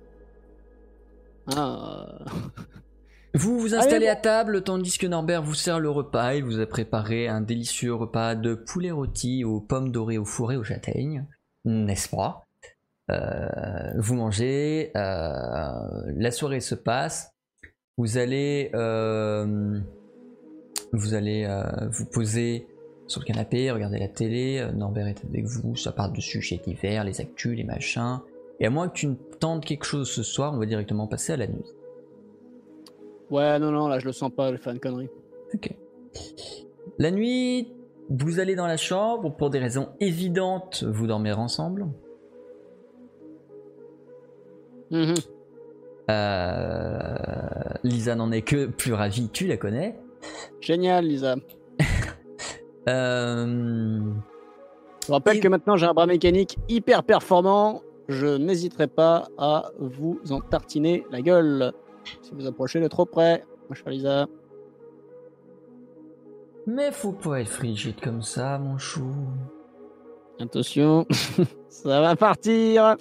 Ah, euh, Vous vous installez Allez, à table tandis que Norbert vous sert le repas. Il vous a préparé un délicieux repas de poulet rôti aux pommes dorées au fourré aux châtaignes, n'est-ce pas? Vous mangez, euh, la soirée se passe. Vous allez, euh, vous allez euh, vous poser sur le canapé, regarder la télé. Euh, Norbert est avec vous, ça part dessus chez divers, les actus, les machins. Et à moins que tu ne tentes quelque chose ce soir, on va directement passer à la nuit. Ouais, non, non, là je le sens pas, je vais faire une connerie. Ok. La nuit, vous allez dans la chambre, pour des raisons évidentes, vous dormez ensemble. Mhm. Euh, Lisa n'en est que plus ravie, tu la connais. Génial, Lisa. Euh, Je rappelle Et- que maintenant j'ai un bras mécanique hyper performant. Je n'hésiterai pas à vous en tartiner la gueule si vous approchez de trop près, ma chère Lisa. Mais faut pas être frigide comme ça, mon chou. Attention, ça va partir.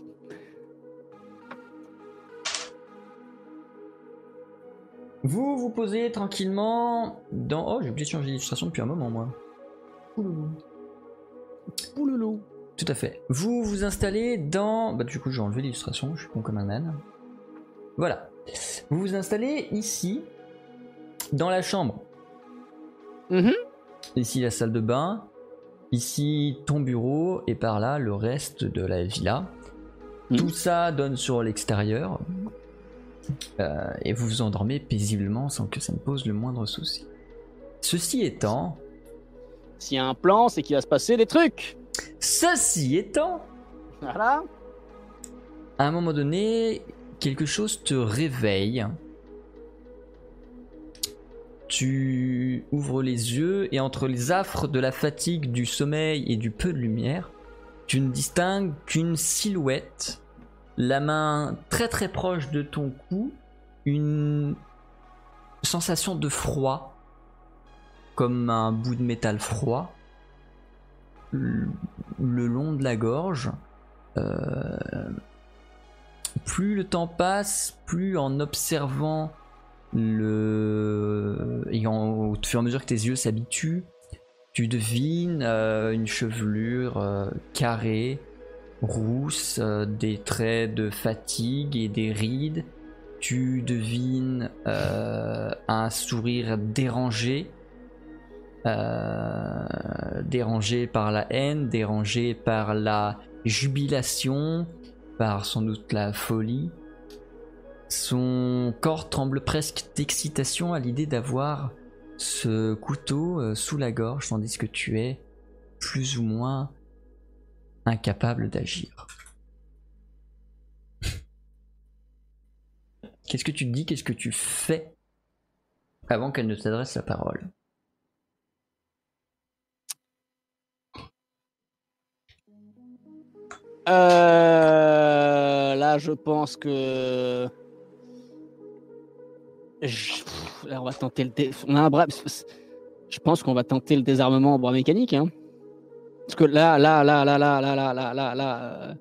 Vous vous posez tranquillement dans. Oh, j'ai oublié de changer d'illustration depuis un moment, moi. Ouloulou. Tout à fait. Vous vous installez dans. Bah, du coup, j'ai enlevé l'illustration, je suis con comme un âne. Voilà. Vous vous installez ici, dans la chambre. Mhm. Ici, la salle de bain. Ici, ton bureau. Et par là, le reste de la villa. Mhm. Tout ça donne sur l'extérieur. Euh, et vous vous endormez paisiblement sans que ça ne pose le moindre souci. Ceci étant. S'il y a un plan, c'est qu'il va se passer des trucs. Ceci étant. Voilà. à un moment donné, quelque chose te réveille. Tu ouvres les yeux et entre les affres de la fatigue, du sommeil et du peu de lumière, tu ne distingues qu'une silhouette, la main très très proche de ton cou, une sensation de froid, comme un bout de métal froid, le long de la gorge. Euh, plus le temps passe, plus en observant le et en- au fur et à mesure que tes yeux s'habituent, tu devines euh, une chevelure euh, carrée, rousse, euh, des traits de fatigue et des rides. Tu devines euh, un sourire dérangé, euh, dérangé par la haine, dérangé par la jubilation, par sans doute la folie. Son corps tremble presque d'excitation à l'idée d'avoir ce couteau sous la gorge, tandis que tu es plus ou moins incapable d'agir. Qu'est-ce que tu te dis Qu'est-ce que tu fais avant qu'elle ne t'adresse la parole? Euh, là, je pense que. Je- pff, là, on va tenter le. dé- On a un bras. Je pense qu'on va tenter le désarmement au bras mécanique. Hein. Parce que là, là, là, là, là, là, là, là, là, là, euh,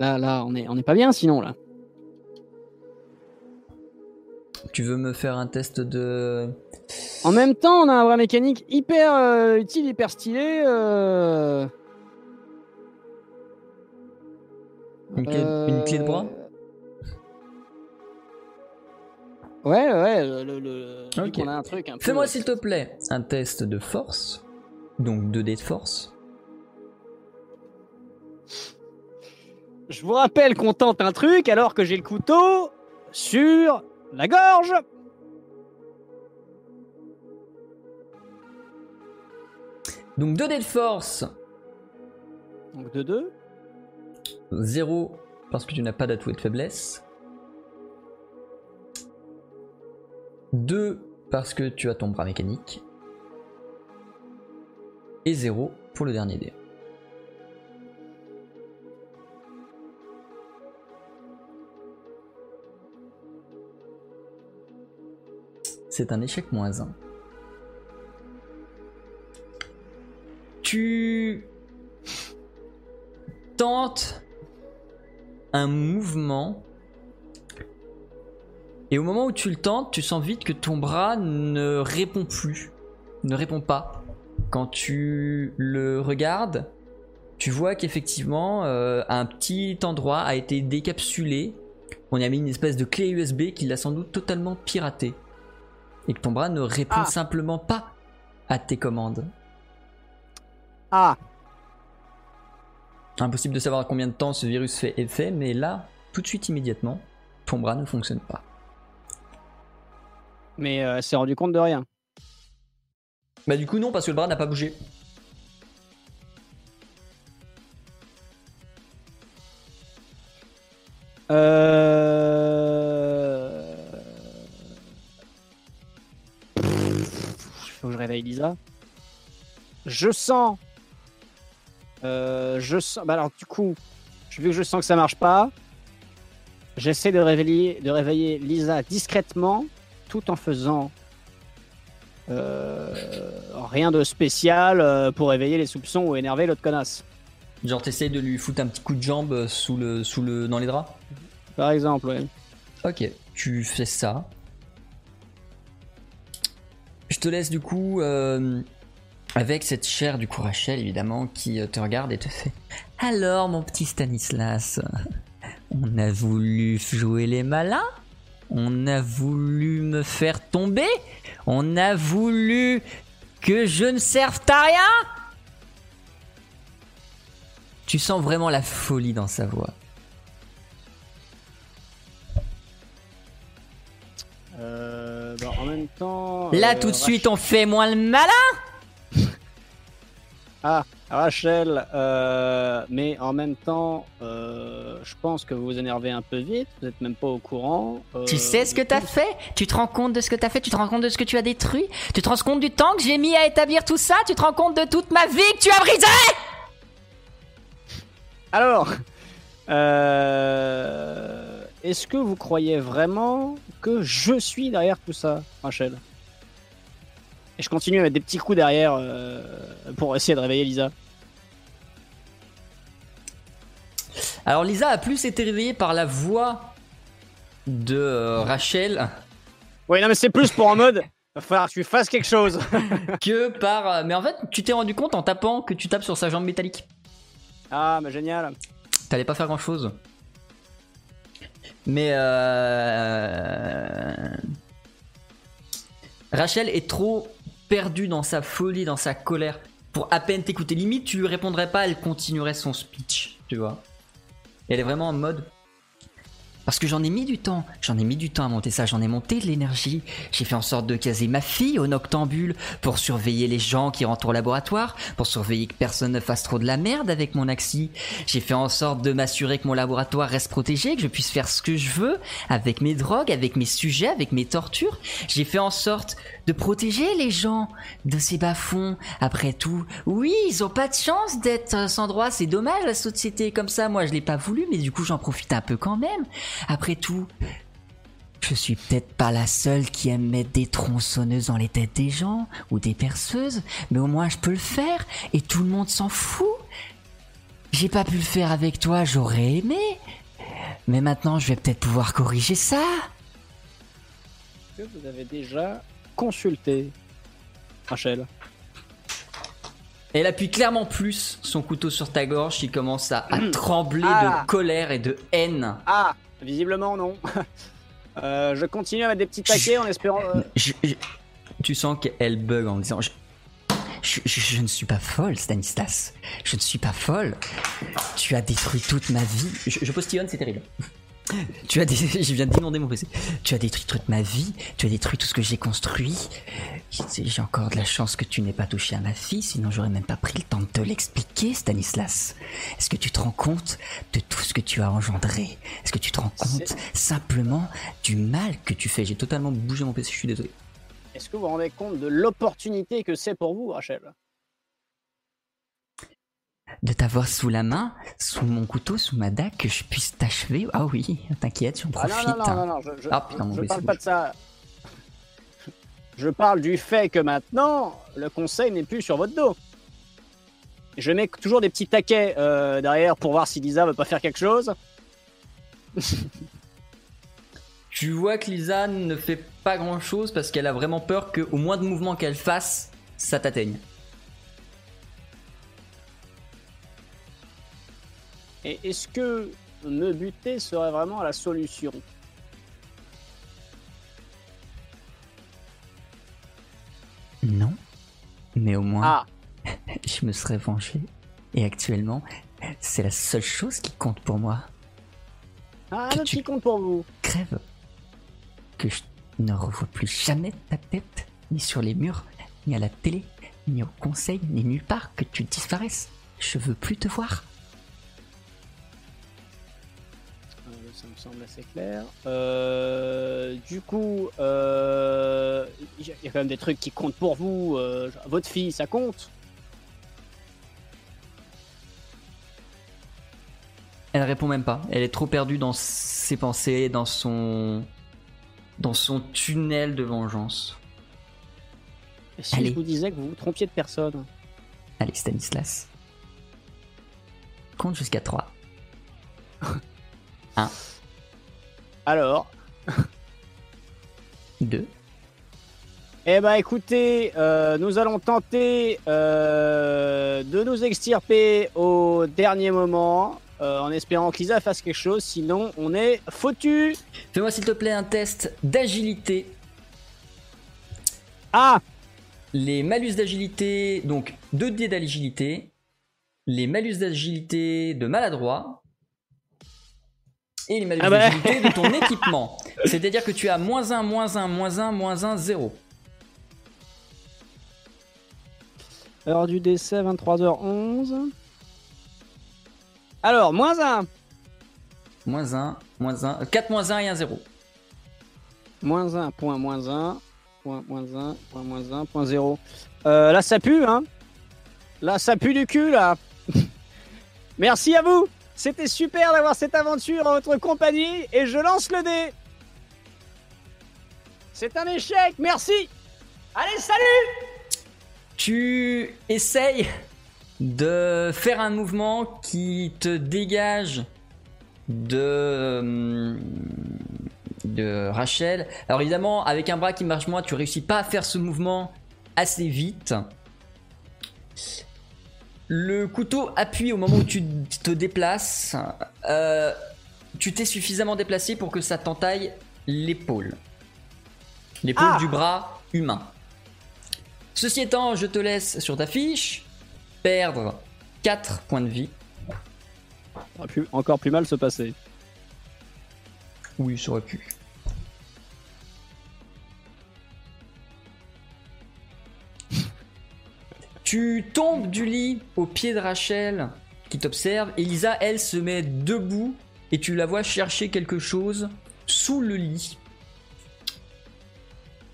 là, là, on est, on est pas bien sinon là. Tu veux me faire un test de... En même temps, on a un bras mécanique hyper euh, utile, hyper stylé. euh, Une clé, une clé de bras Euh, Ouais, ouais, le, le, qu'on a un truc un peu. Fais-moi s'il te plaît un test de force. Donc 2D de force. Je vous rappelle qu'on tente un truc alors que j'ai le couteau sur la gorge. Donc 2D de force. Donc de 2. 0 parce que tu n'as pas d'atoué de faiblesse. 2 parce que tu as ton bras mécanique. Et 0 pour le dernier dé. C'est un échec moins 1. Tu tentes un mouvement et au moment où tu le tentes, tu sens vite que ton bras ne répond plus, ne répond pas. Quand tu le regardes, tu vois qu'effectivement euh, un petit endroit a été décapsulé. On y a mis une espèce de clé USB qui l'a sans doute totalement piraté. Et que ton bras ne répond Ah. simplement pas à tes commandes. Ah, Impossible de savoir combien de temps ce virus fait effet, mais là, tout de suite immédiatement, ton bras ne fonctionne pas. mais euh, elle s'est rendu compte de rien. Bah du coup non, parce que le bras n'a pas bougé. Euh... Faut que je réveille Lisa. Je sens. Euh, je sens. Bah alors du coup, vu que je sens que ça marche pas, j'essaie de réveiller, de réveiller Lisa discrètement, tout en faisant rien de spécial euh, pour réveiller les soupçons ou énerver l'autre connasse. Genre t'essayes de lui foutre un petit coup de jambe sous le, sous le, dans les draps? Par exemple, ouais. Ok, tu fais ça. Je te laisse du coup euh, avec cette chair du coup Rachel évidemment qui euh, te regarde et te fait Alors mon petit Stanislas, on a voulu jouer les malins? On a voulu me faire tomber On a voulu que je ne serve à rien Tu sens vraiment la folie dans sa voix. Euh, bah, en même temps. Là euh, tout de suite on fait moins le malin Ah, Rachel, euh, mais en même temps, euh, je pense que vous vous énervez un peu vite, vous n'êtes même pas au courant. euh, Tu sais ce que t'as fait? Tu te rends compte de ce que t'as fait? Tu te rends compte de ce que tu as détruit? Tu te rends compte du temps que j'ai mis à établir tout ça? Tu te rends compte de toute ma vie que tu as brisée? Alors, euh, est-ce que vous croyez vraiment que je suis derrière tout ça, Rachel? Et je continue à mettre des petits coups derrière euh, pour essayer de réveiller Lisa. Alors Lisa a plus été réveillée par la voix de euh, Rachel Oui, non, mais c'est plus pour en mode. Va falloir que tu fasses quelque chose. que par... euh, Mais en fait tu t'es rendu compte en tapant que tu tapes sur sa jambe métallique. ah, mais génial. T'allais pas faire grand chose. Mais euh... Rachel est trop perdue dans sa folie, dans sa colère, pour à peine t'écouter. Limite, tu lui répondrais pas, elle continuerait son speech, tu vois. Elle est vraiment en mode. Parce que j'en ai mis du temps, j'en ai mis du temps à monter ça, j'en ai monté de l'énergie. J'ai fait en sorte de caser ma fille au noctambule pour surveiller les gens qui rentrent au laboratoire, pour surveiller que personne ne fasse trop de la merde avec mon axi. J'ai fait en sorte de m'assurer que mon laboratoire reste protégé, que je puisse faire ce que je veux avec mes drogues, avec mes sujets, avec mes tortures. J'ai fait en sorte de protéger les gens de ces bas-fonds. Après tout, oui, ils ont pas de chance d'être sans droit, c'est dommage la société comme ça. Moi, je l'ai pas voulu, mais du coup, j'en profite un peu quand même. Après tout, je suis peut-être pas la seule qui aime mettre des tronçonneuses dans les têtes des gens ou des perceuses, mais au moins je peux le faire et tout le monde s'en fout. J'ai pas pu le faire avec toi, j'aurais aimé. Mais maintenant, je vais peut-être pouvoir corriger ça. vous avez déjà consulté, Rachel Elle appuie clairement plus son couteau sur ta gorge, qui commence à, à trembler Ah. de colère et de haine. Ah, visiblement non. Euh, je continue à mettre des petits taquets en espérant. euh, Je- je- tu sens qu'elle bug en disant je, je- je- je ne suis pas folle, Stanislas. Je ne suis pas folle. Tu as détruit toute ma vie. Je, je postillonne, c'est terrible. Tu as dé- je viens d'inonder mon PC. Tu as détruit toute ma vie. Tu as détruit tout ce que j'ai construit. J'ai j'ai encore de la chance que tu n'aies pas touché à ma fille, sinon j'aurais même pas pris le temps de te l'expliquer, Stanislas. Est-ce que tu te rends compte de tout ce que tu as engendré? Est-ce que tu te rends compte simplement du mal que tu fais? J'ai totalement bougé mon PC, je suis désolé. est-ce que vous vous rendez compte de l'opportunité que c'est pour vous, Rachel? De t'avoir sous la main, sous mon couteau, sous ma dague, que je puisse t'achever. Ah oui, t'inquiète, j'en Ah profite. non, non, non, non, non, je, je, Ah, putain, je parle pas de ça. Je parle du fait que maintenant, le conseil n'est plus sur votre dos. Je mets toujours des petits taquets euh, derrière pour voir si Lisa veut pas faire quelque chose. Tu vois que Lisa ne fait pas grand chose parce qu'elle a vraiment peur qu'au moins de mouvement qu'elle fasse, ça t'atteigne. Et est-ce que me buter serait vraiment la solution? Non. Mais au moins, Ah, je me serais vengé. Et actuellement, c'est la seule chose qui compte pour moi. ah Que tu- petit compte pour vous. Crève. Que je ne revois plus jamais ta tête, ni sur les murs, ni à la télé, ni au conseil, ni nulle part, que tu disparaisses. Je veux plus te voir. Semble assez clair. Euh, du coup, euh, il y a quand même des trucs qui comptent pour vous. euh, votre fille, ça compte? Elle répond même pas. Elle est trop perdue dans ses pensées, dans son. dans son tunnel de vengeance. Et si Allez. je vous disais que vous vous trompiez de personne Allez, Stanislas. Compte jusqu'à 3. Alors, 2. eh ben écoutez, euh, nous allons tenter euh, de nous extirper au dernier moment, euh, en espérant que Lisa fasse quelque chose, sinon on est foutu. Fais-moi s'il te plaît un test d'agilité. Ah, Les malus d'agilité, donc 2 dés d'agilité. Les malus d'agilité de maladroit. Et les malus Ah bah. de ton équipement. C'est-à-dire que tu as moins 1, moins 1, moins 1, moins 1, 0. heure du décès, 23h11. Alors, moins 1. Moins 1, moins 1. 4 moins 1 et 1, 0. Moins 1, point moins 1, point moins 1, point moins 1, point 0. Euh, là, ça pue, hein Là, ça pue du cul, là Merci à vous C'était super d'avoir cette aventure en votre compagnie, et je lance le dé C'est un échec, merci Allez, salut Tu essayes de faire un mouvement qui te dégage de, hum, de Rachel. Alors évidemment, avec un bras qui marche moins, tu réussis pas à faire ce mouvement assez vite. Le couteau appuie au moment où tu te déplaces. Euh, tu t'es suffisamment déplacé pour que ça t'entaille l'épaule. L'épaule Ah du bras humain. Ceci étant, je te laisse sur ta fiche perdre 4 points de vie. Ça aurait pu encore plus mal se passer. Oui, ça aurait pu. Tu tombes du lit au pied de Rachel qui t'observe. Elisa, elle, se met debout et tu la vois chercher quelque chose sous le lit.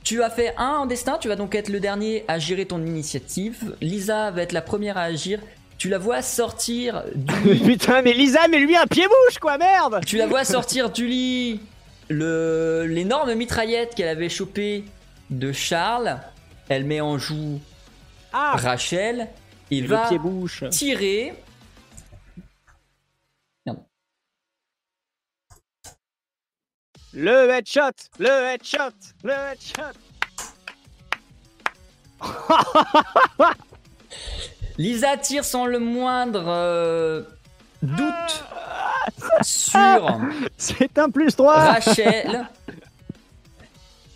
Tu as fait un en destin, tu vas donc être le dernier à gérer ton initiative. Lisa va être la première à agir. Tu la vois sortir du lit Putain, mais Lisa, mais lui un pied-bouche, quoi, merde tu la vois sortir du lit le l'énorme mitraillette qu'elle avait chopée de Charles. Elle met en joue Ah Rachel. Il Le va tirer. Le headshot Le headshot Le headshot Lisa tire sans le moindre euh, doute sur C'est un plus 3 Rachel.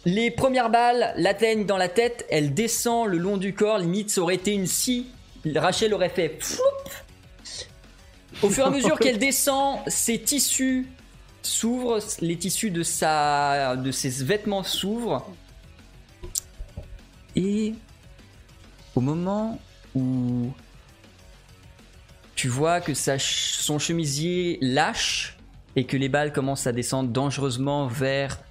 Les premières balles l'atteignent dans la tête, elle descend le long du corps, limite ça aurait été une scie. Rachel aurait fait. Au fur et à mesure qu'elle descend, ses tissus s'ouvrent, les tissus de, sa, de ses vêtements s'ouvrent. Et au moment où tu vois que sa son chemisier lâche et que les balles commencent à descendre dangereusement vers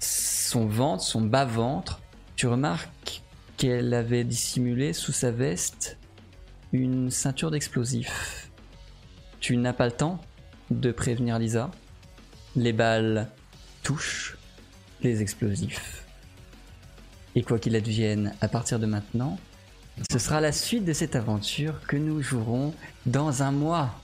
son ventre, son bas-ventre, Tu remarques qu'elle avait dissimulé sous sa veste une ceinture d'explosifs. Tu n'as pas le temps de prévenir Lisa. Les balles touchent les explosifs. Et quoi qu'il advienne à partir de maintenant, ce sera la suite de cette aventure que nous jouerons dans un mois.